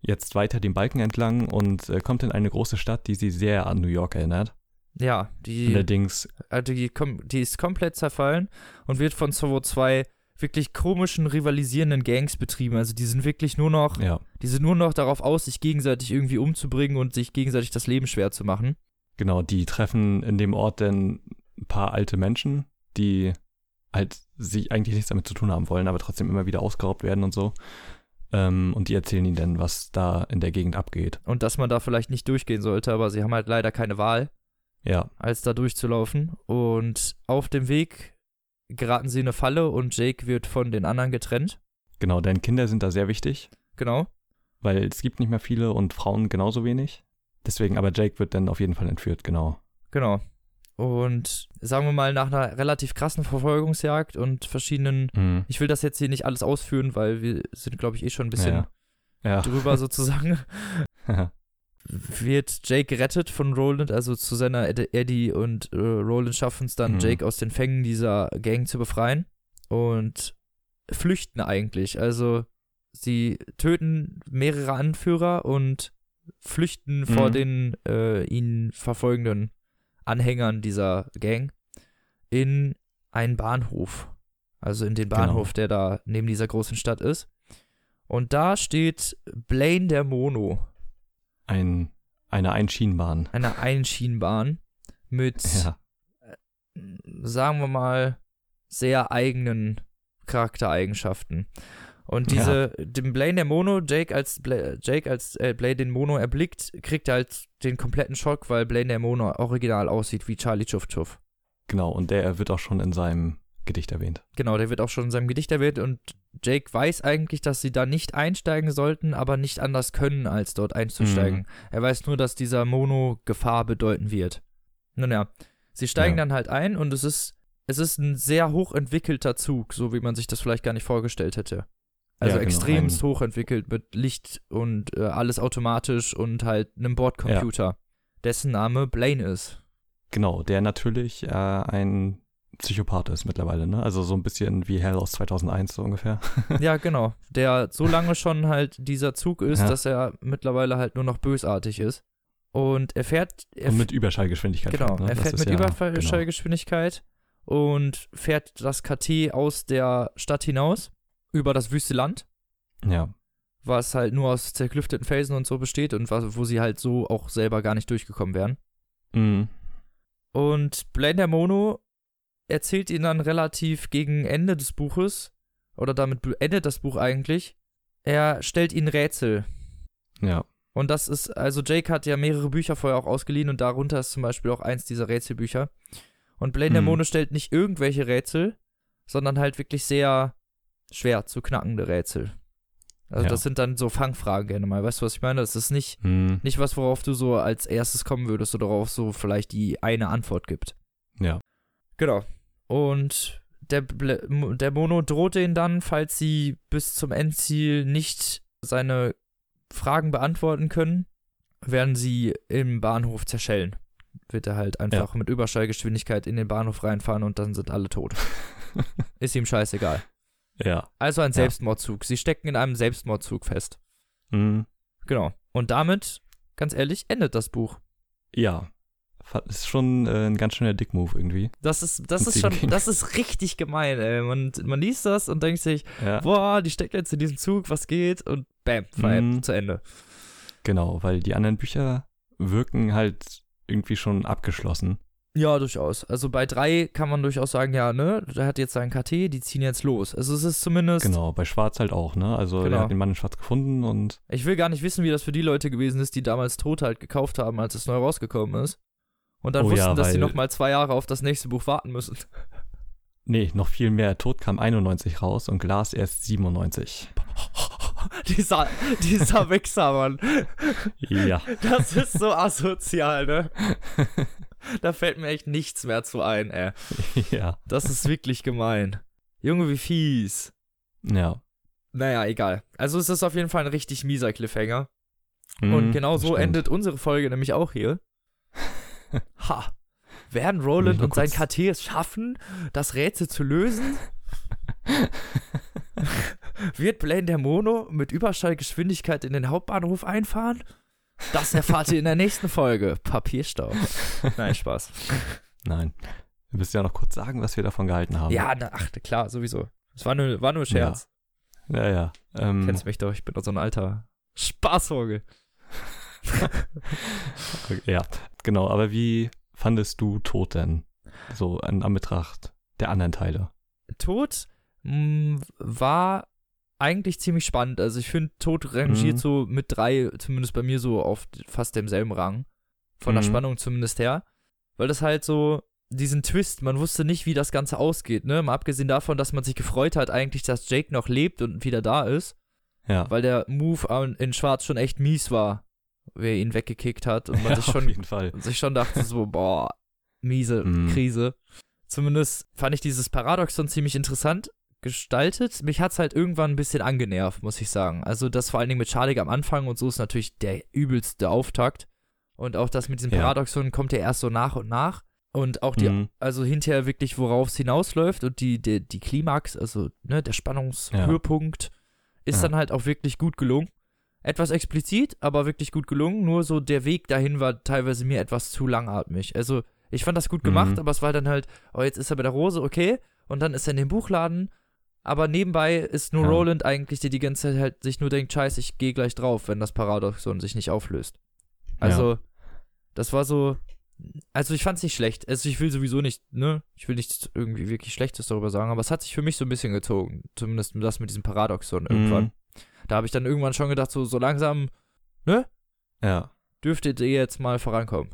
jetzt weiter den Balken entlang und äh, kommt in eine große Stadt, die sie sehr an New York erinnert. Ja, die, Allerdings, also die, die ist komplett zerfallen und wird von so zwei wirklich komischen, rivalisierenden Gangs betrieben. Also die sind wirklich nur noch, ja. die sind nur noch darauf aus, sich gegenseitig irgendwie umzubringen und sich gegenseitig das Leben schwer zu machen. Genau, die treffen in dem Ort dann ein paar alte Menschen, die halt sich eigentlich nichts damit zu tun haben wollen, aber trotzdem immer wieder ausgeraubt werden und so. Ähm, und die erzählen ihnen dann, was da in der Gegend abgeht. Und dass man da vielleicht nicht durchgehen sollte, aber sie haben halt leider keine Wahl. Ja. Als da durchzulaufen. Und auf dem Weg geraten sie in eine Falle und Jake wird von den anderen getrennt. Genau, denn Kinder sind da sehr wichtig. Genau. Weil es gibt nicht mehr viele und Frauen genauso wenig. Deswegen, aber Jake wird dann auf jeden Fall entführt, genau. Genau. Und sagen wir mal, nach einer relativ krassen Verfolgungsjagd und verschiedenen, mhm. ich will das jetzt hier nicht alles ausführen, weil wir sind, glaube ich, eh schon ein bisschen ja. Ja. drüber sozusagen. wird Jake gerettet von Roland, also zu seiner Eddie und äh, Roland schaffen es dann, mhm. Jake aus den Fängen dieser Gang zu befreien und flüchten eigentlich. Also sie töten mehrere Anführer und flüchten mhm. vor den äh, ihn verfolgenden Anhängern dieser Gang in einen Bahnhof. Also in den genau. Bahnhof, genau. der da neben dieser großen Stadt ist. Und da steht Blaine der Mono. Ein, eine Einschienenbahn. Eine Einschienenbahn mit, ja. äh, sagen wir mal, sehr eigenen Charaktereigenschaften. Und diese, ja. den Blaine der Mono, Jake als, Bla Jake als äh, Blaine den Mono erblickt, kriegt er halt den kompletten Schock, weil Blaine der Mono original aussieht wie Charlie Chuff Chuff. Genau, und der wird auch schon in seinem Gedicht erwähnt. Genau, der wird auch schon in seinem Gedicht erwähnt und Jake weiß eigentlich, dass sie da nicht einsteigen sollten, aber nicht anders können, als dort einzusteigen. Mhm. Er weiß nur, dass dieser Mono Gefahr bedeuten wird. Nun ja, sie steigen ja. dann halt ein und es ist es ist ein sehr hochentwickelter Zug, so wie man sich das vielleicht gar nicht vorgestellt hätte. Also ja, genau, extremst hochentwickelt mit Licht und äh, alles automatisch und halt einem Bordcomputer, ja. dessen Name Blaine ist. Genau, der natürlich äh, ein Psychopath ist mittlerweile, ne? Also so ein bisschen wie Hell aus 2001 so ungefähr. ja, genau. Der so lange schon halt dieser Zug ist, ja. dass er mittlerweile halt nur noch bösartig ist. Und er fährt. Er und mit Überschallgeschwindigkeit. Genau, fährt, ne? er fährt mit ja, Überschallgeschwindigkeit genau. und fährt das KT aus der Stadt hinaus, über das wüste Land. Ja. Was halt nur aus zerklüfteten Felsen und so besteht und wo sie halt so auch selber gar nicht durchgekommen wären. Mhm. Und Blender Mono erzählt ihn dann relativ gegen Ende des Buches, oder damit endet das Buch eigentlich, er stellt ihnen Rätsel. Ja. Und das ist, also Jake hat ja mehrere Bücher vorher auch ausgeliehen und darunter ist zum Beispiel auch eins dieser Rätselbücher. Und Blaine mhm. Mono stellt nicht irgendwelche Rätsel, sondern halt wirklich sehr schwer zu knackende Rätsel. Also ja. das sind dann so Fangfragen gerne mal. Weißt du, was ich meine? Das ist nicht, mhm. nicht was, worauf du so als erstes kommen würdest oder worauf so vielleicht die eine Antwort gibt. Ja. Genau. Und der, der Mono droht ihnen dann, falls sie bis zum Endziel nicht seine Fragen beantworten können, werden sie im Bahnhof zerschellen. Wird er halt einfach ja. mit Überschallgeschwindigkeit in den Bahnhof reinfahren und dann sind alle tot. Ist ihm scheißegal. Ja. Also ein Selbstmordzug. Sie stecken in einem Selbstmordzug fest. Mhm. Genau. Und damit, ganz ehrlich, endet das Buch. Ja. Ist schon äh, ein ganz schöner Dickmove irgendwie. Das ist, das ist schon, das ist richtig gemein, ey. Man, man liest das und denkt sich, ja. boah, die steckt jetzt in diesem Zug, was geht? Und bam, mm. zu Ende. Genau, weil die anderen Bücher wirken halt irgendwie schon abgeschlossen. Ja, durchaus. Also bei drei kann man durchaus sagen, ja, ne, der hat jetzt seinen KT, die ziehen jetzt los. Also es ist zumindest. Genau, bei Schwarz halt auch, ne? Also genau. er hat den Mann in Schwarz gefunden und. Ich will gar nicht wissen, wie das für die Leute gewesen ist, die damals Tod halt gekauft haben, als es neu rausgekommen ist. Und dann oh, wussten, ja, dass sie nochmal zwei Jahre auf das nächste Buch warten müssen. Nee, noch viel mehr. Tod kam 91 raus und Glas erst 97. dieser, dieser Wichser, Mann. Ja. Das ist so asozial, ne? Da fällt mir echt nichts mehr zu ein, ey. Ja. Das ist wirklich gemein. Junge, wie fies. Ja. Naja, egal. Also es ist auf jeden Fall ein richtig mieser Cliffhanger. Mm, und genau so endet unsere Folge nämlich auch hier. ha. Werden Roland und sein KT es schaffen, das Rätsel zu lösen? Wird Blaine der Mono mit Überschallgeschwindigkeit in den Hauptbahnhof einfahren? Das erfahrt ihr in der nächsten Folge. Papierstau. Nein, Spaß. Nein. Wir müssen ja noch kurz sagen, was wir davon gehalten haben. Ja, na, ach, klar, sowieso. Es war nur, war nur Scherz. Ja, ja. ja ähm, Kennst mich doch, ich bin doch so ein alter Spaßvogel. ja, genau. Aber wie fandest du Tod denn? So in Anbetracht der anderen Teile. Tod mh, war eigentlich ziemlich spannend. Also ich finde, Tod rangiert mhm. so mit drei, zumindest bei mir so auf fast demselben Rang. Von mhm. der Spannung zumindest her. Weil das halt so diesen Twist, man wusste nicht, wie das Ganze ausgeht, ne? Mal abgesehen davon, dass man sich gefreut hat, eigentlich, dass Jake noch lebt und wieder da ist. Ja. Weil der Move in Schwarz schon echt mies war, wer ihn weggekickt hat und man ja, sich, schon, sich schon dachte so, boah, miese mhm. Krise. Zumindest fand ich dieses Paradoxon ziemlich interessant gestaltet. Mich hat es halt irgendwann ein bisschen angenervt, muss ich sagen. Also das vor allen Dingen mit Charlie am Anfang und so ist natürlich der übelste Auftakt. Und auch das mit diesem Paradoxon kommt ja erst so nach und nach. Und auch die, mhm. also hinterher wirklich, worauf es hinausläuft und die, die, die Klimax, also ne, der Spannungshöhepunkt, ja. ist ja. dann halt auch wirklich gut gelungen. Etwas explizit, aber wirklich gut gelungen. Nur so der Weg dahin war teilweise mir etwas zu langatmig. Also ich fand das gut gemacht, mhm. aber es war dann halt, oh, jetzt ist er bei der Rose, okay. Und dann ist er in dem Buchladen aber nebenbei ist nur ja. Roland eigentlich, der die ganze Zeit halt sich nur denkt, scheiße, ich gehe gleich drauf, wenn das Paradoxon sich nicht auflöst. Also, ja. das war so, also ich fand's nicht schlecht. Also ich will sowieso nicht, ne, ich will nichts irgendwie wirklich Schlechtes darüber sagen, aber es hat sich für mich so ein bisschen gezogen. Zumindest das mit diesem Paradoxon irgendwann. Mhm. Da habe ich dann irgendwann schon gedacht, so, so langsam, ne? Ja. Dürftet ihr jetzt mal vorankommen.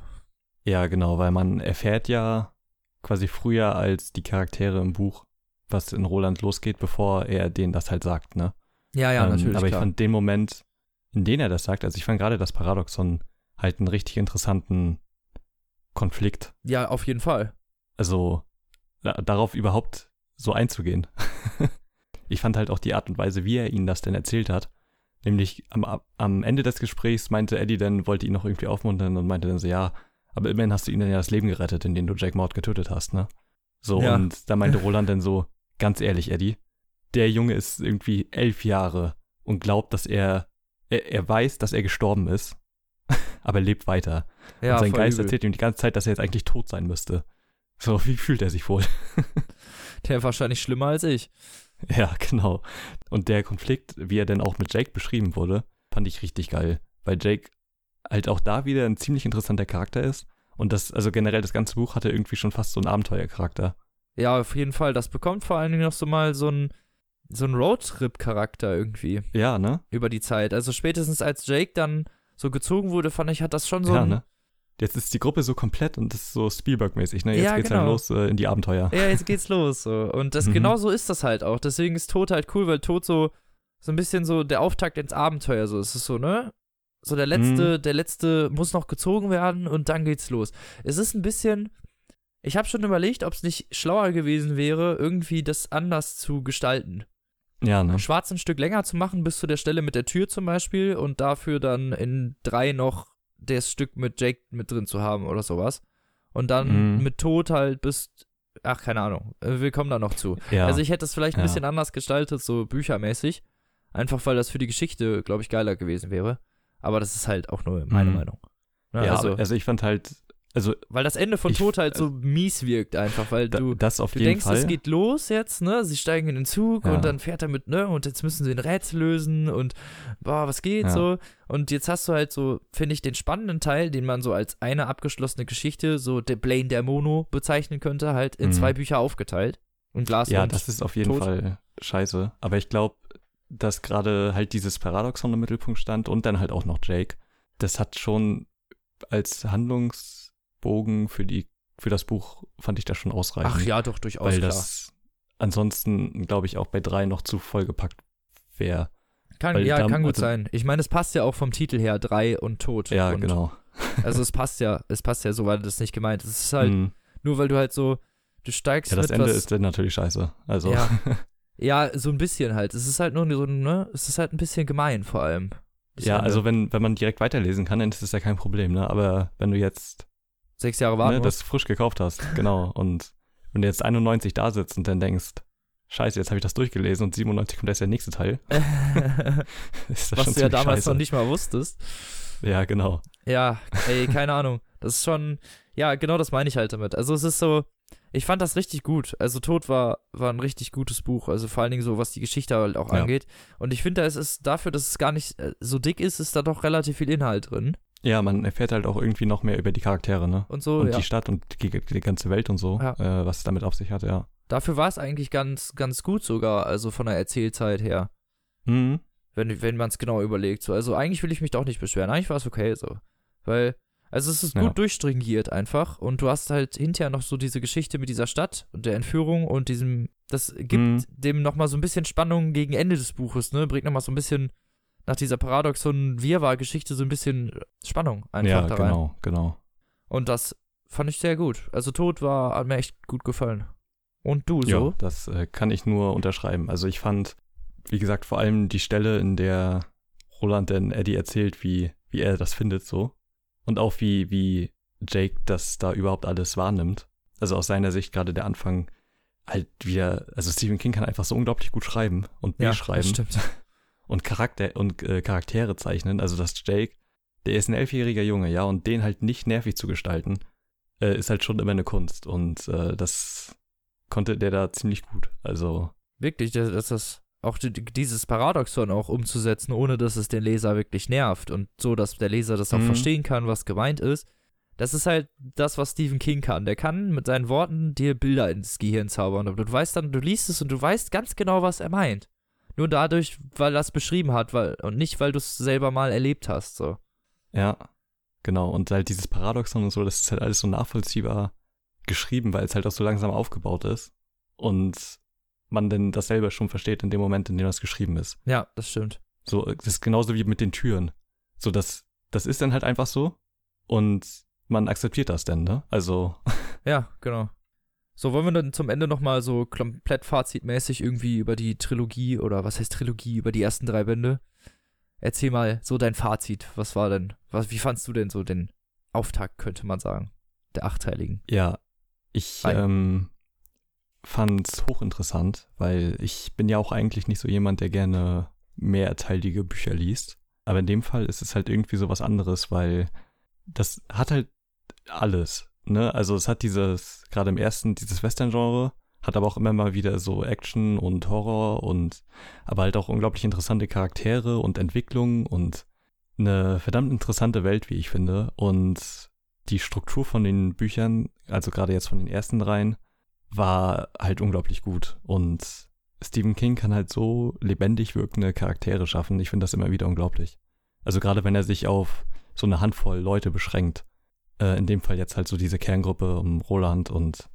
Ja, genau, weil man erfährt ja quasi früher als die Charaktere im Buch, was in Roland losgeht, bevor er denen das halt sagt, ne? Ja, ja, ähm, natürlich. Aber ich fand den Moment, in dem er das sagt, also ich fand gerade das Paradoxon halt einen richtig interessanten Konflikt. Ja, auf jeden Fall. Also, darauf überhaupt so einzugehen. ich fand halt auch die Art und Weise, wie er ihnen das denn erzählt hat. Nämlich am, am Ende des Gesprächs meinte Eddie dann, wollte ihn noch irgendwie aufmuntern und meinte dann so, ja, aber immerhin hast du ihnen ja das Leben gerettet, indem du Jack Maud getötet hast, ne? So, ja. und da meinte Roland dann so, ganz ehrlich, Eddie, der Junge ist irgendwie elf Jahre und glaubt, dass er, er, er weiß, dass er gestorben ist, aber er lebt weiter. Ja, und sein Geist übel. erzählt ihm die ganze Zeit, dass er jetzt eigentlich tot sein müsste. So, wie fühlt er sich wohl? der wahrscheinlich schlimmer als ich. Ja, genau. Und der Konflikt, wie er denn auch mit Jake beschrieben wurde, fand ich richtig geil. Weil Jake halt auch da wieder ein ziemlich interessanter Charakter ist. Und das, also generell das ganze Buch hatte irgendwie schon fast so einen Abenteuercharakter. Ja, auf jeden Fall. Das bekommt vor allen Dingen noch so mal so ein so ein Roadtrip-Charakter irgendwie. Ja, ne? Über die Zeit. Also spätestens als Jake dann so gezogen wurde, fand ich, hat das schon so ja, ein, ne? Jetzt ist die Gruppe so komplett und das ist so Spielberg-mäßig, ne? Jetzt ja, geht's genau. halt los äh, in die Abenteuer. Ja, jetzt geht's los. So. Und das, mhm. genau so ist das halt auch. Deswegen ist Tod halt cool, weil Tod so, so ein bisschen so der Auftakt ins Abenteuer so ist. Es so, ne? So der letzte, mhm. der letzte muss noch gezogen werden und dann geht's los. Es ist ein bisschen. Ich habe schon überlegt, ob es nicht schlauer gewesen wäre, irgendwie das anders zu gestalten. Ja, ne? Schwarz ein Stück länger zu machen, bis zu der Stelle mit der Tür zum Beispiel und dafür dann in drei noch das Stück mit Jake mit drin zu haben oder sowas. Und dann mhm. mit Tod halt bis, ach, keine Ahnung, wir kommen da noch zu. Ja. Also ich hätte es vielleicht ein ja. bisschen anders gestaltet, so büchermäßig. Einfach weil das für die Geschichte, glaube ich, geiler gewesen wäre. Aber das ist halt auch nur meine mhm. Meinung. Ja, ja also, also ich fand halt, also weil das Ende von ich, Tod halt so mies wirkt einfach, weil du, das auf du jeden denkst, Fall. es geht los jetzt, ne? Sie steigen in den Zug ja. und dann fährt er mit, ne? Und jetzt müssen sie ein Rätsel lösen und boah, was geht ja. so? Und jetzt hast du halt so, finde ich, den spannenden Teil, den man so als eine abgeschlossene Geschichte, so der Blaine der Mono bezeichnen könnte, halt in mhm. zwei Bücher aufgeteilt. Und Glas Ja, und das ist auf jeden Tod. Fall scheiße. Aber ich glaube, dass gerade halt dieses Paradoxon im Mittelpunkt stand und dann halt auch noch Jake, das hat schon als Handlungs Bogen für die für das Buch fand ich das schon ausreichend. Ach ja, doch durchaus weil klar. das ansonsten glaube ich auch bei drei noch zu vollgepackt wäre. Kann, ja, kann gut also, sein. Ich meine, es passt ja auch vom Titel her, drei und tot. Ja, und, genau. Also es passt ja, es passt ja so, weil das nicht gemeint ist. Es ist halt, mm. nur weil du halt so, du steigst Ja, das Ende was, ist dann natürlich scheiße. Also. Ja. ja, so ein bisschen halt. Es ist halt nur so, ne, es ist halt ein bisschen gemein vor allem. Ja, also wenn, wenn man direkt weiterlesen kann, dann ist das ja kein Problem, ne? Aber wenn du jetzt sechs Jahre warten. Ne, das frisch gekauft hast, genau. Und wenn du jetzt 91 da sitzt und dann denkst, scheiße, jetzt habe ich das durchgelesen und 97 kommt erst der nächste Teil. Was du ja damals scheiße. noch nicht mal wusstest. Ja, genau. Ja, ey, keine Ahnung. Das ist schon, ja, genau das meine ich halt damit. Also es ist so, ich fand das richtig gut. Also Tod war, war ein richtig gutes Buch. Also vor allen Dingen so, was die Geschichte halt auch ja. angeht. Und ich finde, es ist dafür, dass es gar nicht äh, so dick ist, ist da doch relativ viel Inhalt drin. Ja, man erfährt halt auch irgendwie noch mehr über die Charaktere, ne? Und so, Und ja. die Stadt und die, die, ganze Welt und so, ja. äh, was es damit auf sich hat, ja. Dafür war es eigentlich ganz, ganz gut sogar, also von der Erzählzeit her. Mhm. Wenn, wenn man es genau überlegt. So. Also eigentlich will ich mich doch nicht beschweren. Eigentlich war es okay so. Weil, also es ist gut ja. durchstringiert einfach. Und du hast halt hinterher noch so diese Geschichte mit dieser Stadt und der Entführung und diesem, das gibt mhm. dem nochmal so ein bisschen Spannung gegen Ende des Buches, ne? Bringt nochmal so ein bisschen nach dieser Paradoxon Wirrwarr-Geschichte so ein bisschen Spannung einfach ja, da rein. genau, genau. Und das fand ich sehr gut. Also Tod war, hat mir echt gut gefallen. Und du so? Ja, das äh, kann ich nur unterschreiben. Also ich fand, wie gesagt, vor allem die Stelle, in der Roland denn Eddie erzählt, wie, wie er das findet so. Und auch wie, wie Jake das da überhaupt alles wahrnimmt. Also aus seiner Sicht gerade der Anfang halt wieder, also Stephen King kann einfach so unglaublich gut schreiben und beschreiben. Ja, das stimmt. und Charakter und äh, Charaktere zeichnen. Also dass Jake, der ist ein elfjähriger Junge, ja, und den halt nicht nervig zu gestalten, äh, ist halt schon immer eine Kunst. Und äh, das konnte der da ziemlich gut. Also. Wirklich, dass das auch dieses Paradoxon auch umzusetzen, ohne dass es den Leser wirklich nervt und so, dass der Leser das auch mhm. verstehen kann, was gemeint ist. Das ist halt das, was Stephen King kann. Der kann mit seinen Worten dir Bilder ins Gehirn zaubern. Aber du weißt dann, du liest es und du weißt ganz genau, was er meint. Nur dadurch, weil er es beschrieben hat, weil, und nicht, weil du es selber mal erlebt hast, so. Ja, genau. Und halt dieses Paradoxon und so, das ist halt alles so nachvollziehbar geschrieben, weil es halt auch so langsam aufgebaut ist. Und man denn das selber schon versteht in dem Moment, in dem das geschrieben ist. Ja, das stimmt. So, das ist genauso wie mit den Türen. So, das, das ist dann halt einfach so. Und man akzeptiert das dann, ne? Also. Ja, genau. So, wollen wir dann zum Ende nochmal so komplett fazitmäßig irgendwie über die Trilogie oder was heißt Trilogie, über die ersten drei Bände? Erzähl mal so dein Fazit. Was war denn, was, wie fandst du denn so den Auftakt, könnte man sagen, der achteiligen? Ja, ich ähm, fand es hochinteressant, weil ich bin ja auch eigentlich nicht so jemand, der gerne mehrteilige Bücher liest. Aber in dem Fall ist es halt irgendwie so was anderes, weil das hat halt alles. Ne? Also es hat dieses, gerade im ersten, dieses Western-Genre, hat aber auch immer mal wieder so Action und Horror und aber halt auch unglaublich interessante Charaktere und Entwicklungen und eine verdammt interessante Welt, wie ich finde. Und die Struktur von den Büchern, also gerade jetzt von den ersten dreien, war halt unglaublich gut. Und Stephen King kann halt so lebendig wirkende Charaktere schaffen. Ich finde das immer wieder unglaublich. Also gerade wenn er sich auf so eine Handvoll Leute beschränkt. Äh, in dem Fall jetzt halt so diese Kerngruppe um Roland und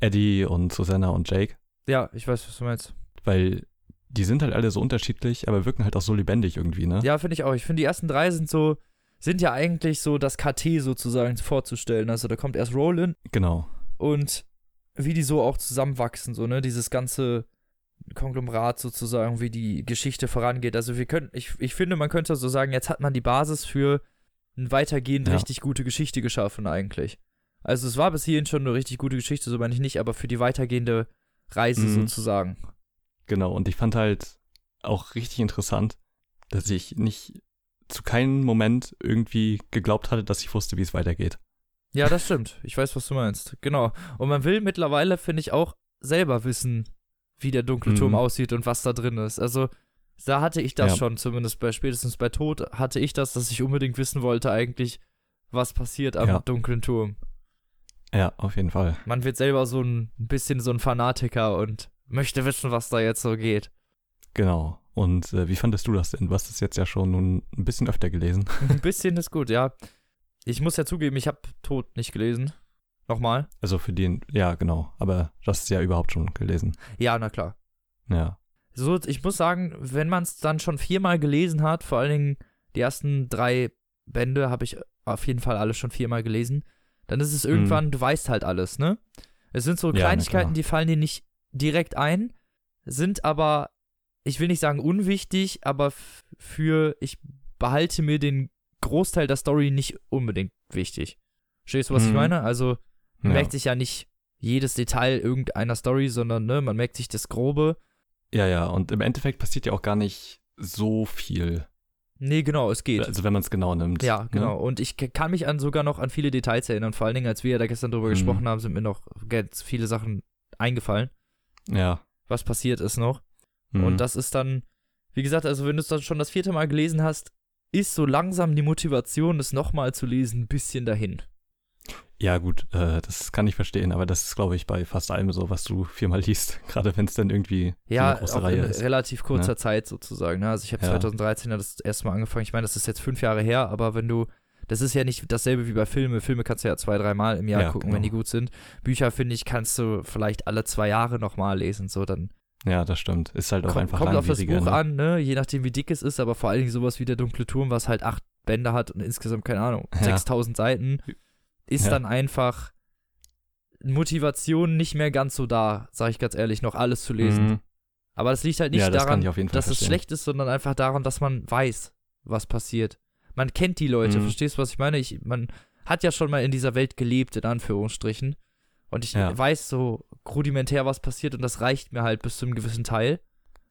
Eddie und Susanna und Jake. Ja, ich weiß, was du meinst. Weil die sind halt alle so unterschiedlich, aber wirken halt auch so lebendig irgendwie, ne? Ja, finde ich auch. Ich finde, die ersten drei sind so, sind ja eigentlich so das KT sozusagen vorzustellen. Also da kommt erst Roland. Genau. Und wie die so auch zusammenwachsen, so, ne? Dieses ganze Konglomerat sozusagen, wie die Geschichte vorangeht. Also wir können, ich, ich finde, man könnte so sagen, jetzt hat man die Basis für eine weitergehend ja. richtig gute Geschichte geschaffen eigentlich. Also es war bis hierhin schon eine richtig gute Geschichte, so meine ich nicht, aber für die weitergehende Reise mhm. sozusagen. Genau, und ich fand halt auch richtig interessant, dass ich nicht zu keinem Moment irgendwie geglaubt hatte, dass ich wusste, wie es weitergeht. Ja, das stimmt. Ich weiß, was du meinst. Genau. Und man will mittlerweile, finde ich, auch selber wissen, wie der dunkle Turm mhm. aussieht und was da drin ist. Also, da hatte ich das ja. schon, zumindest bei spätestens bei Tod hatte ich das, dass ich unbedingt wissen wollte, eigentlich, was passiert am ja. dunklen Turm. Ja, auf jeden Fall. Man wird selber so ein bisschen so ein Fanatiker und möchte wissen, was da jetzt so geht. Genau. Und äh, wie fandest du das denn? Du hast es jetzt ja schon nun ein bisschen öfter gelesen. Ein bisschen ist gut, ja. Ich muss ja zugeben, ich habe Tod nicht gelesen. Nochmal? Also für den, ja, genau. Aber du hast es ja überhaupt schon gelesen. Ja, na klar. Ja. So, ich muss sagen, wenn man es dann schon viermal gelesen hat, vor allen Dingen die ersten drei Bände habe ich auf jeden Fall alle schon viermal gelesen, dann ist es irgendwann, mhm. du weißt halt alles, ne? Es sind so Kleinigkeiten, ja, die fallen dir nicht direkt ein, sind aber, ich will nicht sagen unwichtig, aber für, ich behalte mir den Großteil der Story nicht unbedingt wichtig. Verstehst du, was mhm. ich meine? Also, man ja. merkt sich ja nicht jedes Detail irgendeiner Story, sondern ne, man merkt sich das Grobe. Ja, ja, und im Endeffekt passiert ja auch gar nicht so viel. Nee, genau, es geht. Also wenn man es genau nimmt. Ja, ne? genau. Ne? Und ich kann mich an sogar noch an viele Details erinnern. Vor allen Dingen, als wir ja da gestern drüber mhm. gesprochen haben, sind mir noch ganz viele Sachen eingefallen. Ja. Was passiert ist noch. Mhm. Und das ist dann, wie gesagt, also wenn du es dann schon das vierte Mal gelesen hast, ist so langsam die Motivation, es nochmal zu lesen, ein bisschen dahin. Ja, gut, äh, das kann ich verstehen, aber das ist, glaube ich, bei fast allem so, was du viermal liest, gerade wenn es dann irgendwie ja, eine große Reihe in ist. relativ kurzer ne? Zeit sozusagen. Ne? Also ich habe ja. 2013 ja das erste Mal angefangen. Ich meine, das ist jetzt fünf Jahre her, aber wenn du, das ist ja nicht dasselbe wie bei Filmen. Filme kannst du ja zwei, dreimal im Jahr ja, gucken, genau. wenn die gut sind. Bücher, finde ich, kannst du vielleicht alle zwei Jahre nochmal lesen, so dann. Ja, das stimmt. Ist halt auch kommt, einfach Kommt auf das Buch ne? an, ne? Je nachdem, wie dick es ist, aber vor allen Dingen sowas wie der dunkle Turm, was halt acht Bände hat und insgesamt, keine Ahnung, ja. 6000 Seiten ist ja. dann einfach Motivation nicht mehr ganz so da, sage ich ganz ehrlich, noch alles zu lesen. Mhm. Aber das liegt halt nicht ja, das daran, dass verstehen. es schlecht ist, sondern einfach daran, dass man weiß, was passiert. Man kennt die Leute, mhm. verstehst du, was ich meine? Ich, man hat ja schon mal in dieser Welt gelebt, in Anführungsstrichen. Und ich ja. weiß so rudimentär, was passiert und das reicht mir halt bis zu einem gewissen Teil.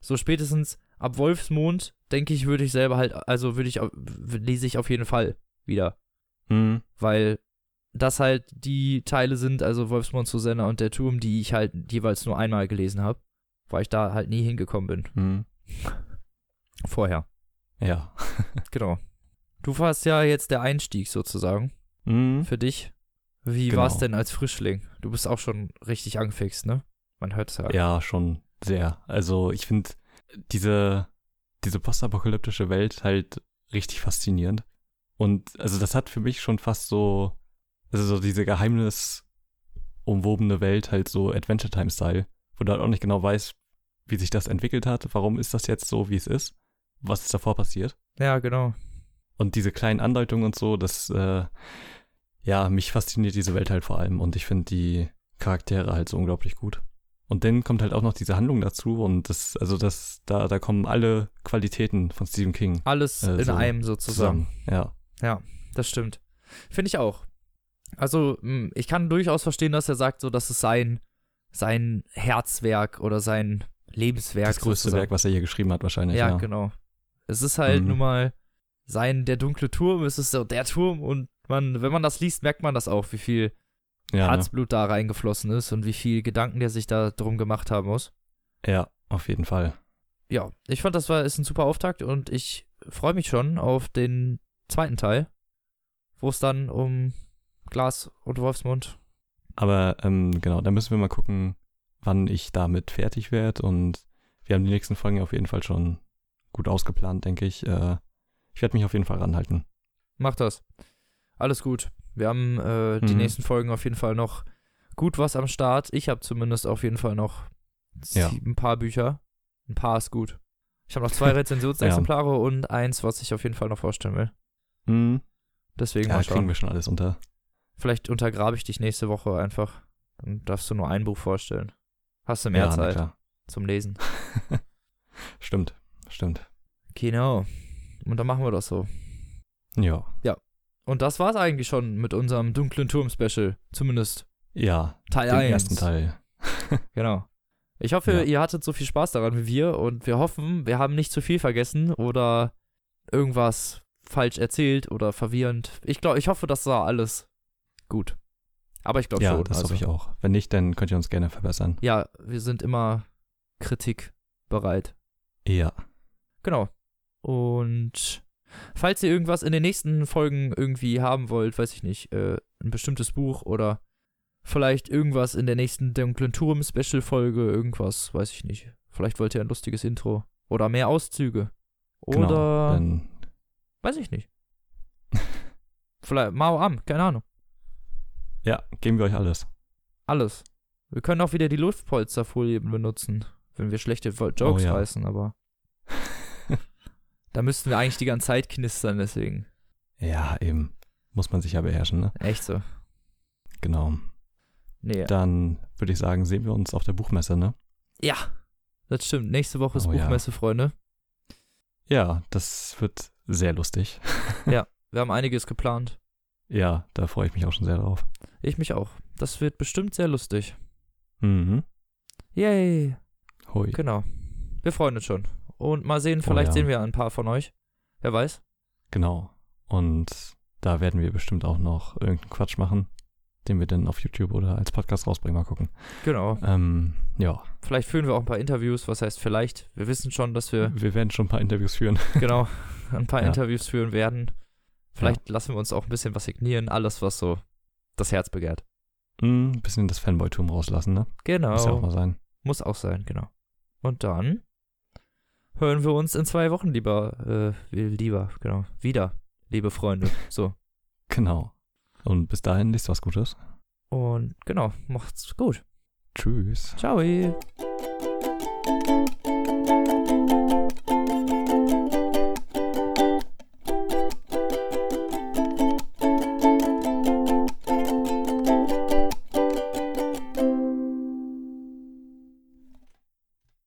So spätestens ab Wolfsmond, denke ich, würde ich selber halt, also würde ich, lese ich auf jeden Fall wieder. Mhm. Weil das halt die Teile sind, also Wolfsmond, Susanna und der Turm, die ich halt jeweils nur einmal gelesen habe, weil ich da halt nie hingekommen bin. Mhm. Vorher. Ja. genau. Du warst ja jetzt der Einstieg sozusagen mhm. für dich. Wie genau. war es denn als Frischling? Du bist auch schon richtig angefixt, ne? Man hört es ja. Ja, schon sehr. Also ich finde diese, diese postapokalyptische Welt halt richtig faszinierend. Und also das hat für mich schon fast so also so diese geheimnisumwobene Welt, halt so Adventure Time-Style, wo du halt auch nicht genau weißt, wie sich das entwickelt hat, warum ist das jetzt so, wie es ist, was ist davor passiert. Ja, genau. Und diese kleinen Andeutungen und so, das, äh, ja, mich fasziniert diese Welt halt vor allem und ich finde die Charaktere halt so unglaublich gut. Und dann kommt halt auch noch diese Handlung dazu und das, also das, da, da kommen alle Qualitäten von Stephen King. Alles äh, in so einem sozusagen. Zusammen. Ja. Ja, das stimmt. Finde ich auch. Also, hm, ich kann durchaus verstehen, dass er sagt, so, dass es sein, sein Herzwerk oder sein Lebenswerk. Das größte sozusagen. Werk, was er hier geschrieben hat, wahrscheinlich. Ja, ja. genau. Es ist halt mhm. nun mal sein, der dunkle Turm, es ist so der Turm und man, wenn man das liest, merkt man das auch, wie viel ja, ne? Herzblut ne? da reingeflossen ist und wie viel Gedanken der sich da drum gemacht haben muss. Ja, auf jeden Fall. Ja, ich fand, das war ist ein super Auftakt und ich freue mich schon auf den zweiten Teil, wo es dann um Glas und Wolfsmund. Aber ähm, genau, da müssen wir mal gucken, wann ich damit fertig werde und wir haben die nächsten Folgen auf jeden Fall schon gut ausgeplant, denke ich. Äh, ich werde mich auf jeden Fall ranhalten. Mach das. Alles gut. Wir haben äh, die mhm. nächsten Folgen auf jeden Fall noch gut was am Start. Ich habe zumindest auf jeden Fall noch ja. ein paar Bücher. Ein paar ist gut. Ich habe noch zwei Rezensionsexemplare ja. und eins, was ich auf jeden Fall noch vorstellen will. Mhm. Deswegen ja, mal kriegen wir schon alles unter. Vielleicht untergrabe ich dich nächste Woche einfach. Dann darfst du nur ein Buch vorstellen. Hast du mehr ja, Zeit zum Lesen. stimmt, stimmt. Genau. Und dann machen wir das so. Ja. Ja. Und das war's eigentlich schon mit unserem dunklen Turm-Special. Zumindest. Ja. Teil 1. ersten Teil. genau. Ich hoffe, ja. ihr hattet so viel Spaß daran wie wir und wir hoffen, wir haben nicht zu viel vergessen oder irgendwas falsch erzählt oder verwirrend. Ich glaube, ich hoffe, das war alles gut. Aber ich glaube ja, schon. das also. hoffe ich auch. Wenn nicht, dann könnt ihr uns gerne verbessern. Ja, wir sind immer kritikbereit. Ja. Genau. Und falls ihr irgendwas in den nächsten Folgen irgendwie haben wollt, weiß ich nicht, äh, ein bestimmtes Buch oder vielleicht irgendwas in der nächsten Dunklen Turm-Special-Folge, irgendwas, weiß ich nicht. Vielleicht wollt ihr ein lustiges Intro oder mehr Auszüge. Genau, oder. Genau, weiß ich nicht. vielleicht Mao Am, keine Ahnung. Ja, geben wir euch alles. Alles. Wir können auch wieder die Luftpolsterfolien benutzen, wenn wir schlechte Jokes oh, ja. reißen, aber. Da müssten wir eigentlich die ganze Zeit knistern, deswegen. Ja, eben. Muss man sich ja beherrschen, ne? Echt so. Genau. Nee. Dann würde ich sagen, sehen wir uns auf der Buchmesse, ne? Ja, das stimmt. Nächste Woche ist oh, Buchmesse, ja. Freunde. Ja, das wird sehr lustig. ja, wir haben einiges geplant. Ja, da freue ich mich auch schon sehr drauf. Ich mich auch. Das wird bestimmt sehr lustig. Mhm. Yay. Hui. Genau. Wir freuen uns schon. Und mal sehen, vielleicht oh, ja. sehen wir ein paar von euch. Wer weiß. Genau. Und da werden wir bestimmt auch noch irgendeinen Quatsch machen, den wir dann auf YouTube oder als Podcast rausbringen. Mal gucken. Genau. Ähm, ja. Vielleicht führen wir auch ein paar Interviews. Was heißt vielleicht? Wir wissen schon, dass wir. Wir werden schon ein paar Interviews führen. Genau. Ein paar ja. Interviews führen werden. Vielleicht ja. lassen wir uns auch ein bisschen was signieren. Alles, was so das Herz begehrt. Mm, ein bisschen das Fanboy-Tum rauslassen, ne? Genau. Muss ja auch mal sein. Muss auch sein, genau. Und dann hören wir uns in zwei Wochen lieber, äh, lieber, genau, wieder, liebe Freunde. So. Genau. Und bis dahin, liest was Gutes. Und genau, macht's gut. Tschüss. Ciao.